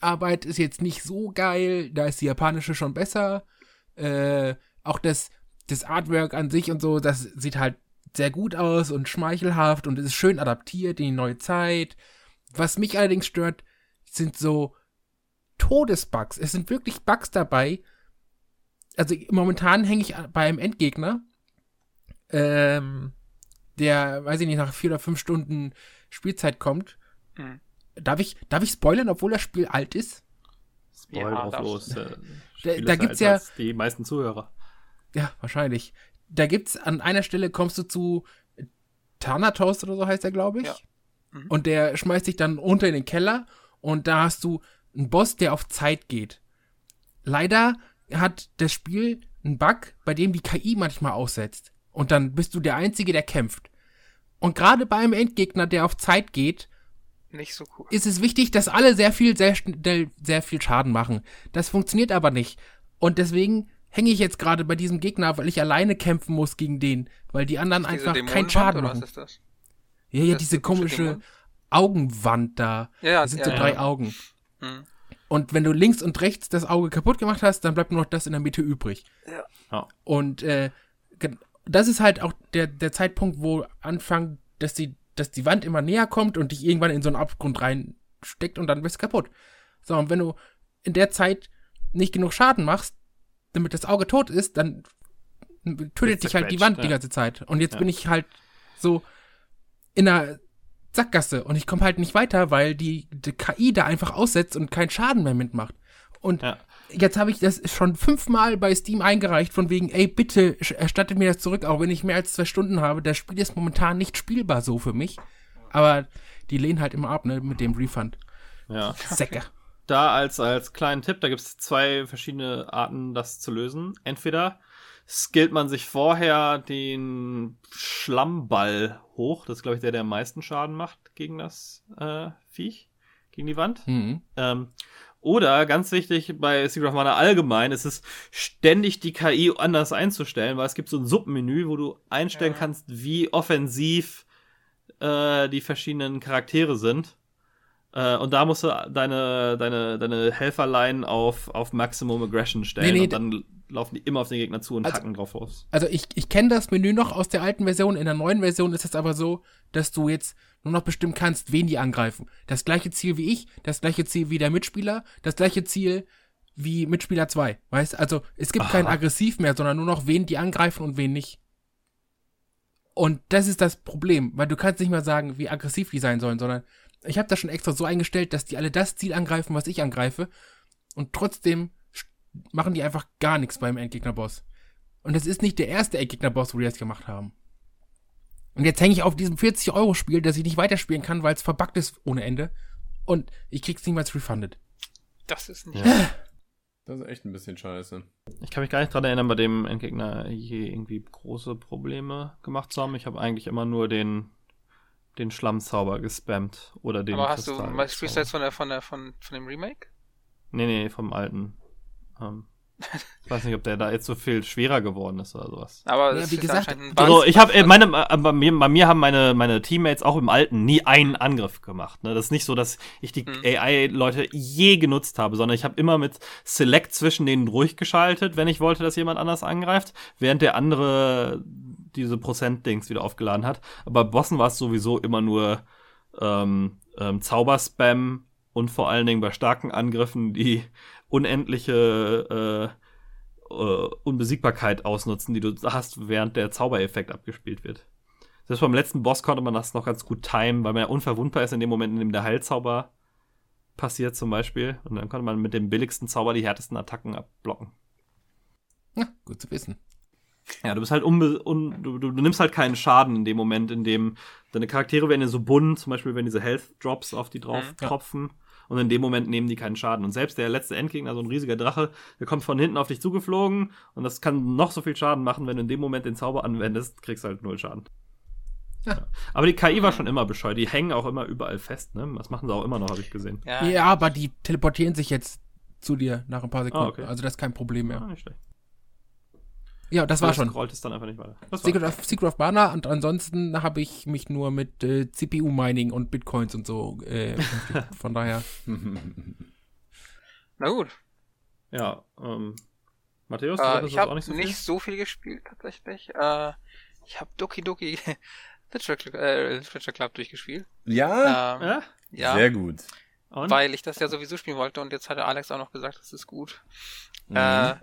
S2: Synchronarbeit ist jetzt nicht so geil, da ist die japanische schon besser. Äh, auch das, das Artwork an sich und so, das sieht halt sehr gut aus und schmeichelhaft und ist schön adaptiert in die neue Zeit. Was mich allerdings stört, sind so Todesbugs. Es sind wirklich Bugs dabei, also momentan hänge ich bei einem Endgegner, ähm, der, weiß ich nicht, nach vier oder fünf Stunden Spielzeit kommt. Mhm. Darf ich, darf ich spoilern, obwohl das Spiel alt ist?
S1: Spoil ja, drauf los. Äh,
S2: da, da gibt's ja
S1: die meisten Zuhörer.
S2: Ja, wahrscheinlich. Da gibt's an einer Stelle kommst du zu Thanatos oder so heißt er, glaube ich. Ja. Mhm. Und der schmeißt dich dann runter in den Keller und da hast du einen Boss, der auf Zeit geht. Leider hat das Spiel einen Bug, bei dem die KI manchmal aussetzt. Und dann bist du der Einzige, der kämpft. Und gerade bei einem Endgegner, der auf Zeit geht,
S4: nicht so cool.
S2: Ist es wichtig, dass alle sehr viel, sehr schnell, sehr viel Schaden machen. Das funktioniert aber nicht. Und deswegen hänge ich jetzt gerade bei diesem Gegner, weil ich alleine kämpfen muss gegen den, weil die anderen einfach keinen Schaden machen. Was ist das? Ja, ja, das diese komische Augenwand da. Ja, ja, das sind ja, so drei ja. Augen. Hm. Und wenn du links und rechts das Auge kaputt gemacht hast, dann bleibt nur noch das in der Mitte übrig. Ja. Und äh, das ist halt auch der, der Zeitpunkt, wo anfangen, dass die, dass die Wand immer näher kommt und dich irgendwann in so einen Abgrund reinsteckt und dann bist du kaputt. So, und wenn du in der Zeit nicht genug Schaden machst, damit das Auge tot ist, dann tötet dich halt die Wand ja. die ganze Zeit. Und jetzt ja. bin ich halt so in einer Sackgasse und ich komme halt nicht weiter, weil die, die, KI da einfach aussetzt und keinen Schaden mehr mitmacht. Und ja. Jetzt habe ich das schon fünfmal bei Steam eingereicht, von wegen, ey, bitte erstattet mir das zurück, auch wenn ich mehr als zwei Stunden habe. Das Spiel ist momentan nicht spielbar so für mich. Aber die lehnen halt immer ab, ne, mit dem Refund.
S1: Ja. Säcke. Da als, als kleinen Tipp, da gibt es zwei verschiedene Arten, das zu lösen. Entweder skillt man sich vorher den Schlammball hoch. Das ist, glaube ich, der, der am meisten Schaden macht gegen das äh, Viech, gegen die Wand. Mhm. Ähm, oder, ganz wichtig, bei Secret of Mana allgemein ist es ständig die KI anders einzustellen, weil es gibt so ein Submenü, wo du einstellen ja. kannst, wie offensiv äh, die verschiedenen Charaktere sind. Äh, und da musst du deine, deine, deine Helferlein auf, auf Maximum Aggression stellen. Nee, nee, und dann laufen die immer auf den Gegner zu und also, hacken drauf aus.
S2: Also ich, ich kenne das Menü noch aus der alten Version. In der neuen Version ist es aber so, dass du jetzt nur noch bestimmen kannst, wen die angreifen. Das gleiche Ziel wie ich, das gleiche Ziel wie der Mitspieler, das gleiche Ziel wie Mitspieler 2. Weißt also es gibt Aha. kein Aggressiv mehr, sondern nur noch wen die angreifen und wen nicht. Und das ist das Problem, weil du kannst nicht mal sagen, wie aggressiv die sein sollen, sondern ich habe das schon extra so eingestellt, dass die alle das Ziel angreifen, was ich angreife. Und trotzdem machen die einfach gar nichts beim Endgegnerboss. Und das ist nicht der erste Endgegnerboss, wo die das gemacht haben. Und jetzt hänge ich auf diesem 40-Euro-Spiel, das ich nicht weiterspielen kann, weil es verbuggt ist ohne Ende. Und ich krieg's niemals refunded.
S4: Das ist nicht. Ja.
S3: Das ist echt ein bisschen scheiße.
S1: Ich kann mich gar nicht dran erinnern, bei dem Endgegner je irgendwie große Probleme gemacht zu haben. Ich habe eigentlich immer nur den, den Schlammzauber gespammt oder den.
S4: Aber hast du, was spielst du jetzt von der, von der, von, von dem Remake?
S1: Nee, nee, vom alten. Ähm, ich weiß nicht, ob der da jetzt so viel schwerer geworden ist oder sowas.
S4: Aber ja, wie gesagt,
S1: also ich habe äh, meine äh, bei mir, bei mir haben meine meine Teammates auch im alten nie einen Angriff gemacht. Ne? Das ist nicht so, dass ich die mhm. AI-Leute je genutzt habe, sondern ich habe immer mit Select zwischen denen ruhig geschaltet, wenn ich wollte, dass jemand anders angreift, während der andere diese Prozent-Dings wieder aufgeladen hat. Aber bei Bossen war es sowieso immer nur ähm, ähm, Zauberspam und vor allen Dingen bei starken Angriffen die unendliche äh, äh, Unbesiegbarkeit ausnutzen, die du hast, während der Zaubereffekt abgespielt wird. Selbst beim letzten Boss konnte man das noch ganz gut timen, weil man ja unverwundbar ist in dem Moment, in dem der Heilzauber passiert zum Beispiel. Und dann konnte man mit dem billigsten Zauber die härtesten Attacken abblocken.
S2: Ja, gut zu wissen.
S1: Ja, du bist halt unbe un du, du, nimmst halt keinen Schaden in dem Moment, in dem deine Charaktere werden ja so bunt, zum Beispiel wenn diese Health Drops auf die drauf mhm, tropfen. Ja und in dem Moment nehmen die keinen Schaden. Und selbst der letzte Endgegner, so ein riesiger Drache, der kommt von hinten auf dich zugeflogen und das kann noch so viel Schaden machen, wenn du in dem Moment den Zauber anwendest, kriegst du halt null Schaden. Ja. Aber die KI war schon immer bescheuert. Die hängen auch immer überall fest, ne? Das machen sie auch immer noch, habe ich gesehen.
S2: Ja. ja, aber die teleportieren sich jetzt zu dir nach ein paar Sekunden. Ah, okay. Also das ist kein Problem mehr. Ah, nicht schlecht. Ja, das, war schon.
S1: Rollt es dann einfach nicht weiter.
S2: Secret of, Secret of Mana und ansonsten habe ich mich nur mit äh, CPU-Mining und Bitcoins und so äh, von daher.
S4: Na gut.
S1: Ja, ähm, Matthäus,
S4: äh, ich habe nicht, so, nicht so viel gespielt tatsächlich. Äh, ich habe Doki Doki Literature, äh, Literature Club durchgespielt.
S3: Ja? Ähm, ja? ja? Sehr gut.
S4: Und? Weil ich das ja sowieso spielen wollte und jetzt hatte Alex auch noch gesagt, das ist gut. Mhm. Äh,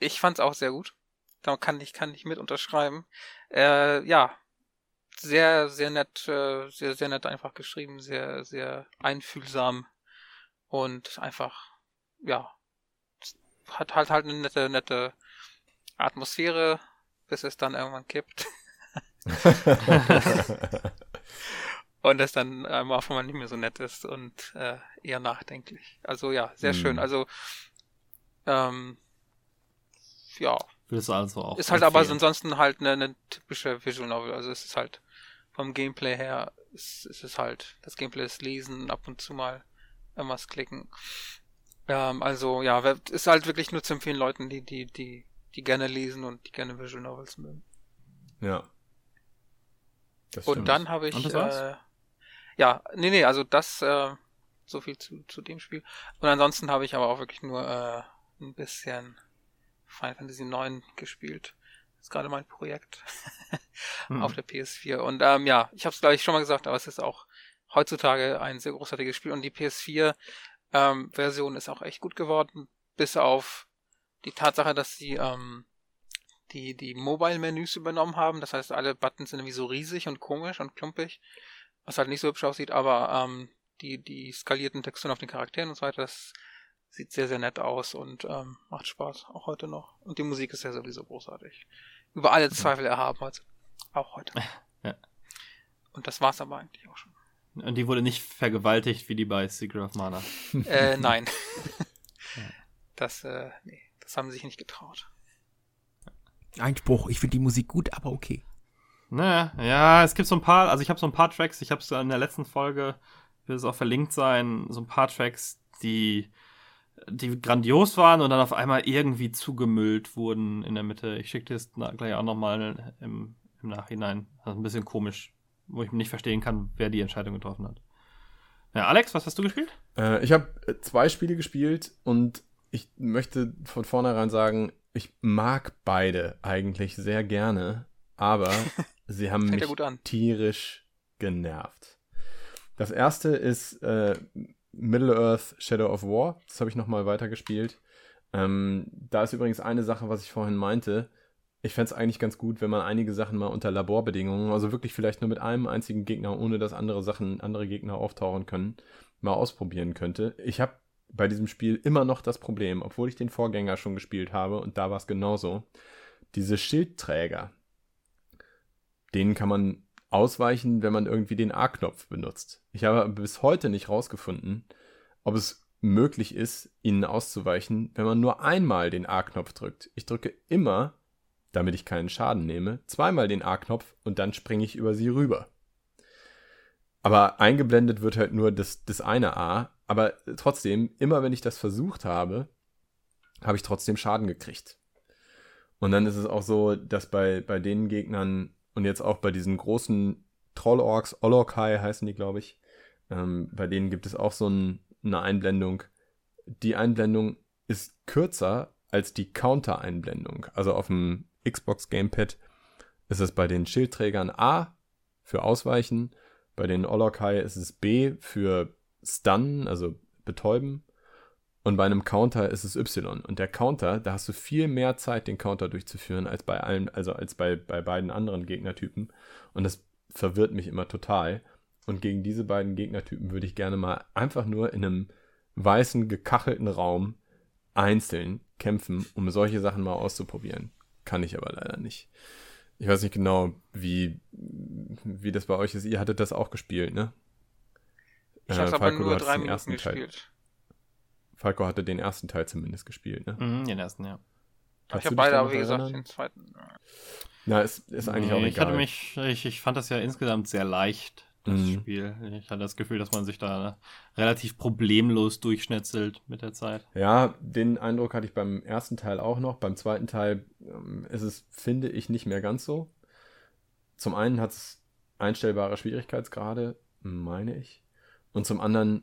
S4: ich fand's auch sehr gut. Da kann ich, kann ich mit unterschreiben. Äh, ja, sehr, sehr nett, äh, sehr, sehr nett einfach geschrieben, sehr, sehr einfühlsam und einfach, ja, hat halt halt eine nette, nette Atmosphäre, bis es dann irgendwann kippt. und das dann am Anfang mal nicht mehr so nett ist und äh, eher nachdenklich. Also ja, sehr
S3: Mhm.
S4: schön. Also ähm, ja,
S1: Willst du also auch.
S4: ist halt aber
S1: empfehlen.
S4: ansonsten halt eine, eine typische Visual Novel. Also es ist halt vom Gameplay her, es, es ist halt, das Gameplay ist lesen, ab und zu mal irgendwas klicken. Ähm, also ja, ist halt wirklich nur zu empfehlen Leuten, die, die, die, die gerne lesen und die gerne Visual Novels mögen.
S3: Ja. Das
S4: Und
S3: stimmt.
S4: dann habe ich, äh, ja, nee, nee, also das, äh, so viel zu, zu dem Spiel. Und ansonsten habe ich aber auch wirklich nur äh, ein bisschen Final Fantasy IX gespielt. Das ist gerade mein Projekt
S1: Hm.
S4: auf der PS4. Und ähm, ja, ich habe es glaube ich schon mal gesagt, aber es ist auch heutzutage ein sehr großartiges Spiel und die PS4 ähm, ist auch echt gut geworden, bis auf die Tatsache, dass sie ähm, die die Mobile-Menüs übernommen haben. Das heißt, alle Buttons sind irgendwie so riesig und komisch und klumpig, was halt nicht so hübsch aussieht. Aber ähm, die die skalierten Texturen auf den Charakteren und so weiter, das sieht sehr sehr nett aus und ähm, macht Spaß auch heute noch. Und die Musik ist ja sowieso großartig, über alle Zweifel erhaben heute, auch heute.
S1: Ja.
S4: Und das war's aber eigentlich auch schon.
S1: Und die wurde nicht vergewaltigt wie die bei Secret of Mana.
S4: Äh, nein. Das, äh, nee, das haben sie sich nicht getraut.
S2: Einspruch, ich finde die Musik gut, aber okay.
S1: Naja, ja, es gibt so ein paar, also ich habe so ein paar Tracks, ich habe es in der letzten Folge, wird es auch verlinkt sein, so ein paar Tracks, die, die grandios waren und dann auf einmal irgendwie zugemüllt wurden in der Mitte. Ich schicke dir das gleich auch nochmal im, im Nachhinein. Also ein bisschen komisch, wo ich nicht verstehen kann, wer die Entscheidung getroffen hat. Ja, Alex, was hast du gespielt?
S3: Äh, ich habe äh, zwei Spiele gespielt und ich möchte von vornherein sagen, ich mag beide eigentlich sehr gerne, aber sie haben mich
S4: ja gut an.
S3: tierisch genervt. Das erste ist äh, Middle-earth Shadow of War. Das habe ich nochmal weitergespielt. Ähm, da ist übrigens eine Sache, was ich vorhin meinte. Ich fände es eigentlich ganz gut, wenn man einige Sachen mal unter Laborbedingungen, also wirklich vielleicht nur mit einem einzigen Gegner, ohne dass andere Sachen, andere Gegner auftauchen können, mal ausprobieren könnte. Ich habe bei diesem Spiel immer noch das Problem, obwohl ich den Vorgänger schon gespielt habe und da war es genauso. Diese Schildträger, denen kann man ausweichen, wenn man irgendwie den A-Knopf benutzt. Ich habe bis heute nicht rausgefunden, ob es möglich ist, ihnen auszuweichen, wenn man nur einmal den A-Knopf drückt. Ich drücke immer, damit ich keinen Schaden nehme, zweimal den A-Knopf und dann springe ich über sie rüber. Aber eingeblendet wird halt nur das, das eine A. Aber trotzdem, immer wenn ich das versucht habe, habe ich trotzdem Schaden gekriegt. Und dann ist es auch so, dass bei, bei den Gegnern und jetzt auch bei diesen großen Trollorks, Olokai heißen die, glaube ich, ähm, bei denen gibt es auch so ein, eine Einblendung. Die Einblendung ist kürzer als die Counter-Einblendung. Also auf dem Xbox Gamepad ist es bei den Schildträgern A für Ausweichen, bei den Olokai ist es B für Stun, also betäuben. Und bei einem Counter ist es Y. Und der Counter, da hast du viel mehr Zeit, den Counter durchzuführen, als bei allen, also als bei, bei beiden anderen Gegnertypen. Und das verwirrt mich immer total. Und gegen diese beiden Gegnertypen würde ich gerne mal einfach nur in einem weißen, gekachelten Raum einzeln kämpfen, um solche Sachen mal auszuprobieren. Kann ich aber leider nicht. Ich weiß nicht genau, wie, wie das bei euch ist. Ihr hattet das auch gespielt, ne?
S4: Ich
S3: Äh,
S4: habe aber nur drei Minuten gespielt.
S3: Falco hatte den ersten Teil zumindest gespielt, ne?
S1: Mhm, den ersten, ja.
S3: Kannst
S4: ich habe beide, aber wie gesagt,
S3: erinnern?
S4: den zweiten.
S3: Na, ist, ist eigentlich auch
S1: Nee,
S3: egal.
S1: ich hatte mich, ich, ich fand das ja insgesamt sehr leicht, das
S3: Mhm.
S1: Spiel. Ich hatte das Gefühl, dass man sich da relativ problemlos durchschnetzelt mit der Zeit.
S3: Ja, den Eindruck hatte ich beim ersten Teil auch noch. Beim zweiten Teil ähm, ist es, finde ich, nicht mehr ganz so. Zum einen hat es einstellbare Schwierigkeitsgrade, meine ich. Und zum anderen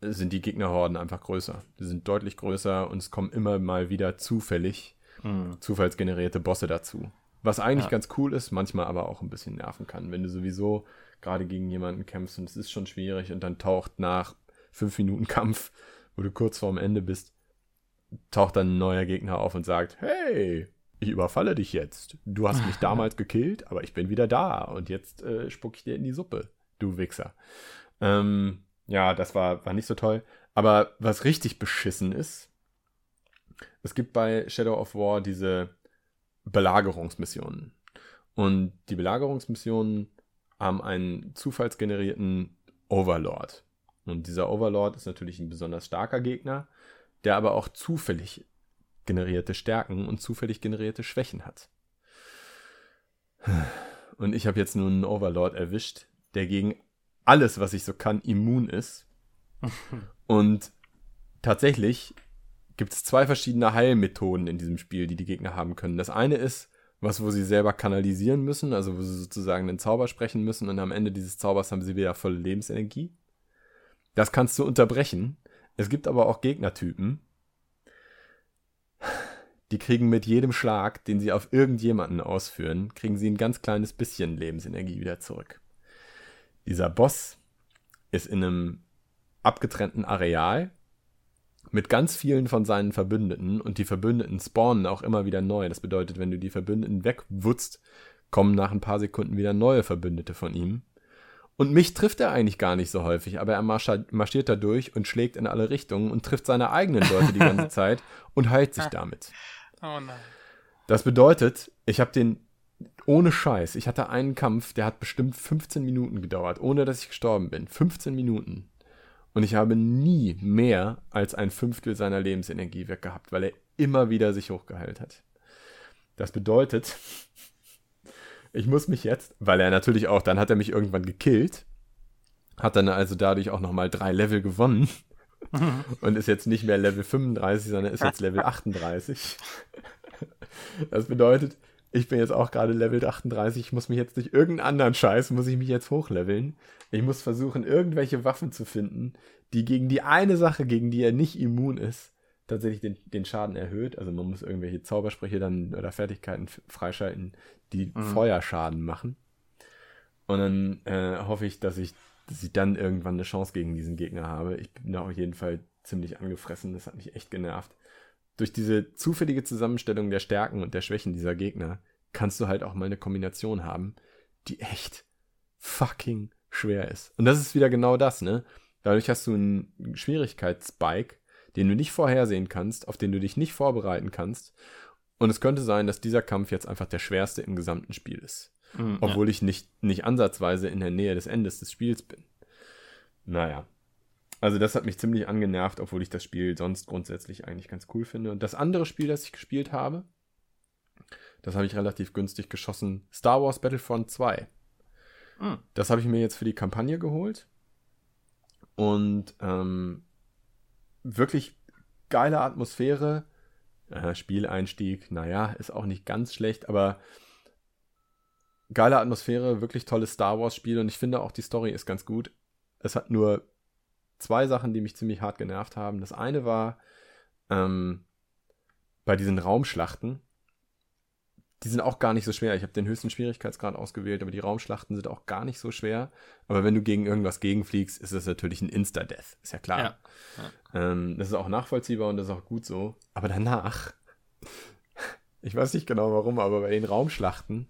S3: sind die Gegnerhorden einfach größer. Die sind deutlich größer und es kommen immer mal wieder zufällig
S1: Mhm.
S3: zufallsgenerierte Bosse dazu. Was eigentlich
S1: Ja.
S3: ganz cool ist, manchmal aber auch ein bisschen nerven kann, wenn du sowieso gerade gegen jemanden kämpfst und es ist schon schwierig und dann taucht nach fünf Minuten Kampf, wo du kurz vorm Ende bist, taucht dann ein neuer Gegner auf und sagt, hey, ich überfalle dich jetzt. Du hast mich damals gekillt, aber ich bin wieder da und jetzt äh, spuck ich dir in die Suppe, du Wichser. Ähm, ja, das war, war nicht so toll. Aber was richtig beschissen ist, es gibt bei Shadow of War diese Belagerungsmissionen. Und die Belagerungsmissionen haben einen zufallsgenerierten Overlord. Und dieser Overlord ist natürlich ein besonders starker Gegner, der aber auch zufällig generierte Stärken und zufällig generierte Schwächen hat. Und ich habe jetzt nun einen Overlord erwischt, der gegen alles, was ich so kann, immun ist. Und tatsächlich gibt es zwei verschiedene Heilmethoden in diesem Spiel, die die Gegner haben können. Das eine ist, was, wo sie selber kanalisieren müssen, also wo sie sozusagen den Zauber sprechen müssen und am Ende dieses Zaubers haben sie wieder volle Lebensenergie. Das kannst du unterbrechen. Es gibt aber auch Gegnertypen, die kriegen mit jedem Schlag, den sie auf irgendjemanden ausführen, kriegen sie ein ganz kleines bisschen Lebensenergie wieder zurück. Dieser Boss ist in einem abgetrennten Areal mit ganz vielen von seinen Verbündeten und die Verbündeten spawnen auch immer wieder neu. Das bedeutet, wenn du die Verbündeten wegwutzt, kommen nach ein paar Sekunden wieder neue Verbündete von ihm. Und mich trifft er eigentlich gar nicht so häufig, aber er marschiert da durch und schlägt in alle Richtungen und trifft seine eigenen Leute die ganze Zeit und heilt sich damit. Oh nein. Das bedeutet, ich habe den ohne Scheiß, ich hatte einen Kampf, der hat bestimmt 15 Minuten gedauert, ohne dass ich gestorben bin. 15 Minuten. Und ich habe nie mehr als ein Fünftel seiner Lebensenergie weggehabt, weil er immer wieder sich hochgeheilt hat. Das bedeutet, ich muss mich jetzt, weil er natürlich auch, dann hat er mich irgendwann gekillt, hat dann also dadurch auch nochmal drei Level gewonnen und ist jetzt nicht mehr Level 35, sondern ist jetzt Level 38. Das bedeutet, ich bin jetzt auch gerade Level 38, ich muss mich jetzt durch irgendeinen anderen Scheiß, muss ich mich jetzt hochleveln. Ich muss versuchen, irgendwelche Waffen zu finden, die gegen die eine Sache, gegen die er nicht immun ist, tatsächlich den, den Schaden erhöht. Also man muss irgendwelche Zaubersprüche dann oder Fertigkeiten freischalten, die mhm. Feuerschaden machen. Und dann äh, hoffe ich, dass ich, dass ich dann irgendwann eine Chance gegen diesen Gegner habe. Ich bin da auf jeden Fall ziemlich angefressen. Das hat mich echt genervt durch diese zufällige Zusammenstellung der Stärken und der Schwächen dieser Gegner kannst du halt auch mal eine Kombination haben, die echt fucking schwer ist. Und das ist wieder genau das, ne? Dadurch hast du einen Schwierigkeitsspike, den du nicht vorhersehen kannst, auf den du dich nicht vorbereiten kannst. Und es könnte sein, dass dieser Kampf jetzt einfach der schwerste im gesamten Spiel ist. Mhm, obwohl ja. ich nicht, nicht ansatzweise in der Nähe des Endes des Spiels bin. Naja, also das hat mich ziemlich angenervt, obwohl ich das Spiel sonst grundsätzlich eigentlich ganz cool finde. Und das andere Spiel, das ich gespielt habe, das habe ich relativ günstig geschossen. Star Wars Battlefront 2. Mhm. Das habe ich mir jetzt für die Kampagne geholt. Und ähm, wirklich geile Atmosphäre. Äh, Spieleinstieg, naja, ist auch nicht ganz schlecht, aber geile Atmosphäre, wirklich tolles Star Wars-Spiel und ich finde auch die Story ist ganz gut. Es hat nur zwei Sachen, die mich ziemlich hart genervt haben. Das eine war ähm, bei diesen Raumschlachten. Die sind auch gar nicht so schwer. Ich habe den höchsten Schwierigkeitsgrad ausgewählt, aber die Raumschlachten sind auch gar nicht so schwer. Aber wenn du gegen irgendwas gegenfliegst, ist das natürlich ein Insta-Death. Ist ja klar. Ja. Ja. Ähm, das ist auch nachvollziehbar und das ist auch gut so. Aber danach, ich weiß nicht genau warum, aber bei den Raumschlachten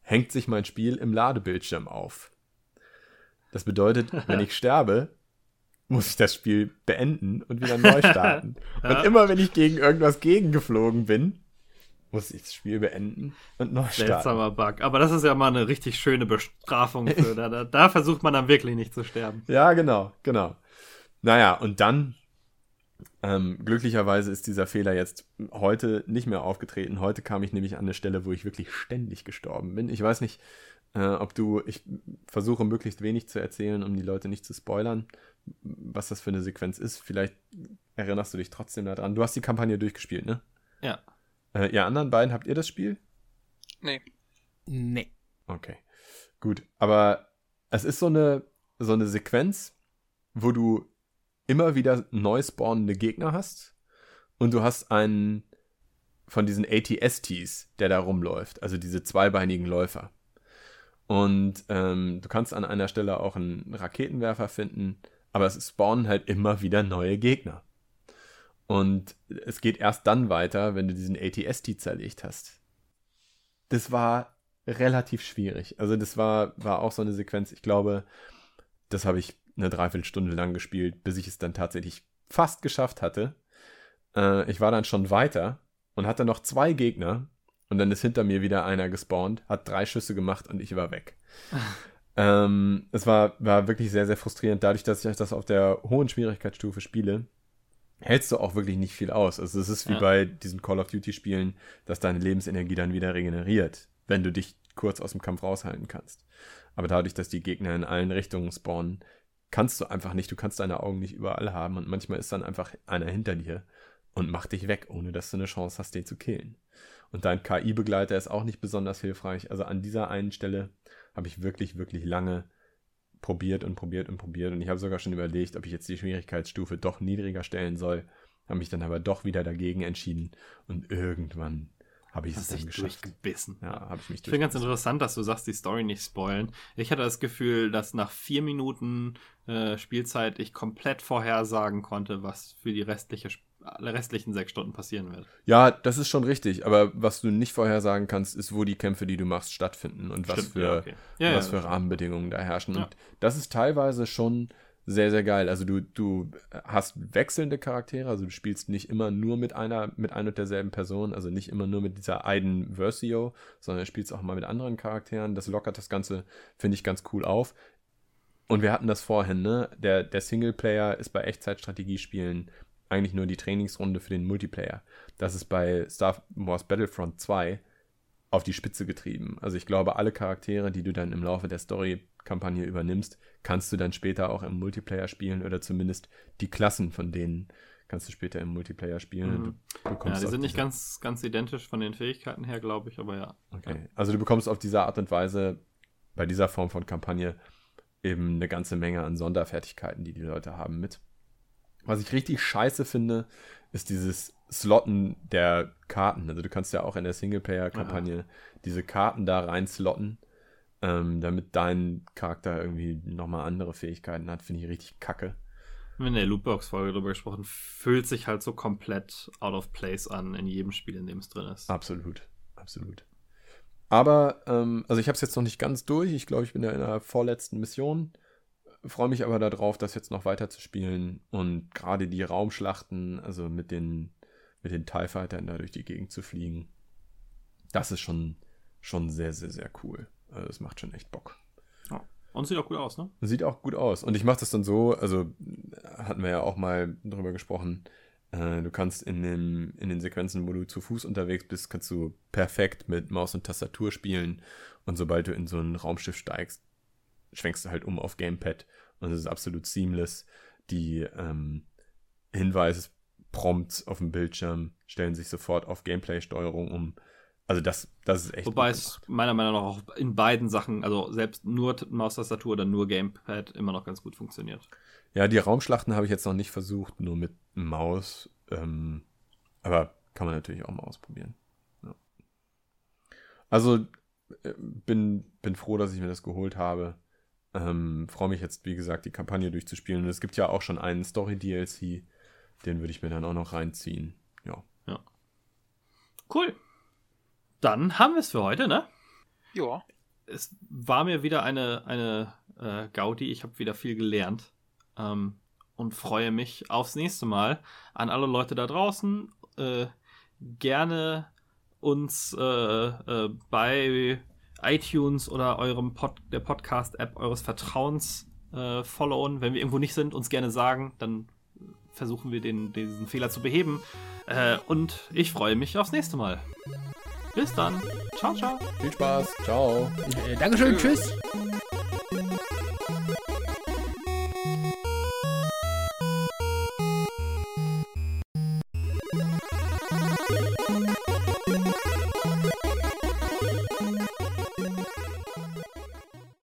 S3: hängt sich mein Spiel im Ladebildschirm auf. Das bedeutet, wenn ich sterbe, muss ich das Spiel beenden und wieder neu starten. ja. Und immer wenn ich gegen irgendwas gegengeflogen bin, muss ich das Spiel beenden und neu starten.
S1: Seltsamer Bug. Aber das ist ja mal eine richtig schöne Bestrafung. Für, da, da, da versucht man dann wirklich nicht zu sterben.
S3: Ja, genau, genau. Naja, und dann, ähm, glücklicherweise ist dieser Fehler jetzt heute nicht mehr aufgetreten. Heute kam ich nämlich an eine Stelle, wo ich wirklich ständig gestorben bin. Ich weiß nicht, äh, ob du, ich versuche möglichst wenig zu erzählen, um die Leute nicht zu spoilern was das für eine Sequenz ist. Vielleicht erinnerst du dich trotzdem daran. Du hast die Kampagne durchgespielt, ne?
S1: Ja.
S3: Äh, ihr anderen beiden, habt ihr das Spiel?
S4: Nee.
S2: Nee.
S3: Okay. Gut. Aber es ist so eine, so eine Sequenz, wo du immer wieder neu spawnende Gegner hast und du hast einen von diesen ATSTs, der da rumläuft, also diese zweibeinigen Läufer. Und ähm, du kannst an einer Stelle auch einen Raketenwerfer finden aber es spawnen halt immer wieder neue Gegner. Und es geht erst dann weiter, wenn du diesen ATST zerlegt hast. Das war relativ schwierig. Also das war, war auch so eine Sequenz, ich glaube, das habe ich eine Dreiviertelstunde lang gespielt, bis ich es dann tatsächlich fast geschafft hatte. Äh, ich war dann schon weiter und hatte noch zwei Gegner und dann ist hinter mir wieder einer gespawnt, hat drei Schüsse gemacht und ich war weg. Ähm, es war, war wirklich sehr, sehr frustrierend. Dadurch, dass ich das auf der hohen Schwierigkeitsstufe spiele, hältst du auch wirklich nicht viel aus. Also es ist wie
S1: Ja.
S3: bei diesen Call of Duty Spielen, dass deine Lebensenergie dann wieder regeneriert, wenn du dich kurz aus dem Kampf raushalten kannst. Aber dadurch, dass die Gegner in allen Richtungen spawnen, kannst du einfach nicht, du kannst deine Augen nicht überall haben und manchmal ist dann einfach einer hinter dir und macht dich weg, ohne dass du eine Chance hast, den zu killen. Und dein KI-Begleiter ist auch nicht besonders hilfreich. Also an dieser einen Stelle habe ich wirklich, wirklich lange probiert und probiert und probiert. Und ich habe sogar schon überlegt, ob ich jetzt die Schwierigkeitsstufe doch niedriger stellen soll. Habe mich dann aber doch wieder dagegen entschieden. Und irgendwann habe ich es dann geschafft.
S1: durchgebissen.
S3: Ja, habe ich mich
S1: Ich finde ganz interessant, dass du sagst, die Story nicht spoilen. Ich hatte das Gefühl, dass nach vier Minuten äh, Spielzeit ich komplett vorhersagen konnte, was für die restliche, restlichen sechs Stunden passieren wird.
S3: Ja, das ist schon richtig. Aber was du nicht vorhersagen kannst, ist, wo die Kämpfe, die du machst, stattfinden und was
S1: Stimmt,
S3: für
S1: ja, okay. ja,
S3: was
S1: ja,
S3: für Rahmenbedingungen da herrschen. Und das ist teilweise schon sehr, sehr geil. Also du, du hast wechselnde Charaktere, also du spielst nicht immer nur mit einer, mit einer und derselben Person, also nicht immer nur mit dieser Aiden Versio, sondern du spielst auch mal mit anderen Charakteren. Das lockert das Ganze, finde ich, ganz cool auf. Und wir hatten das vorhin, ne? Der, der Singleplayer ist bei Echtzeitstrategiespielen eigentlich nur die Trainingsrunde für den Multiplayer. Das ist bei Star Wars Battlefront 2 auf die Spitze getrieben. Also ich glaube, alle Charaktere, die du dann im Laufe der Story-Kampagne übernimmst, kannst du dann später auch im Multiplayer spielen oder zumindest die Klassen von denen kannst du später im Multiplayer spielen.
S1: Mhm. Ja, die sind nicht ganz, ganz identisch von den Fähigkeiten her, glaube ich, aber ja.
S3: Okay. Also du bekommst auf diese Art und Weise bei dieser Form von Kampagne eben eine ganze Menge an Sonderfertigkeiten, die die Leute haben mit. Was ich richtig scheiße finde, ist dieses Slotten der Karten. Also du kannst ja auch in der Singleplayer-Kampagne diese Karten da rein slotten, ähm, damit dein Charakter irgendwie nochmal andere Fähigkeiten hat. Finde ich richtig kacke.
S1: Wir haben in der Lootbox-Folge drüber gesprochen, fühlt sich halt so komplett out of place an in jedem Spiel, in dem es drin ist.
S3: Absolut, absolut. Aber, ähm, also ich habe es jetzt noch nicht ganz durch. Ich glaube, ich bin ja in der vorletzten Mission. Freue mich aber darauf, das jetzt noch weiter zu spielen und gerade die Raumschlachten, also mit den, mit den TIE Fightern da durch die Gegend zu fliegen. Das ist schon, schon sehr, sehr, sehr cool. Also das macht schon echt Bock.
S1: Ja. Und sieht auch gut aus, ne?
S3: Sieht auch gut aus. Und ich mache das dann so, also hatten wir ja auch mal drüber gesprochen, äh, du kannst in, dem, in den Sequenzen, wo du zu Fuß unterwegs bist, kannst du perfekt mit Maus und Tastatur spielen. Und sobald du in so ein Raumschiff steigst, schwenkst du halt um auf Gamepad. Und es ist absolut seamless. Die ähm, Hinweise, Prompts auf dem Bildschirm stellen sich sofort auf Gameplay-Steuerung um. Also das, das ist echt.
S1: Wobei es meiner Meinung nach auch in beiden Sachen, also selbst nur Maustastatur oder nur Gamepad, immer noch ganz gut funktioniert.
S3: Ja, die Raumschlachten habe ich jetzt noch nicht versucht, nur mit Maus. Ähm, aber kann man natürlich auch mal ausprobieren. Ja. Also äh, bin, bin froh, dass ich mir das geholt habe. Ähm, Freue mich jetzt, wie gesagt, die Kampagne durchzuspielen. Und es gibt ja auch schon einen Story-DLC. Den würde ich mir dann auch noch reinziehen. Ja.
S1: Cool. Dann haben wir es für heute, ne?
S4: Ja.
S1: Es war mir wieder eine, eine äh, Gaudi. Ich habe wieder viel gelernt. Ähm, und freue mich aufs nächste Mal. An alle Leute da draußen. Äh, gerne uns äh, äh, bei iTunes oder eurem Pod der Podcast-App eures Vertrauens äh, followen. Wenn wir irgendwo nicht sind, uns gerne sagen, dann versuchen wir den, diesen Fehler zu beheben. Äh, und ich freue mich aufs nächste Mal. Bis dann. Ciao, ciao.
S3: Viel Spaß. Ciao.
S2: Äh, Dankeschön,
S4: Tschüss.
S2: tschüss.